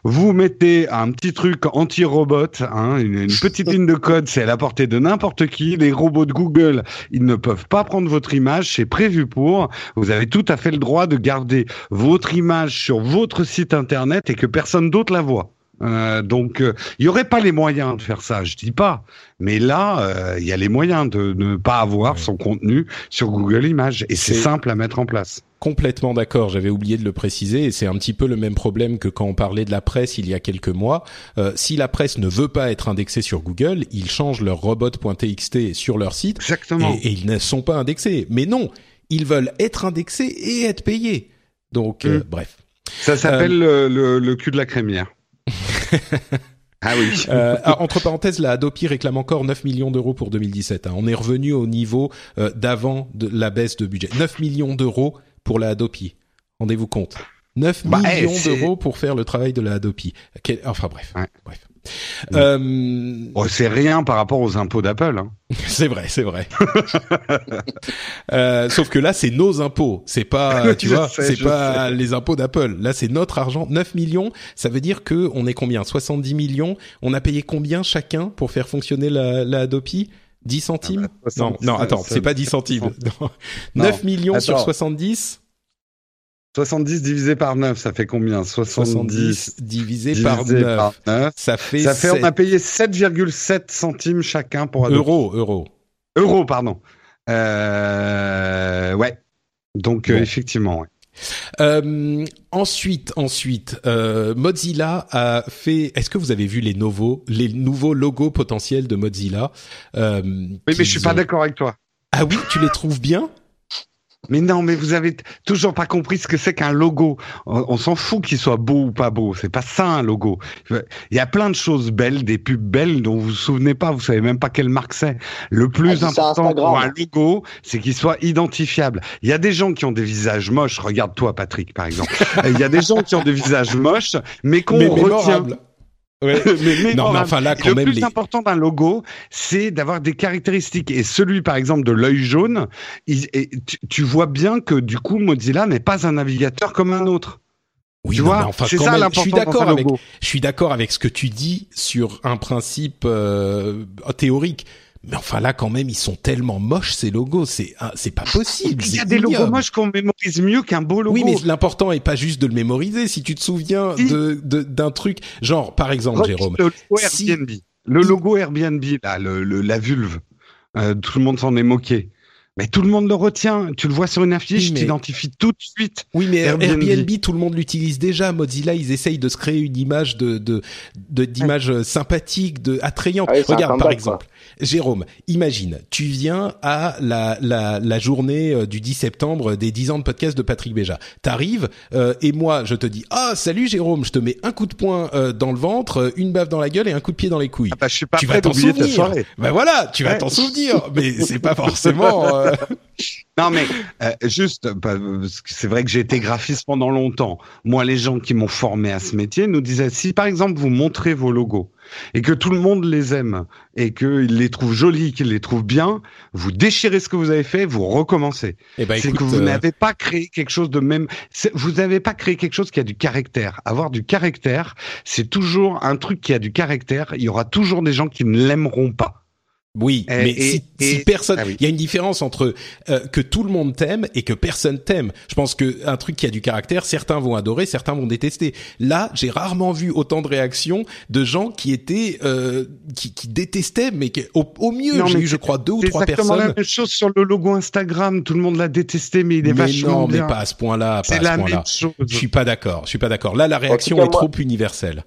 vous mettez un petit truc anti-robot, hein, une, petite ligne de code, c'est à la portée de n'importe qui. Les robots de Google, ils ne peuvent pas prendre votre image, c'est prévu pour. Vous avez tout à fait le droit de garder votre image sur votre site Internet et que personne d'autre la voit. Euh, donc, euh, il n'y aurait pas les moyens de faire ça, je dis pas. Mais là, euh, il y a les moyens de ne pas avoir son contenu sur Google Images. Et c'est simple à mettre en place. Complètement d'accord, j'avais oublié de le préciser, et c'est un petit peu le même problème que quand on parlait de la presse il y a quelques mois. si la presse ne veut pas être indexée sur Google, ils changent leur robot.txt sur leur site, Exactement. Et, ils ne sont pas indexés. Mais non, ils veulent être indexés et être payés. Donc, mm. bref. Ça s'appelle le, le cul de la crémière. Ah oui. euh, ah, entre parenthèses, la Adopi réclame encore 9 millions d'euros pour 2017. Hein. On est revenu au niveau euh, d'avant de la baisse de budget. 9 millions d'euros pour la Adopi. Rendez-vous compte. 9 bah, millions d'euros pour faire le travail de la Adopi. Enfin bref. bref. Euh... Oh, c'est rien par rapport aux impôts d'Apple. Hein. c'est vrai, c'est vrai. euh, sauf que là, c'est nos impôts. C'est pas, tu vois, c'est pas les impôts d'Apple. Là, c'est notre argent. 9 millions, ça veut dire que on est combien? 70 millions. On a payé combien chacun pour faire fonctionner la, la Adopi? 10 centimes ah bah, Non, non, attends, c'est pas 10 centimes. 9 millions attends. sur 70 70 divisé par 9, ça fait combien? 70, 70 divisé, divisé par, 9. par, 9. Ça fait Ça fait 7... on a payé 7,7 centimes chacun pour Adobe. Euros, euros. Euros, pardon. Euh, ouais. Donc bon. euh, effectivement, ouais. Euh, ensuite, ensuite, euh, Mozilla a fait. Est-ce que vous avez vu les nouveaux, les nouveaux logos potentiels de Mozilla euh, Oui, mais je suis ont... pas d'accord avec toi. Ah oui, tu les trouves bien? Mais non, mais vous avez toujours pas compris ce que c'est qu'un logo. On, on s'en fout qu'il soit beau ou pas beau. C'est pas ça un logo. Il y a plein de choses belles, des pubs belles dont vous vous souvenez pas. Vous savez même pas quelle marque c'est. Le plus ah, important pour un logo, c'est qu'il soit identifiable. Il y a des gens qui ont des visages moches. Regarde-toi, Patrick, par exemple. Il y a des gens qui ont des visages moches, mais qu'on retient. Ouais. mais, mais non, mais enfin là, quand le même, plus les... important d'un logo, c'est d'avoir des caractéristiques. Et celui, par exemple, de l'œil jaune, il, et, tu, tu, vois bien que du coup, Mozilla n'est pas un navigateur comme un autre. Oui, tu non, vois, enfin, c'est ça même, je l'important suis d'accord avec, je suis d'accord avec ce que tu dis sur un principe euh, théorique. Mais enfin là, quand même, ils sont tellement moches ces logos, c'est c'est pas possible. Il y a des ignoble. logos moches qu'on mémorise mieux qu'un beau logo. Oui, mais l'important est pas juste de le mémoriser. Si tu te souviens de de- d'un truc, genre par exemple, Jérôme, Le logo si- Airbnb. Le logo Airbnb, là, le, le- la vulve. Euh, tout le monde s'en est moqué. Mais tout le monde le retient. Tu le vois sur une affiche, Oui, mais- tu t'identifies tout de suite. Oui, mais Airbnb. Airbnb, tout le monde l'utilise déjà. Mozilla, ils essayent de se créer une image de de de- d'image euh, sympathique, de attrayante. Ah Regarde par exemple, Jérôme, imagine, tu viens à la la la journée euh, du 10 septembre des 10 ans de podcast de Patrick Béja. T'arrives euh, et moi je te dis "Ah, salut Jérôme, je te mets un coup de poing euh, dans le ventre, euh, une baffe dans la gueule et un coup de pied dans les couilles." Ah bah, je suis pas tu prêt vas t'en d'oublier ta souvenir. soirée. Ben voilà, tu vas Ouais. t'en souvenir, mais c'est pas forcément euh, Non mais euh, juste, bah, parce que c'est vrai que j'ai été graphiste pendant longtemps. Moi, les gens qui m'ont formé à ce métier nous disaient si par exemple vous montrez vos logos et que tout le monde les aime et qu'ils les trouvent jolis, qu'ils les trouvent bien, vous déchirez ce que vous avez fait, vous recommencez. Eh ben c'est que vous euh, n'avez pas créé quelque chose de même. Vous n'avez pas créé quelque chose qui a du caractère. Avoir du caractère, c'est toujours un truc qui a du caractère. Il y aura toujours des gens qui ne l'aimeront pas. Oui, Et- mais et- si, si personne, Ah il oui. y a une différence entre euh, que tout le monde t'aime et que personne t'aime. Je pense que un truc qui a du caractère, certains vont adorer, certains vont détester. Là, j'ai rarement vu autant de réactions de gens qui étaient euh, qui, qui détestaient, mais qui, au, au mieux, j'ai eu, je crois, deux ou C'est trois exactement personnes. la même chose sur le logo Instagram. Tout le monde l'a détesté, mais il est mais vachement non, bien. mais pas à ce point-là, pas C'est à ce la point-là. même chose. Je suis pas d'accord. Je suis pas d'accord. Là, la réaction cas, est moi- trop universelle.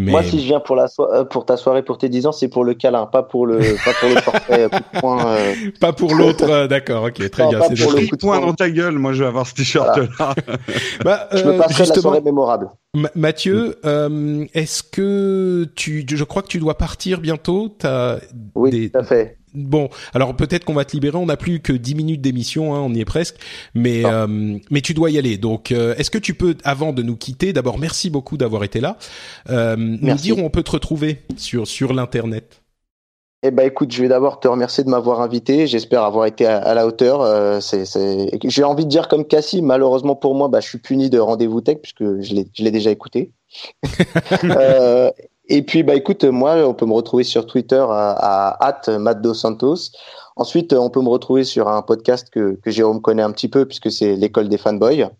Mais Moi, si je viens pour, la so- euh, pour ta soirée pour tes 10 ans, c'est pour le câlin, pas pour le, pas pour le portrait euh, coup de poing. euh. pas pour l'autre. euh, d'accord, ok, très Non, bien. pas c'est pour le coup de point poing. dans ta gueule, moi je vais avoir ce t-shirt-là. Bah, Je me passerai la justement, soirée mémorable. Ma- Mathieu, euh, est-ce que tu, je crois que tu dois partir bientôt. T'as Oui, des- tout à fait. Bon, alors peut-être qu'on va te libérer. On n'a plus que 10 minutes d'émission, hein, on y est presque. Mais Ah. euh, mais tu dois y aller. Donc, euh, est-ce que tu peux, avant de nous quitter, d'abord merci beaucoup d'avoir été là, euh, nous dire où on peut te retrouver sur sur l'internet? Eh ben, écoute, je vais d'abord te remercier de m'avoir invité. J'espère avoir été à, à la hauteur. Euh, c'est. J'ai envie de dire comme Cassie, malheureusement pour moi, bah, je suis puni de Rendez-vous Tech puisque je l'ai, je l'ai déjà écouté. euh, et puis, bah, écoute, moi, on peut me retrouver sur Twitter à, à Santos. Ensuite, on peut me retrouver sur un podcast que, que Jérôme connaît un petit peu puisque c'est l'école des fanboys.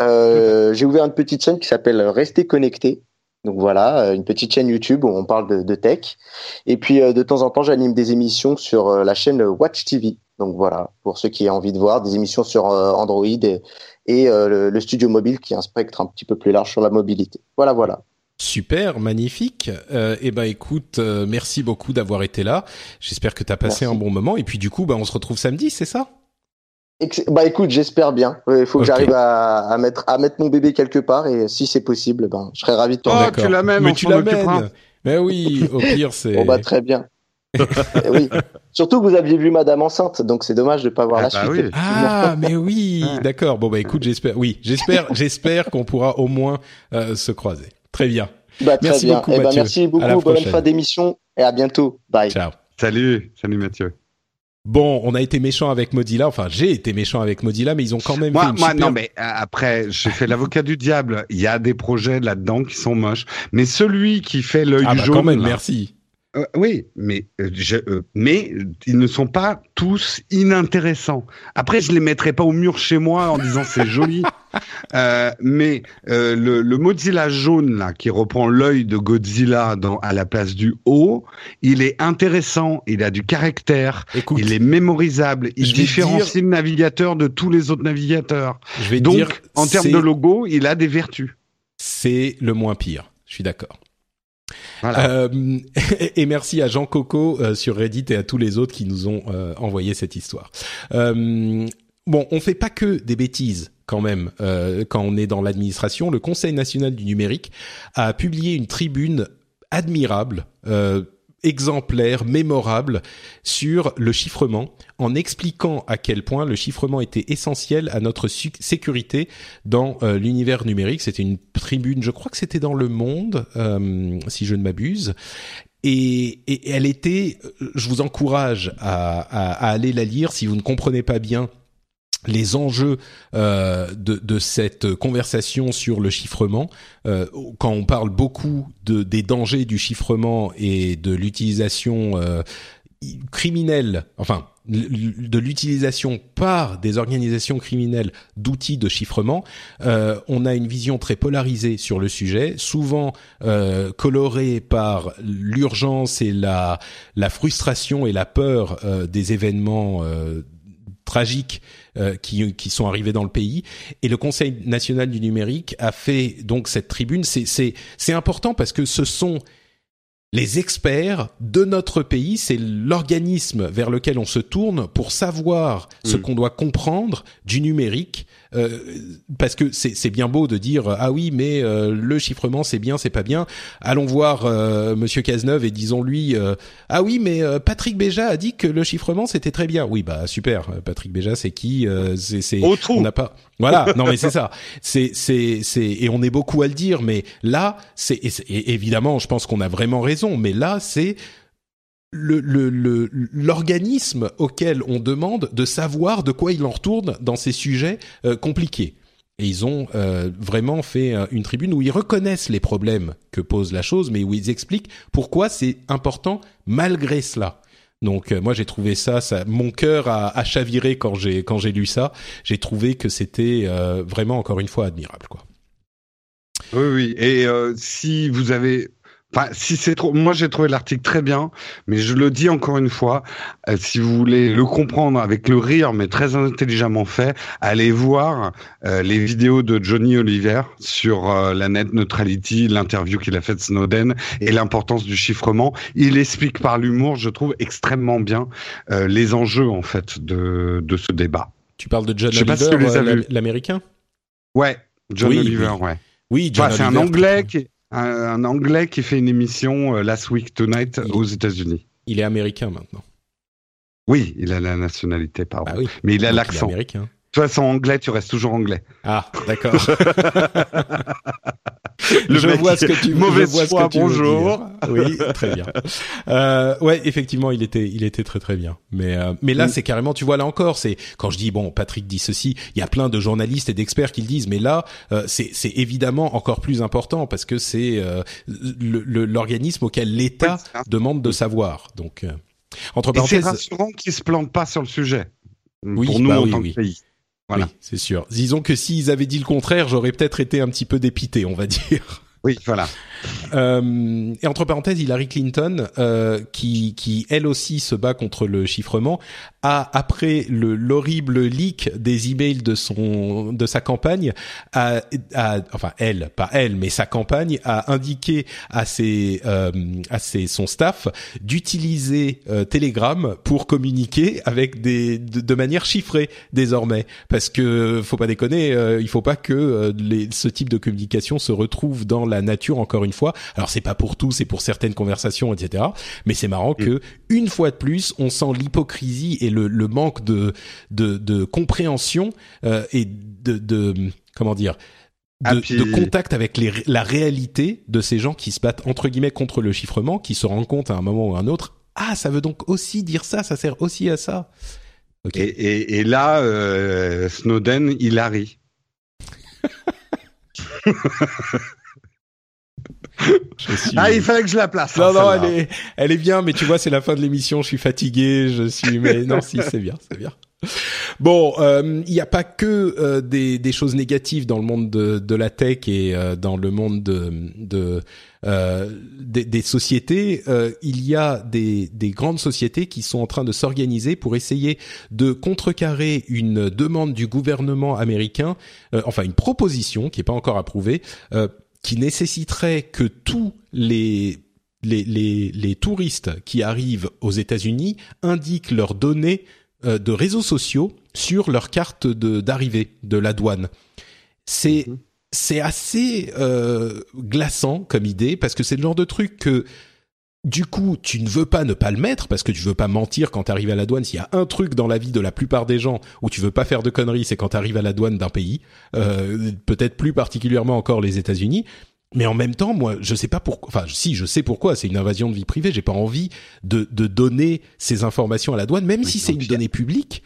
Euh, j'ai ouvert une petite chaîne qui s'appelle Rester connecté. Donc voilà, euh, une petite chaîne YouTube où on parle de, tech. Et puis euh, de temps en temps, j'anime des émissions sur euh, la chaîne Watch TV. Donc voilà, pour ceux qui ont envie de voir, des émissions sur euh, Android et, euh, le, le studio mobile qui a un spectre un petit peu plus large sur la mobilité. Voilà, voilà. Super, magnifique. Euh, eh ben écoute, euh, merci beaucoup d'avoir été là. J'espère que tu as passé Merci. un bon moment. Et puis du coup, bah, on se retrouve samedi, c'est ça? Bah écoute, j'espère bien. Il faut que j'arrive à, à mettre à mettre mon bébé quelque part et si c'est possible, ben je serais ravi de te Oh, tu l'amènes, Mais tu l'amènes. Mais oui, au pire c'est. Bon bah très bien. Eh oui. Surtout que vous aviez vu Madame enceinte, donc c'est dommage de pas voir Ah la bah suite. oui. Ah, mais oui, d'accord. Bon bah écoute, j'espère, oui, j'espère, j'espère qu'on pourra au moins euh, se croiser. Très bien. Bah, très Merci bien. beaucoup, Eh ben, Mathieu. merci À la beaucoup. Bonne fin d'émission et à bientôt. Bye. Ciao. Salut, salut Mathieu. Bon, on a été méchant avec Mozilla. Enfin, j'ai été méchant avec Mozilla, mais ils ont quand même fait Moi, une moi super- non, mais euh, après, j'ai fait l'avocat du diable. Il y a des projets là-dedans qui sont moches, mais celui qui fait l'œil Ah bah jaune, quand même, là, merci. Euh, oui, mais euh, je, euh, mais ils ne sont pas tous inintéressants. Après, je les mettrai pas au mur chez moi en disant c'est joli. Euh, mais euh, le, le Mozilla jaune là, qui reprend l'œil de Godzilla dans, à la place du haut, il est intéressant. Il a du caractère. Écoute, il est mémorisable. Il différencie le navigateur de tous les autres navigateurs. je vais Donc, dire, en termes de logo, il a des vertus. c'est le moins pire. Je suis d'accord. Euh, et merci à Jean Coco euh, sur Reddit et à tous les autres qui nous ont euh, envoyé cette histoire. Bon, on fait pas que des bêtises quand même quand on est dans l'administration. Le Conseil national du numérique a publié une tribune admirable. Euh, exemplaire, mémorable sur le chiffrement, en expliquant à quel point le chiffrement était essentiel à notre sécurité dans euh, l'univers numérique. C'était une tribune, je crois que c'était dans Le Monde, euh, si je ne m'abuse. Et, elle était, je vous encourage à aller la lire si vous ne comprenez pas bien les enjeux euh, de, de cette conversation sur le chiffrement. Euh, quand on parle beaucoup de, des dangers du chiffrement et de l'utilisation euh, criminelle, enfin de l'utilisation par des organisations criminelles d'outils de chiffrement, euh, on a une vision très polarisée sur le sujet, souvent euh, colorée par l'urgence et la, la frustration et la peur euh, des événements euh, tragiques euh, qui, qui sont arrivés dans le pays. Et le Conseil national du numérique a fait donc cette tribune. C'est c'est c'est important parce que ce sont les experts de notre pays, c'est l'organisme vers lequel on se tourne pour savoir ce Mm. qu'on doit comprendre du numérique. Euh, parce que c'est bien beau de dire ah oui mais euh, le chiffrement c'est bien c'est pas bien. Allons voir euh, Monsieur Cazeneuve et disons-lui euh, ah oui mais euh, Patrick Béja a dit que le chiffrement c'était très bien. Oui bah super. Patrick Béja c'est qui Euh, c'est on n'a pas voilà. Non mais c'est ça. C'est c'est c'est et on est beaucoup à le dire mais là c'est évidemment je pense qu'on a vraiment raison mais là c'est le le- le- l'organisme auquel on demande de savoir de quoi il en retourne dans ces sujets euh, compliqués et ils ont euh, vraiment fait euh, une tribune où ils reconnaissent les problèmes que pose la chose, mais où ils expliquent pourquoi c'est important malgré cela. Donc euh, moi j'ai trouvé ça, ça mon cœur a, a chaviré quand j'ai quand j'ai lu ça. J'ai trouvé que c'était euh, vraiment encore une fois admirable quoi. Oui, oui. Et si vous avez, enfin, si c'est trop, moi j'ai trouvé l'article très bien, mais je le dis encore une fois, euh, si vous voulez le comprendre avec le rire, mais très intelligemment fait, allez voir euh, les vidéos de Johnny Oliver sur euh, la net neutrality, l'interview qu'il a faite de Snowden et l'importance du chiffrement. Il explique par l'humour, je trouve extrêmement bien les enjeux en fait de de ce débat. Tu parles de John Je sais si Oliver, vus. l'américain? Ouais, John Oui, Oliver, oui. ouais. Oui, John Enfin, c'est un anglais qui un, un anglais qui fait une émission euh, Last Week Tonight Il- aux États-Unis. Il est américain maintenant. Oui, il a la nationalité, pardon. Bah oui. Mais il a l'accent. De toute façon, anglais, tu restes toujours anglais. Ah, d'accord. Le je mec, vois ce que tu mauvaise je vois ce que tu veux bonjour. dire. Oui, très bien. Euh, ouais, effectivement, il était, il était très très bien. Mais euh, mais là, Mm. c'est carrément, tu vois là encore, c'est quand je dis bon, Patrick dit ceci, il y a plein de journalistes et d'experts qui le disent, mais là, euh, c'est c'est évidemment encore plus important parce que c'est euh, l'organisme auquel l'État Oui, demande de savoir. Donc, entre Et c'est parenthèses, rassurant qu'ils se plantent pas sur le sujet. Oui, pour nous bah en oui, tant oui. que pays. Voilà. oui, c'est sûr. Disons que s'ils avaient dit le contraire, j'aurais peut-être été un petit peu dépité, on va dire. Oui, voilà. Euh, et entre parenthèses, Hillary Clinton, euh, qui, qui elle aussi se bat contre le chiffrement, a après le l'horrible leak des emails de son de sa campagne, a, a- enfin elle, pas elle, mais sa campagne a indiqué à ses euh, à ses son staff d'utiliser euh, Telegram pour communiquer avec des de, de manière chiffrée désormais, parce que faut pas déconner, euh, il faut pas que euh, les, ce type de communication se retrouve dans la nature encore une fois. Alors c'est pas pour tout, c'est pour certaines conversations, etc. Mais c'est marrant que une fois de plus, on sent l'hypocrisie et le, le manque de de, de compréhension euh, et de, de comment dire ah, de, contact avec les, la réalité de ces gens qui se battent entre guillemets contre le chiffrement, qui se rendent compte à un moment ou à un autre, ah, ça veut donc aussi dire ça, ça sert aussi à ça. Et, et, et, là, euh, Snowden, il arrive. Ah, il fallait que je la place. Non, non, elle est, elle est bien, mais tu vois, c'est la fin de l'émission, je suis fatigué, je suis, mais non, si, c'est bien, c'est bien. Bon, euh, il n'y a pas que euh, des, des, choses négatives dans le monde de, de la tech et euh, dans le monde de, de des, des, sociétés. il y a des, des, grandes sociétés qui sont en train de s'organiser pour essayer de contrecarrer une demande du gouvernement américain, enfin une proposition qui n'est pas encore approuvée, qui nécessiterait que tous les les, les, les touristes qui arrivent aux États-Unis indiquent leurs données euh, de réseaux sociaux sur leur carte d'arrivée de la douane. C'est mhm. c'est assez euh, glaçant comme idée parce que c'est le genre de truc que du coup, tu ne veux pas ne pas le mettre parce que tu veux pas mentir quand tu arrives à la douane. S'il y a un truc dans la vie de la plupart des gens où tu veux pas faire de conneries, c'est quand tu arrives à la douane d'un pays, euh, peut-être plus particulièrement encore les États-Unis. Mais en même temps, moi, je sais pas pourquoi. Enfin, si, je sais pourquoi. C'est une invasion de vie privée. J'ai pas envie de, de donner ces informations à la douane, même si c'est une donnée publique.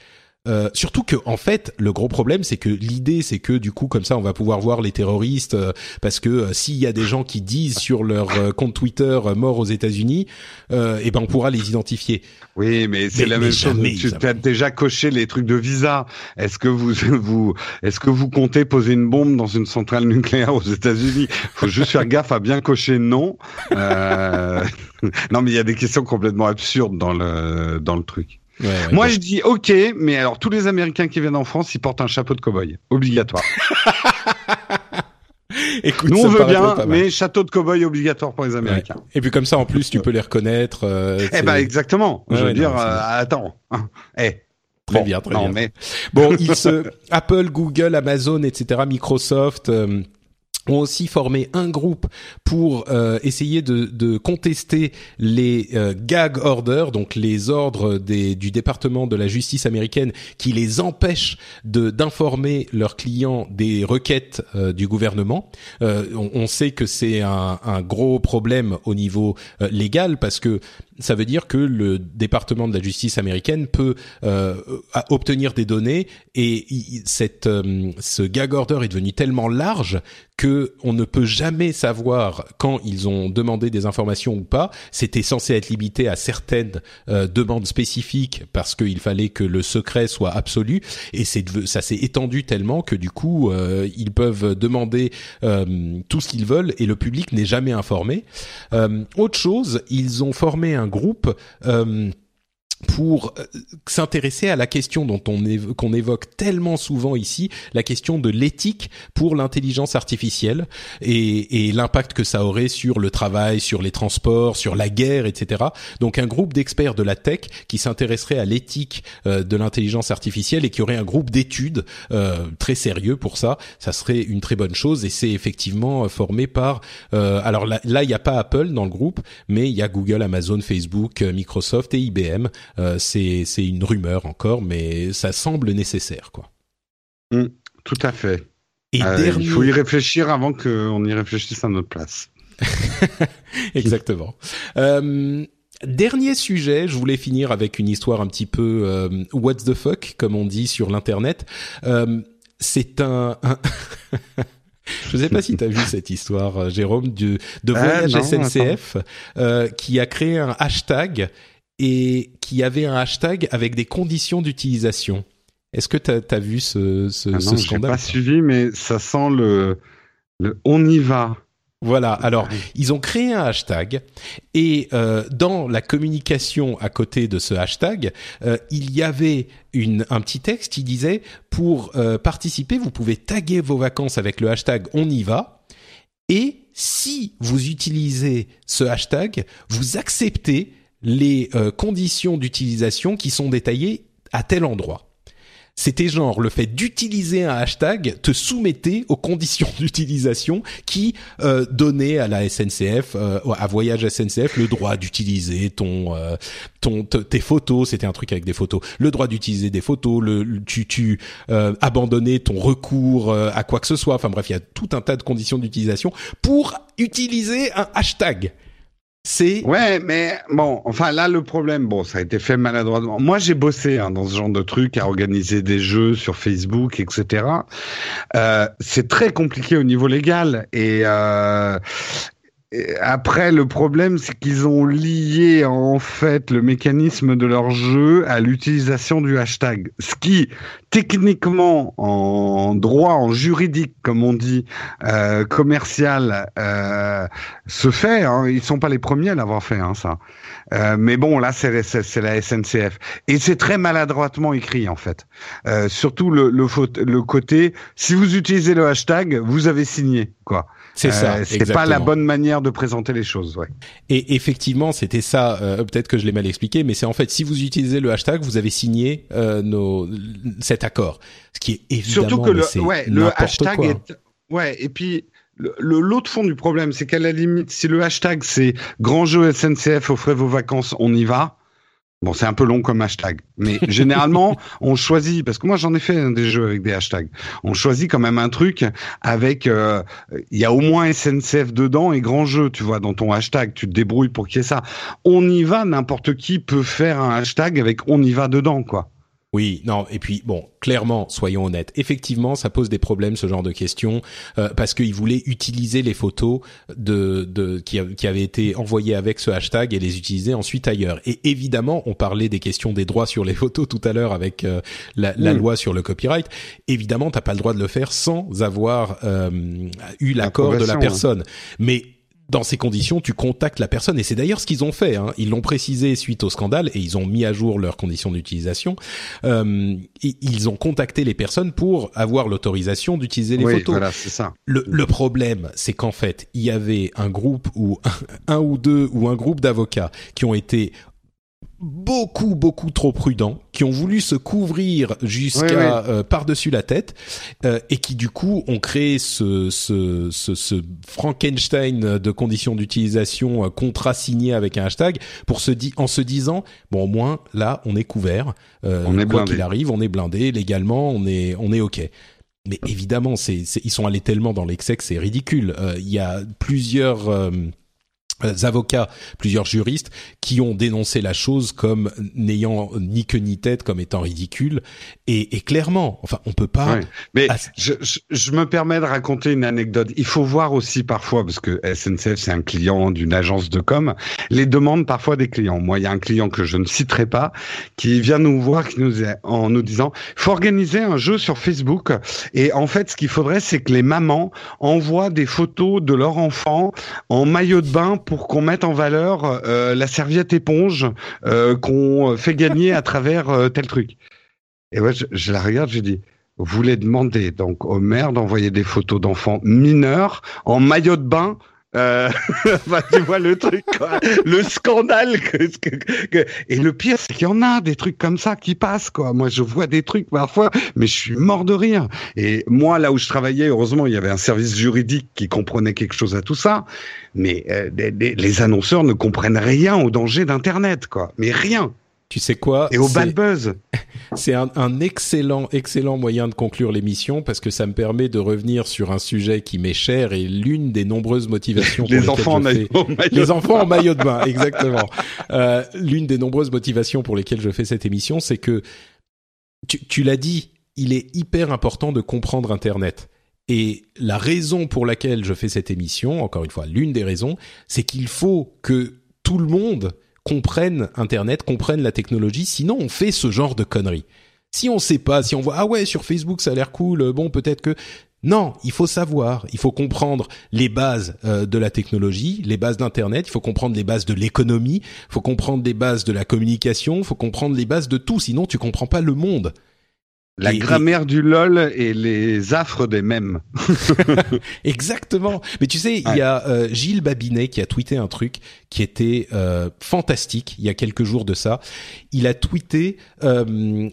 Euh, surtout que en fait, le gros problème, c'est que l'idée, c'est que du coup, comme ça, on va pouvoir voir les terroristes, euh, parce que euh, s'il y a des gens qui disent sur leur compte Twitter mort aux États-Unis, eh ben on pourra les identifier. Oui, mais c'est la même chose. Tu as déjà coché les trucs de visa. Est-ce que vous, vous, est-ce que vous comptez poser une bombe dans une centrale nucléaire aux États-Unis? Faut juste faire gaffe à bien cocher non. non, mais il y a des questions complètement absurdes dans le dans le truc. Moi, je dis OK, mais alors tous les Américains qui viennent en France, ils portent un chapeau de cow-boy, obligatoire. Écoute, Nous on veut bien, mais chapeau de cow-boy obligatoire pour les Américains. Et puis comme ça, en plus, tu peux les reconnaître. Euh, eh ben exactement. je veux dire, euh, attends. Eh. Très bien, très bien. Mais... Bon, ils se... Apple, Google, Amazon, etc., Microsoft. Euh, ont aussi formé un groupe pour euh, essayer de, de, contester les euh, gag orders, donc les ordres des, du département de la justice américaine qui les empêchent d'informer leurs clients des requêtes euh, du gouvernement. On, on, sait que c'est un, un, gros problème au niveau légal parce que ça veut dire que le département de la justice américaine peut euh, obtenir des données et cette, euh, ce gag order est devenu tellement large que on ne peut jamais savoir quand ils ont demandé des informations ou pas. C'était censé être limité à certaines euh, demandes spécifiques parce qu'il fallait que le secret soit absolu et ça s'est étendu tellement que du coup euh, ils peuvent demander tout ce qu'ils veulent et le public n'est jamais informé. autre chose, ils ont formé un groupe euh, pour euh, s'intéresser à la question dont on qu'on évoque tellement souvent ici, la question de l'éthique pour l'intelligence artificielle et, l'impact que ça aurait sur le travail, sur les transports, sur la guerre, etc. Donc un groupe d'experts de la tech qui s'intéresserait à l'éthique euh, de l'intelligence artificielle et qui aurait un groupe d'études euh, très sérieux pour ça, ça serait une très bonne chose et c'est effectivement formé par. alors là, il n'y a pas Apple dans le groupe, mais il y a Google, Amazon, Facebook, Microsoft et IBM euh, c'est c'est une rumeur encore, mais ça semble nécessaire, quoi. Mm, tout à fait. Et euh, Il faut y réfléchir avant qu'on y réfléchisse à notre place. Exactement. Euh, dernier sujet, je voulais finir avec une histoire un petit peu euh, what's the fuck, comme on dit sur l'internet. Euh, c'est un... un Je ne sais pas si tu as vu cette histoire, Jérôme, de, de Voyage SNCF, euh, qui a créé un hashtag et qui avait un hashtag avec des conditions d'utilisation. Est-ce que tu as, vu ce, ce, ah non, ce scandale pas suivi, mais ça sent le, le on y va. Voilà. Alors, ils ont créé un hashtag et euh, dans la communication à côté de ce hashtag, euh, il y avait une, un petit texte qui disait pour euh, participer, vous pouvez taguer vos vacances avec le hashtag on y va et si vous utilisez ce hashtag, vous acceptez les euh, conditions d'utilisation qui sont détaillées à tel endroit. c'était genre le fait d'utiliser un hashtag te soumettait aux conditions d'utilisation qui euh, donnaient à la SNCF, euh, à Voyage SNCF, le droit d'utiliser ton, euh, ton tes photos. C'était un truc avec des photos. Le droit d'utiliser des photos. Le, tu tu euh, abandonnais ton recours euh, à quoi que ce soit. Enfin bref, il y a tout un tas de conditions d'utilisation pour utiliser un hashtag. C'est ouais, mais bon, enfin là le problème, bon, ça a été fait maladroitement. Moi, j'ai bossé hein, dans ce genre de truc à organiser des jeux sur Facebook, etc. Euh, c'est très compliqué au niveau légal et euh, après, le problème, c'est qu'ils ont lié en fait le mécanisme de leur jeu à l'utilisation du hashtag. Ce qui, techniquement, en droit, en juridique, comme on dit, euh, commercial, euh, se fait. Hein. Ils sont pas les premiers à l'avoir fait, hein, ça. Euh, mais bon, là, c'est la SNCF. Et c'est très maladroitement écrit, en fait. Euh, surtout le, le, le côté, si vous utilisez le hashtag, vous avez signé, quoi. C'est ça. Euh, c'est pas la bonne manière de présenter les choses. Ouais. Et effectivement, c'était ça. Euh, peut-être que je l'ai mal expliqué, mais c'est en fait si vous utilisez le hashtag, vous avez signé euh, nos cet accord, ce qui est évidemment surtout que le, ouais, le hashtag est ouais. Et puis l'autre fond du problème, c'est qu'à la limite, si le hashtag c'est grand jeu SNCF, offrez vos vacances, on y va. Bon, c'est un peu long comme hashtag, mais généralement, on choisit, parce que moi j'en ai fait des jeux avec des hashtags, on choisit quand même un truc avec, euh, il y a au moins SNCF dedans et grand jeu, tu vois, dans ton hashtag, tu te débrouilles pour qu'il y ait ça. On y va, n'importe qui peut faire un hashtag avec on y va dedans, quoi. Oui, non, et puis bon, clairement, soyons honnêtes, effectivement, ça pose des problèmes ce genre de questions euh, parce qu'ils voulaient utiliser les photos de, de qui, qui, avaient été envoyées avec ce hashtag et les utiliser ensuite ailleurs. Et évidemment, on parlait des questions des droits sur les photos tout à l'heure avec euh, la, la loi sur le copyright. Évidemment, t'as pas le droit de le faire sans avoir euh, eu l'accord de la personne. Mais dans ces conditions, tu contactes la personne, et c'est d'ailleurs ce qu'ils ont fait. Hein. Ils l'ont précisé suite au scandale, et ils ont mis à jour leurs conditions d'utilisation. Euh, ils ont contacté les personnes pour avoir l'autorisation d'utiliser les oui, photos. Voilà, c'est ça. Le, le problème, c'est qu'en fait, il y avait un groupe ou un, un ou deux ou un groupe d'avocats qui ont été beaucoup beaucoup trop prudents qui ont voulu se couvrir jusqu'à euh, par-dessus la tête euh, et qui du coup ont créé ce ce, ce, ce Frankenstein de conditions d'utilisation euh, contrat signé avec un hashtag pour se dit en se disant bon au moins là on est couvert on est quoi qu'il arrive on est blindé légalement on est on est ok. Mais évidemment c'est ils sont allés tellement dans l'excès que c'est ridicule. Il y a plusieurs euh, avocats, plusieurs juristes qui ont dénoncé la chose comme n'ayant ni queue ni tête, comme étant ridicule. Et, et clairement, enfin, on peut pas. Ouais. Mais je, je, je, me permets de raconter une anecdote. Il faut voir aussi parfois, parce que SNCF c'est un client d'une agence de com, les demandes parfois des clients. Moi, il y a un client que je ne citerai pas qui vient nous voir, qui nous en nous disant, faut organiser un jeu sur Facebook. Et en fait, ce qu'il faudrait, c'est que les mamans envoient des photos de leur enfant en maillot de bain pour qu'on mette en valeur euh, la serviette éponge euh, qu'on fait gagner à travers euh, tel truc. Et moi, je, la regarde, je dis, vous voulez demander donc au maire d'envoyer des photos d'enfants mineurs en maillot de bain euh, bah, tu vois le truc, quoi. le scandale. Que, que, que, Et le pire, c'est qu'il y en a des trucs comme ça qui passent, quoi. Moi, je vois des trucs parfois, mais je suis mort de rire. Et moi, là où je travaillais, heureusement, il y avait un service juridique qui comprenait quelque chose à tout ça. Mais euh, les, les annonceurs ne comprennent rien au danger d'Internet, quoi. Mais rien. Tu sais quoi Et au bad buzz. C'est un, un, excellent, excellent moyen de conclure l'émission parce que ça me permet de revenir sur un sujet qui m'est cher et l'une des nombreuses motivations les pour enfants en fais... maillot, les enfants en maillot de bain, exactement. euh, l'une des nombreuses motivations pour lesquelles je fais cette émission, c'est que tu, tu l'as dit, il est hyper important de comprendre Internet. Et la raison pour laquelle je fais cette émission, encore une fois, l'une des raisons, c'est qu'il faut que tout le monde comprennent Internet, comprennent la technologie, sinon on fait ce genre de conneries. Si on sait pas, si on voit ah ouais sur Facebook ça a l'air cool, bon peut-être que non, il faut savoir, il faut comprendre les bases euh, de la technologie, les bases d'Internet, il faut comprendre les bases de l'économie, il faut comprendre les bases de la communication, il faut comprendre les bases de tout, sinon tu comprends pas le monde. La grammaire du lol et les affres des mèmes. Exactement. Mais tu sais, il y a euh, Gilles Babinet qui a tweeté un truc qui était euh, fantastique il y a quelques jours de ça. Il a tweeté euh,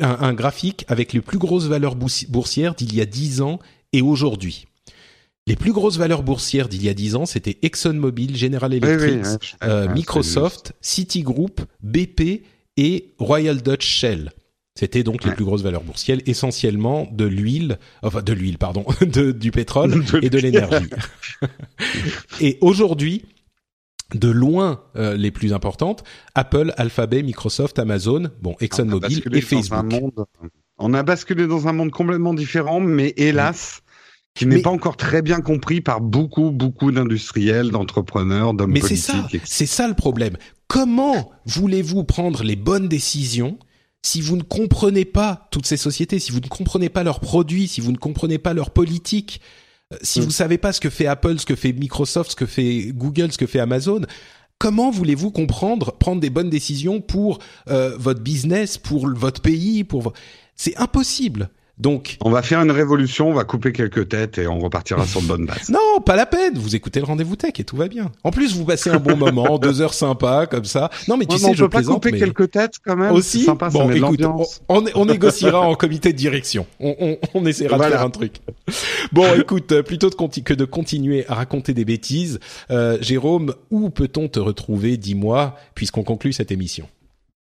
un, un, graphique avec les plus grosses valeurs boursières d'il y a 10 ans et aujourd'hui. Les plus grosses valeurs boursières d'il y a 10 ans, c'était ExxonMobil, General Electric, Microsoft, Citigroup, BP et Royal Dutch Shell. C'était donc les plus grosses valeurs boursières, essentiellement de l'huile, enfin de l'huile, pardon, de, du pétrole et de l'énergie. et aujourd'hui, de loin euh, les plus importantes, Apple, Alphabet, Microsoft, Amazon, bon, ExxonMobil et Facebook. on a basculé dans un monde complètement différent, mais hélas, qui n'est pas encore très bien compris par beaucoup, beaucoup d'industriels, d'entrepreneurs, d'hommes politiques. Mais c'est ça, c'est ça le problème. Comment voulez-vous prendre les bonnes décisions si vous ne comprenez pas toutes ces sociétés, si vous ne comprenez pas leurs produits, si vous ne comprenez pas leur politique, euh, si mm. vous savez pas ce que fait Apple, ce que fait Microsoft, ce que fait Google, ce que fait Amazon, comment voulez-vous comprendre, prendre des bonnes décisions pour euh, votre business, pour votre pays, pour c'est impossible. Donc, on va faire une révolution, on va couper quelques têtes et on repartira sur de bonnes bases. Non, pas la peine. Vous écoutez le rendez-vous tech et tout va bien. En plus, vous passez un bon moment, deux heures sympas comme ça. Non, mais tu sais, je peut pas couper quelques têtes quand même. Aussi. Sympa, bon, écoute, on, on, négociera en comité de direction. On, on, on essaiera de faire un truc. Bon, écoute, plutôt de que de continuer à raconter des bêtises, euh, Jérôme, où peut-on te retrouver Dis-moi, puisqu'on conclut cette émission.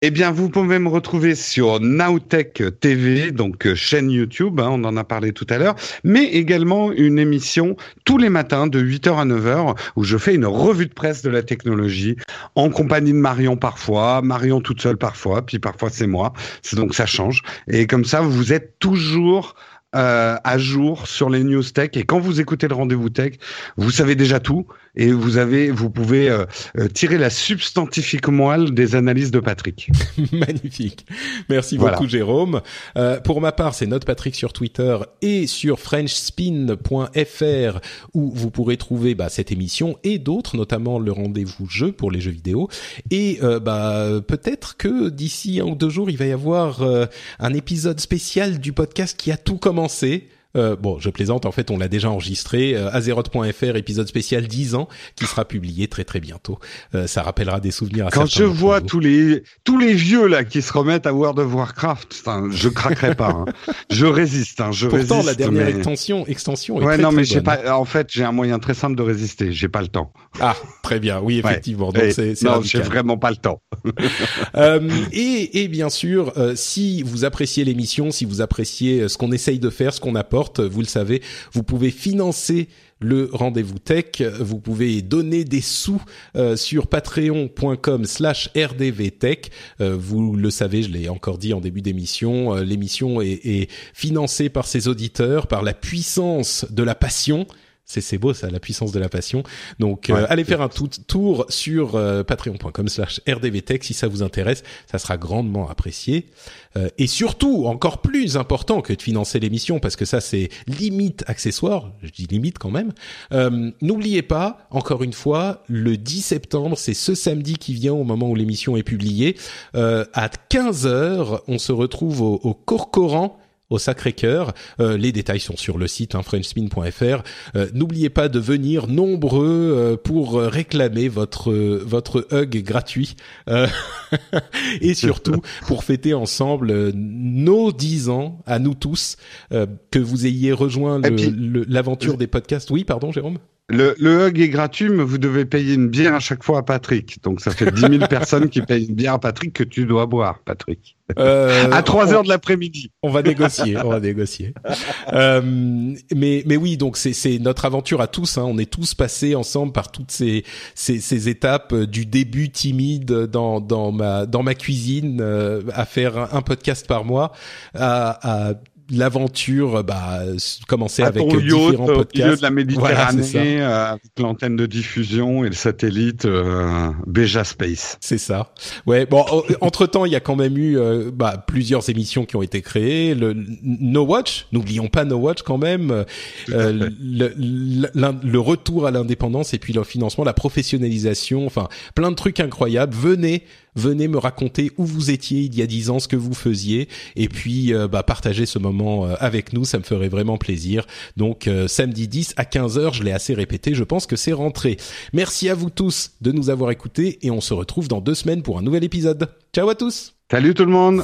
Eh bien, vous pouvez me retrouver sur Nowtech TV, donc euh, chaîne YouTube, hein, on en a parlé tout à l'heure, mais également une émission tous les matins de 8h à 9h où je fais une revue de presse de la technologie en compagnie de Marion parfois, Marion toute seule parfois, puis parfois c'est moi. Donc ça change. Et comme ça, vous êtes toujours euh, à jour sur les news tech. Et quand vous écoutez le rendez-vous tech, vous savez déjà tout et vous avez, vous pouvez euh, euh, tirer la substantifique moelle des analyses de Patrick. Magnifique. Merci beaucoup, Jérôme. Euh, pour ma part, c'est Note Patrick sur Twitter et sur FrenchSpin.fr où vous pourrez trouver bah, cette émission et d'autres, notamment le rendez-vous jeu pour les jeux vidéo. Et euh, bah peut-être que d'ici un ou deux jours, il va y avoir un épisode spécial du podcast qui a tout commencé penser euh, bon, je plaisante, en fait, on l'a déjà enregistré, euh, azeroth.fr, épisode spécial 10 ans, qui sera publié très très bientôt. Euh, ça rappellera des souvenirs à Quand je vois tous les tous les vieux là qui se remettent à World of Warcraft, je craquerai pas. Hein. Je résiste, hein, je Pourtant, résiste, la dernière extension, extension est ouais, très, non, mais j'ai pas. En fait, j'ai un moyen très simple de résister. J'ai pas le temps. Ah, très bien. Oui, effectivement. Donc c'est non, j'ai vraiment pas le temps. euh, et, et bien sûr, euh, si vous appréciez l'émission, si vous appréciez ce qu'on essaye de faire, ce qu'on apporte, vous le savez, vous pouvez financer le rendez-vous tech. Vous pouvez donner des sous euh, sur patreon.com slash rdvtech. Euh, vous le savez, je l'ai encore dit en début d'émission, euh, l'émission est, est financée par ses auditeurs, par la puissance de la passion c'est beau ça, la puissance de la passion. Donc euh, allez faire un tout tour sur euh, patreon.com/slash rdvtech si ça vous intéresse, ça sera grandement apprécié. Euh, et surtout, encore plus important que de financer l'émission, parce que ça c'est limite accessoire, je dis limite quand même. N'oubliez pas, encore une fois, le 10 septembre, c'est ce samedi qui vient au moment où l'émission est publiée, à 15 h on se retrouve au, au Corcoran au Sacré-Cœur. Euh, les détails sont sur le site hein, frenchspin.fr. Euh, n'oubliez pas de venir nombreux euh, pour réclamer votre votre hug gratuit et surtout pour fêter ensemble nos dix ans à nous tous que vous ayez rejoint l'aventure des podcasts. Oui, pardon, Jérôme? Le, le hug est gratuit, mais vous devez payer une bière à chaque fois à Patrick. Donc ça fait 10 000 personnes qui payent une bière à Patrick que tu dois boire, Patrick. Euh, à 3 heures de l'après-midi. On va négocier, on va négocier. Euh, mais mais oui, donc c'est c'est notre aventure à tous. Hein. On est tous passés ensemble par toutes ces ces, ces étapes euh, du début timide dans dans ma dans ma cuisine euh, à faire un podcast par mois à, à l'aventure bah commencer avec ton différents yacht, podcasts au milieu de la Méditerranée euh, avec l'antenne de diffusion et le satellite euh, Beja Space. C'est ça. Ouais. Bon, entre temps, il y a quand même eu euh, bah, plusieurs émissions qui ont été créées. Le No Watch, n'oublions pas No Watch quand même. Euh, le, le, le, retour à l'indépendance et puis le financement, la professionnalisation, enfin plein de trucs incroyables. Venez venez me raconter où vous étiez il y a dix ans, ce que vous faisiez, et puis euh, bah, partager ce moment euh, avec nous, ça me ferait vraiment plaisir. Donc samedi 10 à 15h, je l'ai assez répété, je pense que c'est rentré. Merci à vous tous de nous avoir écoutés et on se retrouve dans deux semaines pour un nouvel épisode. Ciao à tous Salut tout le monde